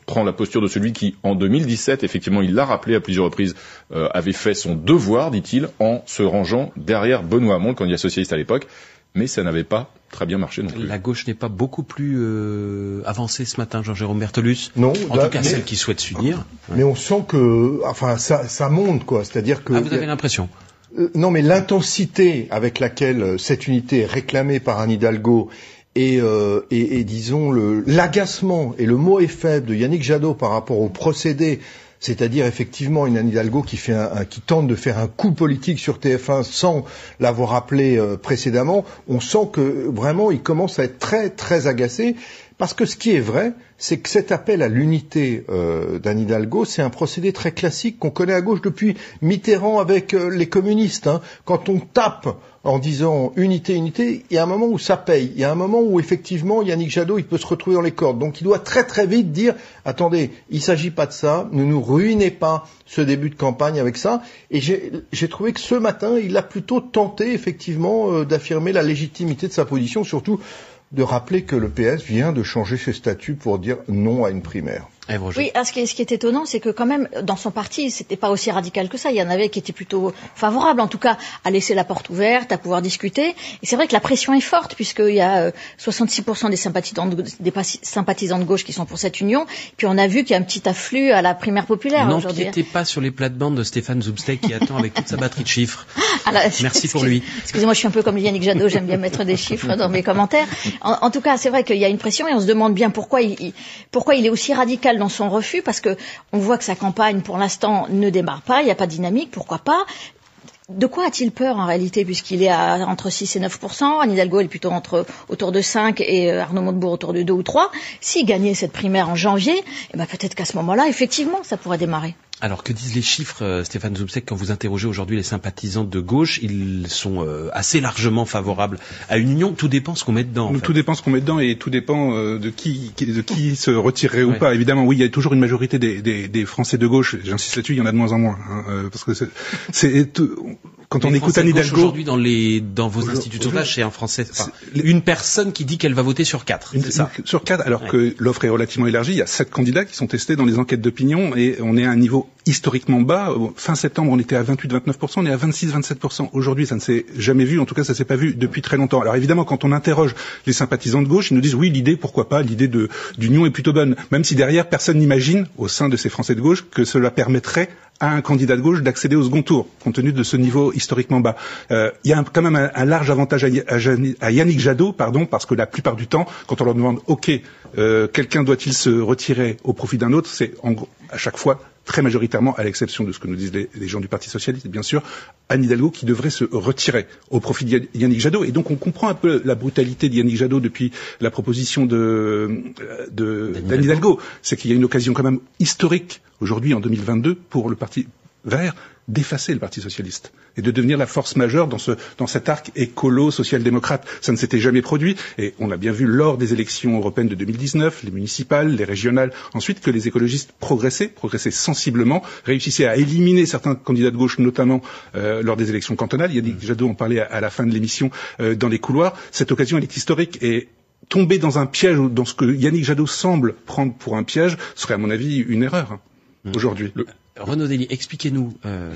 S17: prend la posture de celui qui, en 2017, effectivement, il l'a rappelé à plusieurs reprises, avait fait son devoir, dit-il, en se rangeant derrière Benoît Hamon, le candidat socialiste à l'époque. Mais ça n'avait pas très bien marché non plus.
S2: La gauche n'est pas beaucoup plus euh, avancée ce matin, Jean-Jérôme Bertolus.
S7: Non.
S2: En là, tout cas, mais, celle qui souhaite s'unir.
S7: Mais on sent que, enfin, ça, ça monte, quoi. C'est-à-dire que.
S2: Ah, vous avez l'impression.
S7: Euh, non, mais l'intensité avec laquelle cette unité est réclamée par Anne Hidalgo et, euh, et, et disons l'agacement et le mot est faible de Yannick Jadot par rapport au procédé c'est-à-dire effectivement une Anne Hidalgo qui, fait un, un, qui tente de faire un coup politique sur TF1 sans l'avoir appelé euh, précédemment, on sent que vraiment il commence à être très très agacé. Parce que ce qui est vrai, c'est que cet appel à l'unité euh, d'Anne Hidalgo, c'est un procédé très classique qu'on connaît à gauche depuis Mitterrand avec euh, les communistes. Hein. Quand on tape en disant unité, unité, il y a un moment où ça paye. Il y a un moment où effectivement Yannick Jadot, il peut se retrouver dans les cordes. Donc il doit très très vite dire, attendez, il ne s'agit pas de ça, ne nous ruinez pas ce début de campagne avec ça. Et j'ai trouvé que ce matin, il a plutôt tenté effectivement euh, d'affirmer la légitimité de sa position, surtout de rappeler que le PS vient de changer ses statuts pour dire non à une primaire.
S18: Oui, ce qui, est, ce qui est étonnant, c'est que quand même, dans son parti, c'était pas aussi radical que ça. Il y en avait qui étaient plutôt favorables, en tout cas, à laisser la porte ouverte, à pouvoir discuter. Et c'est vrai que la pression est forte, puisqu'il y a 66% des sympathisants, de, des sympathisants de gauche qui sont pour cette union. Puis on a vu qu'il y a un petit afflux à la primaire populaire aujourd'hui.
S2: N'empiétez pas sur les plates-bandes de Stéphane Zubstek qui attend avec toute sa batterie de chiffres. *laughs* Alors, Merci pour lui.
S18: Excusez-moi, je suis un peu comme Yannick Jadot, j'aime bien mettre des chiffres dans mes commentaires. En, en tout cas, c'est vrai qu'il y a une pression et on se demande bien pourquoi il, pourquoi il est aussi radical dans son refus, parce que on voit que sa campagne, pour l'instant, ne démarre pas, il n'y a pas de dynamique, pourquoi pas de quoi a-t-il peur en réalité puisqu'il est à entre 6 et 9% Anne Hidalgo est plutôt entre autour de 5 et euh, Arnaud Montebourg autour de 2 ou 3. S'il gagnait cette primaire en janvier, eh ben peut-être qu'à ce moment-là, effectivement, ça pourrait démarrer.
S2: Alors que disent les chiffres, euh, Stéphane Zoubsek, quand vous interrogez aujourd'hui les sympathisants de gauche, ils sont euh, assez largement favorables à une union. Tout dépend ce qu'on met dedans. En
S16: Tout dépend ce qu'on met dedans et tout dépend euh, de qui, qui- de qui se retirerait ou pas. Évidemment, oui, il y a toujours une majorité des, des, des Français de gauche. J'insiste là-dessus, il y en a de moins en moins, hein, parce que c'est- quand on écoute Anne Hidalgo.
S2: aujourd'hui dans les dans vos instituts de sondage, c'est un Français, enfin, une personne qui dit qu'elle va voter sur quatre.
S16: Une-
S2: C'est ça.
S16: Sur quatre, alors que l'offre est relativement élargie, il y a sept candidats qui sont testés dans les enquêtes d'opinion et on est à un niveau historiquement bas. Fin septembre, on était à 28-29%, on est à 26-27%. Aujourd'hui, ça ne s'est jamais vu, en tout cas, ça s'est pas vu depuis très longtemps. Alors évidemment, quand on interroge les sympathisants de gauche, ils nous disent oui, l'idée, pourquoi pas, l'idée d'union est plutôt bonne, même si derrière, personne n'imagine, au sein de ces Français de gauche, que cela permettrait à un candidat de gauche d'accéder au second tour, compte tenu de ce niveau historiquement bas. Euh, il y a quand même un, large avantage à, Yannick Jadot, pardon, parce que la plupart du temps, quand on leur demande, OK, euh, quelqu'un doit-il se retirer au profit d'un autre, c'est à chaque fois très majoritairement, à l'exception de ce que nous disent les, les gens du Parti socialiste, bien sûr, Anne Hidalgo qui devrait se retirer au profit de Ya- Yannick Jadot. Et donc on comprend un peu la brutalité de Yannick Jadot depuis la proposition de, de d'Anne Hidalgo. C'est qu'il y a une occasion quand même historique aujourd'hui en 2022 pour le Parti vert d'effacer le Parti socialiste et de devenir la force majeure dans, ce, dans cet arc écolo social-démocrate. Ça ne s'était jamais produit et on l'a bien vu lors des élections européennes de 2019, les municipales, les régionales, ensuite que les écologistes progressaient, progressaient sensiblement, réussissaient à éliminer certains candidats de gauche, notamment euh, lors des élections cantonales. Yannick Jadot en parlait à, à la fin de l'émission euh, dans les couloirs. Cette occasion, elle est historique et tomber dans un piège, dans ce que Yannick Jadot semble prendre pour un piège, serait à mon avis une erreur hein, aujourd'hui.
S2: Renaud Dely, expliquez-nous euh,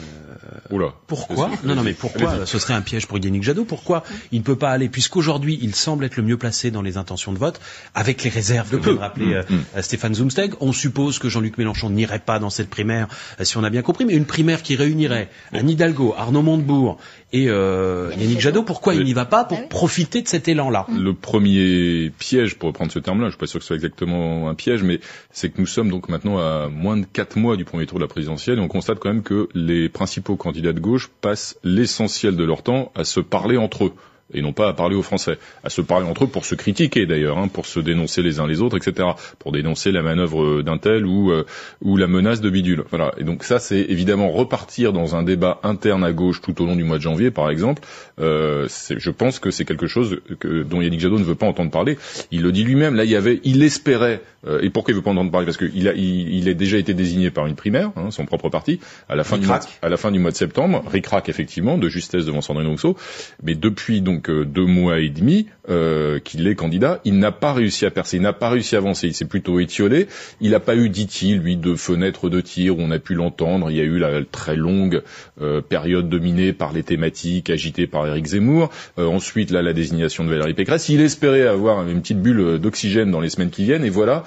S2: pourquoi. Non, non, mais pourquoi ce serait un piège pour Yannick Jadot? Pourquoi il ne peut pas aller Puisqu'aujourd'hui, il semble être le mieux placé dans les intentions de vote, avec les réserves que de rappeler euh, euh, Stéphane Zumsteg. On suppose que Jean-Luc Mélenchon n'irait pas dans cette primaire, euh, si on a bien compris, mais une primaire qui réunirait Anne Hidalgo, Arnaud Montebourg et euh, Yannick Jadot. Pourquoi il n'y va pas pour profiter de cet élan-là?
S17: Le premier piège, pour reprendre ce terme-là, je suis pas sûr que ce soit exactement un piège, mais c'est que nous sommes donc maintenant à moins de quatre mois du premier tour de la présidentielle et on constate quand même que les principaux candidats de gauche passent l'essentiel de leur temps à se parler entre eux et non pas à parler aux Français, à se parler entre eux pour se critiquer d'ailleurs, hein, pour se dénoncer les uns les autres, etc., pour dénoncer la manœuvre d'un tel ou euh, ou la menace de bidule. Voilà. Et donc ça, c'est évidemment repartir dans un débat interne à gauche tout au long du mois de janvier, par exemple. Euh, je pense que c'est quelque chose que, dont Yannick Jadot ne veut pas entendre parler. Il le dit lui-même. Là, il y avait, il espérait. Euh, et pourquoi il veut pas entendre parler? Parce qu'il a, il, il a déjà été désigné par une primaire, hein, son propre parti, à la fin du mois, à la fin du mois de septembre. Ric-rac, effectivement, de justesse devant Sandrine Rousseau. Mais depuis donc euh, deux mois et demi euh, qu'il est candidat, il n'a pas réussi à percer, il n'a pas réussi à avancer. Il s'est plutôt étiolé. Il n'a pas eu, dit-il, lui, de fenêtre de tir où on a pu l'entendre. Il y a eu la très longue euh, période dominée par les thématiques agitées par Éric Zemmour. Euh, ensuite, là, la désignation de Valérie Pécresse. Il espérait avoir une petite bulle d'oxygène dans les semaines qui viennent. Et voilà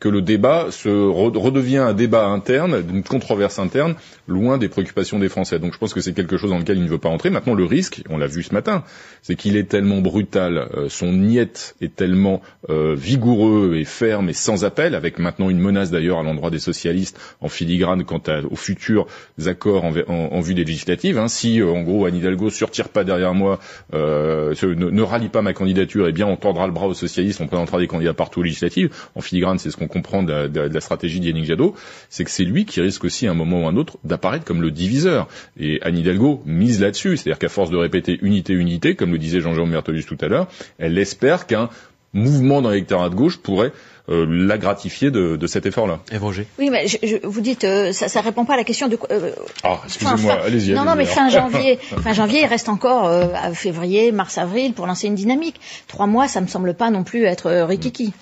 S17: que le débat se re- redevient un débat interne, une controverse interne, loin des préoccupations des Français. Donc je pense que c'est quelque chose dans lequel il ne veut pas entrer. Maintenant, le risque, on l'a vu ce matin, c'est qu'il est tellement brutal, euh, son niet est tellement euh, vigoureux et ferme et sans appel, avec maintenant une menace d'ailleurs à l'endroit des socialistes en filigrane quant à, aux futurs accords en, en- en vue des législatives. hein. Si, euh, en gros, Anne Hidalgo retire pas derrière moi, euh, ne, ne rallie pas ma candidature, eh bien on tordra le bras aux socialistes, on présentera des candidats partout aux législatives. En filigrane, c'est ce qu'on comprend de la, de la- de la stratégie d'Yannick Jadot, c'est que c'est lui qui risque aussi à un moment ou un autre d'apparaître comme le diviseur. Et Anne Hidalgo mise là-dessus, c'est-à-dire qu'à force de répéter unité, unité, comme le disait Jean-Jean Bertolus tout à l'heure, elle espère qu'un mouvement dans l'électorat de gauche pourrait euh, la gratifier de, de cet effort-là.
S2: Et Roger?
S18: Oui, mais je, je- vous dites, euh, ça, ça répond pas à la question de quoi. euh,
S17: Ah,
S18: fin-
S17: excusez-moi,
S18: fin-
S17: allez-y.
S18: Non, non,
S17: allez-y,
S18: mais fin janvier, *laughs* fin janvier, il reste encore euh, à février, mars, avril pour lancer une dynamique. Trois mois, ça me semble pas non plus être euh, rikiki.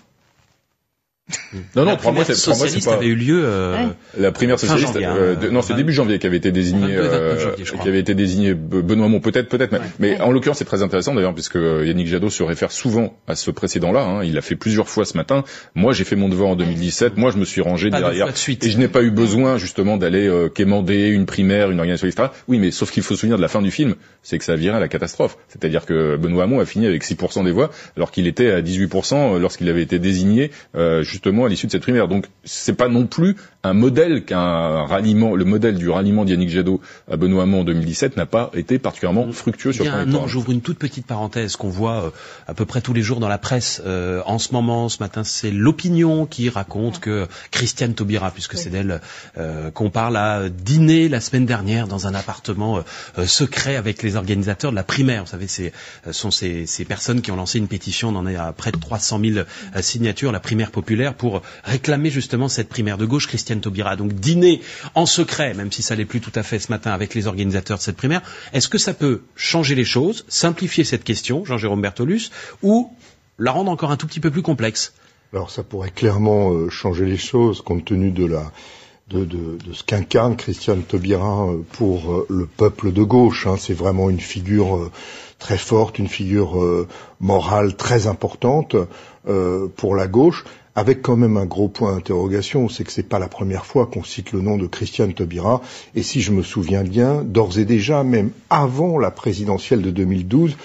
S17: Non,
S2: La
S17: non, trois mois, c'est trois mois, c'est
S2: socialiste
S17: pas.
S2: avait eu lieu. euh,
S18: Ouais.
S17: La primaire socialiste,
S2: janvier, hein,
S17: euh, de- non, c'est
S2: vingt-
S17: début janvier qui avait été désigné,
S2: 22 et 29
S17: euh,
S2: janvier,
S17: qui avait été désigné Be- Benoît Hamon, peut-être, peut-être, mais, mais en l'occurrence c'est très intéressant d'ailleurs puisque euh, Yannick Jadot se réfère souvent à ce précédent-là. hein. il l'a fait plusieurs fois ce matin. Moi, j'ai fait mon devoir en 2017. Moi, je me suis rangé
S2: Pas
S17: derrière
S2: de suite.
S17: et je n'ai pas eu besoin justement d'aller euh, quémander une primaire, une organisation, etc. Oui, mais sauf qu'il faut se souvenir de la fin du film, c'est que ça a viré à la catastrophe. C'est-à-dire que Benoît Hamon a fini avec 6% des voix alors qu'il était à 18% lorsqu'il avait été désigné euh, juste justement à l'issue de cette primaire. Donc c'est pas non plus un modèle qu'un ralliement, le modèle du ralliement d'Yannick Jadot à Benoît Hamon en 2017 n'a pas été particulièrement fructueux sur le plan
S2: Non, j'ouvre une toute petite parenthèse qu'on voit euh, à peu près tous les jours dans la presse euh, en ce moment. Ce matin, c'est l'opinion qui raconte que Christiane Taubira, puisque c'est d'elle euh, qu'on parle, a dîné la semaine dernière dans un appartement secret avec les organisateurs de la primaire. Vous savez, ce sont ces, ces, personnes qui ont lancé une pétition, on en est à près de 300 000 signatures, la primaire populaire, pour réclamer justement cette primaire de gauche. Christiane Taubira a donc dîné en secret, même si ça l'est plus tout à fait ce matin avec les organisateurs de cette primaire. Est-ce que ça peut changer les choses, simplifier cette question, Jean-Jérôme Bertolus, ou la rendre encore un tout petit peu plus complexe?
S7: Alors ça pourrait clairement euh, changer les choses compte tenu de ce qu'incarne Christiane Taubira euh, pour euh, le peuple de gauche. Hein. C'est vraiment une figure très forte, une figure morale très importante pour la gauche avec quand même un gros point d'interrogation, c'est que c'est pas la première fois qu'on cite le nom de Christiane Taubira, et si je me souviens bien, d'ores et déjà, même avant la présidentielle de 2012,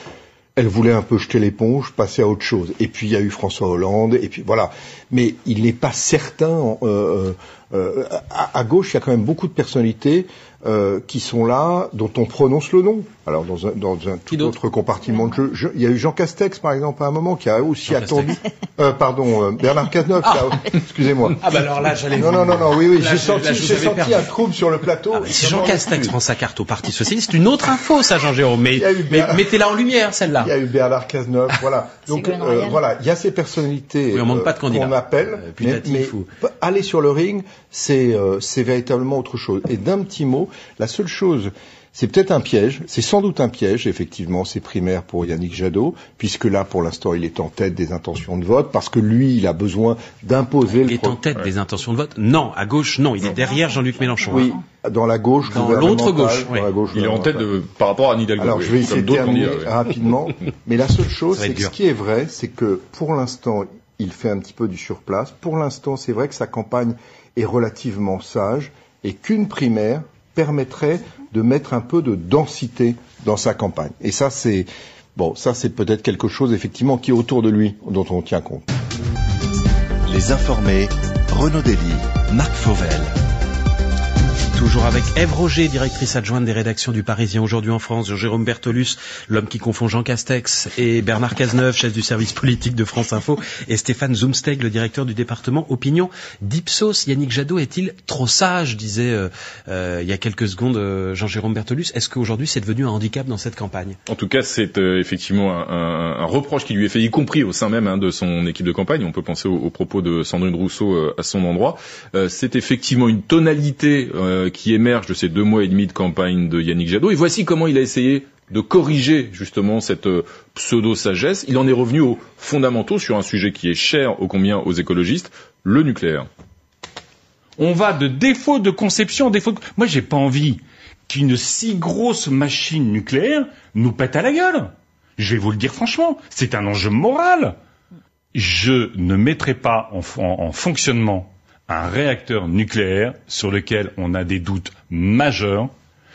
S7: elle voulait un peu jeter l'éponge, passer à autre chose. Et puis il y a eu François Hollande, et puis voilà. Mais il n'est pas certain. Euh, euh, à, à, gauche, il y a quand même beaucoup de personnalités euh, qui sont là, dont on prononce le nom. Alors dans un, dans un tout autre compartiment de jeu, il y a eu Jean Castex par exemple à un moment qui a aussi attendu. Euh, pardon, euh, Bernard Cazeneuve. Ah. Excusez-moi.
S2: Ah bah alors là j'allais.
S7: Non non non non oui oui j'ai senti j'ai senti un trouble sur le plateau. Ah,
S2: si Jean Castex prend sa carte au Parti socialiste, c'est une autre info ça Jean-Jérôme. Mais, mais mettez-la en lumière celle-là.
S7: Il y a eu Bernard Cazeneuve. voilà. *laughs* Donc euh, voilà il y a ces personnalités qu'on appelle. mais, mais aller sur le ring c'est c'est véritablement autre chose. Et d'un petit mot, la seule chose c'est peut-être un piège, c'est sans doute un piège, effectivement, ces primaires pour Yannick Jadot, puisque là, pour l'instant, il est en tête des intentions de vote, parce que lui, il a besoin d'imposer...
S2: Il est en tête des intentions de vote Non, à gauche, non, il est derrière Jean-Luc Mélenchon.
S7: Oui, dans la gauche
S2: Dans l'autre gauche,
S17: oui. il est en tête de, par rapport à Nidalgo.
S7: Alors, je vais essayer de terminer rapidement, *laughs* mais la seule chose, c'est que ce qui est vrai, c'est que, pour l'instant, il fait un petit peu du surplace. Pour l'instant, c'est vrai que sa campagne est relativement sage, et qu'une primaire permettrait de mettre un peu de densité dans sa campagne. Et ça, c'est peut-être quelque chose effectivement qui est autour de lui dont on tient compte.
S1: Les informés, Renaud Dely, Marc Fauvel.
S2: Toujours avec Ève Roger, directrice adjointe des rédactions du Parisien aujourd'hui en France, Jérôme Bertolus, l'homme qui confond Jean Castex, et Bernard Cazeneuve, chef du service politique de France Info, et Stéphane Zumsteg, le directeur du département Opinion d'Ipsos. Yannick Jadot est-il trop sage, disait euh, euh, il y a quelques secondes euh, Jean-Jérôme Bertolus. Est-ce qu'aujourd'hui c'est devenu un handicap dans cette campagne?
S17: En tout cas, c'est effectivement un, un, reproche qui lui est fait, y compris au sein même hein, de son équipe de campagne. On peut penser aux, propos de Sandrine Rousseau à son endroit. c'est effectivement une tonalité qui émerge de ces deux mois et demi de campagne de Yannick Jadot. Et voici comment il a essayé de corriger justement cette euh, pseudo-sagesse. Il en est revenu aux fondamentaux sur un sujet qui est cher au combien aux écologistes, le nucléaire.
S3: On va de défaut de conception défaut de... Moi, j'ai pas envie qu'une si grosse machine nucléaire nous pète à la gueule. Je vais vous le dire franchement, c'est un enjeu moral. Je ne mettrai pas en fonctionnement un réacteur nucléaire sur lequel on a des doutes majeurs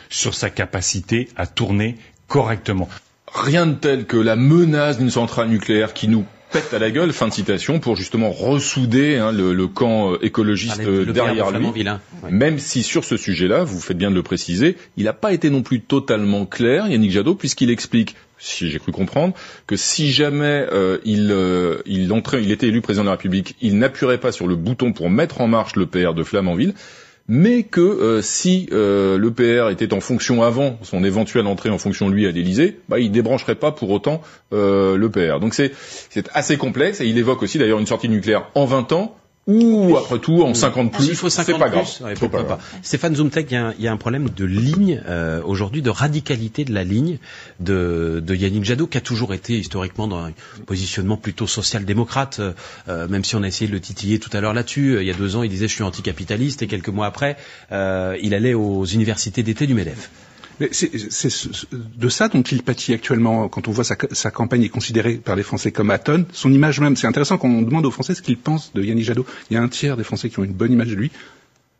S3: sur sa capacité à tourner correctement.
S17: Rien de tel que la menace d'une centrale nucléaire qui nous pète à la gueule, fin de citation, pour justement ressouder hein, le, camp euh, écologiste derrière lui. Même si sur ce sujet-là, vous faites bien de le préciser, il n'a pas été non plus totalement clair, Yannick Jadot, puisqu'il explique si j'ai cru comprendre, que si jamais euh, il, euh, il était élu président de la République, il n'appuierait pas sur le bouton pour mettre en marche le PR de Flamanville, mais que euh, si le PR était en fonction avant son éventuelle entrée en fonction lui à l'Élysée, bah, il débrancherait pas pour autant le PR. Donc c'est assez complexe et il évoque aussi d'ailleurs une sortie nucléaire en 20 ans ou après tout en 50 plus.
S2: Il faut 50 pas plus. Grave. pas. Stéphane Zumtek, il, il y, a un problème de ligne euh, aujourd'hui, de radicalité de la ligne de, de Yannick Jadot, qui a toujours été historiquement dans un positionnement plutôt social-démocrate, euh, même si on a essayé de le titiller tout à l'heure là-dessus. Il y a deux ans, il disait je suis anticapitaliste, et quelques mois après, euh, il allait aux universités d'été du MEDEF.
S16: C'est de ça dont il pâtit actuellement quand on voit sa, sa, campagne est considérée par les Français comme atone. Son image même, c'est intéressant quand on demande aux Français ce qu'ils pensent de Yannick Jadot. Il y a un tiers des Français qui ont une bonne image de lui,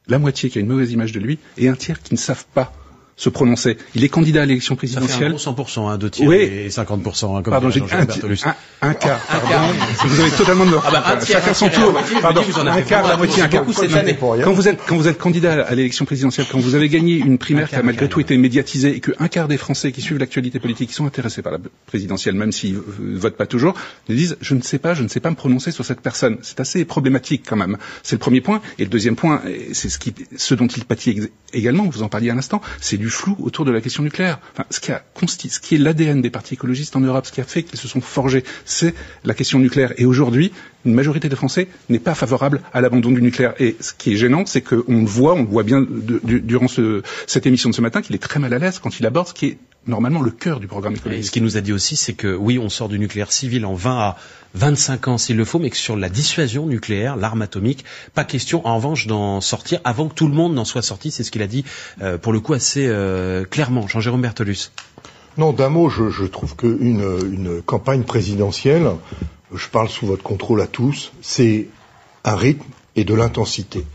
S16: la moitié qui a une mauvaise image de lui, et un tiers qui ne savent pas se prononcer. Il est candidat à l'élection présidentielle.
S2: Ça fait un 100%, hein, deux tiers
S16: Oui.
S2: et 50%. Hein, comme
S16: Pardon, j'ai un, un, un quart,
S2: Un
S16: pardon.
S2: quart.
S16: Vous avez totalement de
S2: Ah bah, un tiers,
S16: Chacun
S2: un
S16: son tour. Pardon, un quart, la moitié, un quart. Quand vous êtes, quand vous êtes candidat à l'élection présidentielle, quand vous avez gagné une primaire qui a malgré tout été médiatisée et qu'un quart des Français qui suivent l'actualité politique, qui sont intéressés par la présidentielle, même s'ils euh, votent pas toujours, ils disent, je ne sais pas, je ne sais pas me prononcer sur cette personne. C'est assez problématique quand même. C'est le premier point. Et le deuxième point, c'est ce qui, ce dont il pâtit également, vous en parliez à l'instant, c'est du flou autour de la question nucléaire. Enfin, ce qui a ce qui est l'ADN des partis écologistes en Europe, ce qui a fait qu'ils se sont forgés, c'est la question nucléaire. Et aujourd'hui, une majorité des Français n'est pas favorable à l'abandon du nucléaire. Et ce qui est gênant, c'est qu'on le voit, on le voit bien durant ce- cette émission de ce matin, qu'il est très mal à l'aise quand il aborde ce qui est normalement le cœur du programme
S2: Et
S16: écologiste.
S2: ce qu'il nous a dit aussi, c'est que oui, on sort du nucléaire civil en 20 à 25 ans s'il le faut, mais que sur la dissuasion nucléaire, l'arme atomique, pas question en revanche d'en sortir avant que tout le monde n'en soit sorti. C'est ce qu'il a dit euh, pour le coup assez euh, clairement. Jean-Jérôme Bertolus.
S7: Non, d'un mot, je, je trouve qu'une une campagne présidentielle, je parle sous votre contrôle à tous, c'est un rythme et de l'intensité.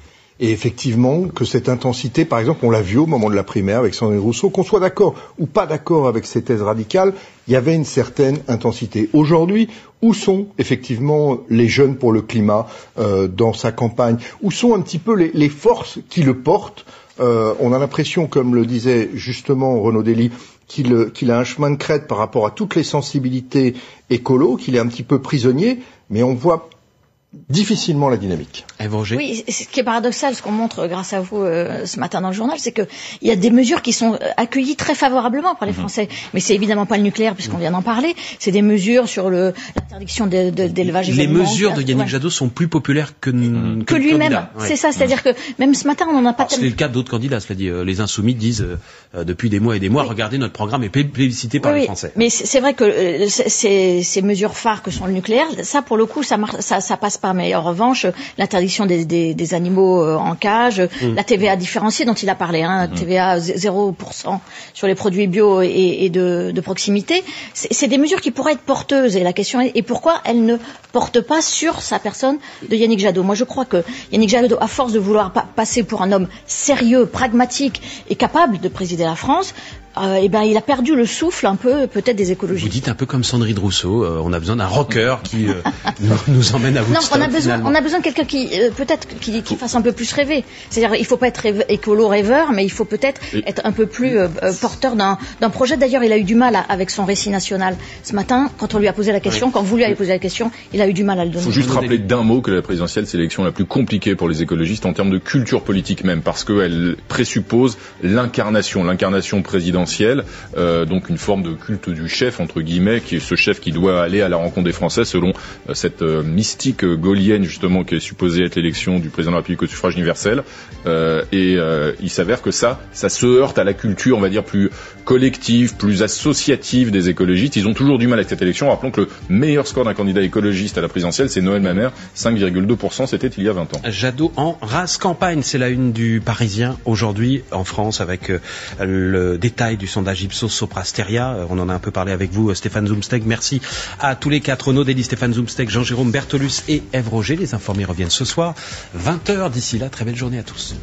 S7: Et effectivement, que cette intensité, par exemple, on l'a vu au moment de la primaire avec Sandrine Rousseau, qu'on soit d'accord ou pas d'accord avec ces thèses radicales, il y avait une certaine intensité. Aujourd'hui, où sont effectivement les jeunes pour le climat euh, dans sa campagne? Où sont un petit peu les, forces qui le portent? Euh, On a l'impression, comme le disait justement Renaud Dely, qu'il qu'il a un chemin de crête par rapport à toutes les sensibilités écolo, qu'il est un petit peu prisonnier, mais on voit difficilement la dynamique.
S18: Oui, ce qui est paradoxal, ce qu'on montre grâce à vous euh, ce matin dans le journal, c'est que il y a des mesures qui sont euh, accueillies très favorablement par les Français. Mais c'est évidemment pas le nucléaire puisqu'on vient d'en parler. C'est des mesures sur le l'interdiction d'élevage.
S2: Les mesures de Yannick
S18: Ouais.
S2: Jadot sont plus populaires que, que,
S18: que lui-même.
S2: Ouais.
S18: C'est ça, c'est-à-dire que même ce matin, on n'en a pas
S2: C'est le cas d'autres candidats, cela dit. Euh, Les insoumis disent euh, euh, depuis des mois et des mois, regardez notre programme est plé- plébiscité par
S18: Oui,
S2: les
S18: oui.
S2: Français.
S18: Mais c'est vrai que euh, ces, ces mesures phares que sont le nucléaire, ça pour le coup, ça, ça, ça passe pas. Mais en revanche, l'interdiction des, des, des animaux euh, en cage,
S19: Mm.
S18: la TVA différenciée dont il a parlé, hein,
S19: Mm.
S18: TVA zé- 0% sur les produits bio et, et de, de proximité, c'est des mesures qui pourraient être porteuses. Et la question est et pourquoi elles ne portent pas sur sa personne de Yannick Jadot? Moi, je crois que Yannick Jadot, à force de vouloir pa- passer pour un homme sérieux, pragmatique et capable de présider la France, euh, eh ben, il a perdu le souffle un peu, peut-être des
S2: Vous
S18: écologistes.
S2: dites un peu comme Sandrine Rousseau, euh, on a besoin d'un rocker qui euh, *laughs* nous, nous emmène à Woodstock.
S18: On a besoin,
S2: finalement.
S18: on a besoin de quelqu'un qui, euh, peut-être, qui, qui fasse un peu plus rêver. C'est-à-dire, il faut pas être rêve- écolo rêveur, mais il faut peut-être être un peu plus euh, euh, porteur d'un projet. D'ailleurs, il a eu du mal à- avec son récit national. Ce matin, quand on lui a posé la question,
S17: Oui.
S18: quand vous lui avez posé la question, il a eu du mal à le
S17: Il
S18: donner.
S17: faut juste rappeler d'un mot que la présidentielle, c'est l'élection la plus compliquée pour les écologistes en termes de culture politique même, parce qu'elle présuppose l'incarnation, l'incarnation présidentielle, euh, donc une forme de culte du chef, entre guillemets, qui est ce chef qui doit aller à la rencontre des Français selon cette mystique gaulienne, justement, qui est supposée être l'élection du président de la République au suffrage universel. Euh, et euh, il s'avère que ça, ça se heurte à la culture, on va dire, plus collective, plus associative des écologistes. Ils ont toujours du mal avec cette élection. Rappelons que le meilleur score d'un candidat écologiste à la présidentielle, c'est Noël Mamère, 5,2%, c'était il y a 20 ans.
S2: Jadot en race campagne, c'est la une du Parisien aujourd'hui en France avec euh, le détail du sondage Ipsos Soprasteria. Euh, On en a un peu parlé avec vous, euh, Stéphane Zoumsteg. Merci à tous les quatre, Renaud Dely, Stéphane Zoumsteg, Jean-Jérôme Bertolus et Ève Roger. Les informés reviennent ce soir, 20h. D'ici là, très belle journée à tous.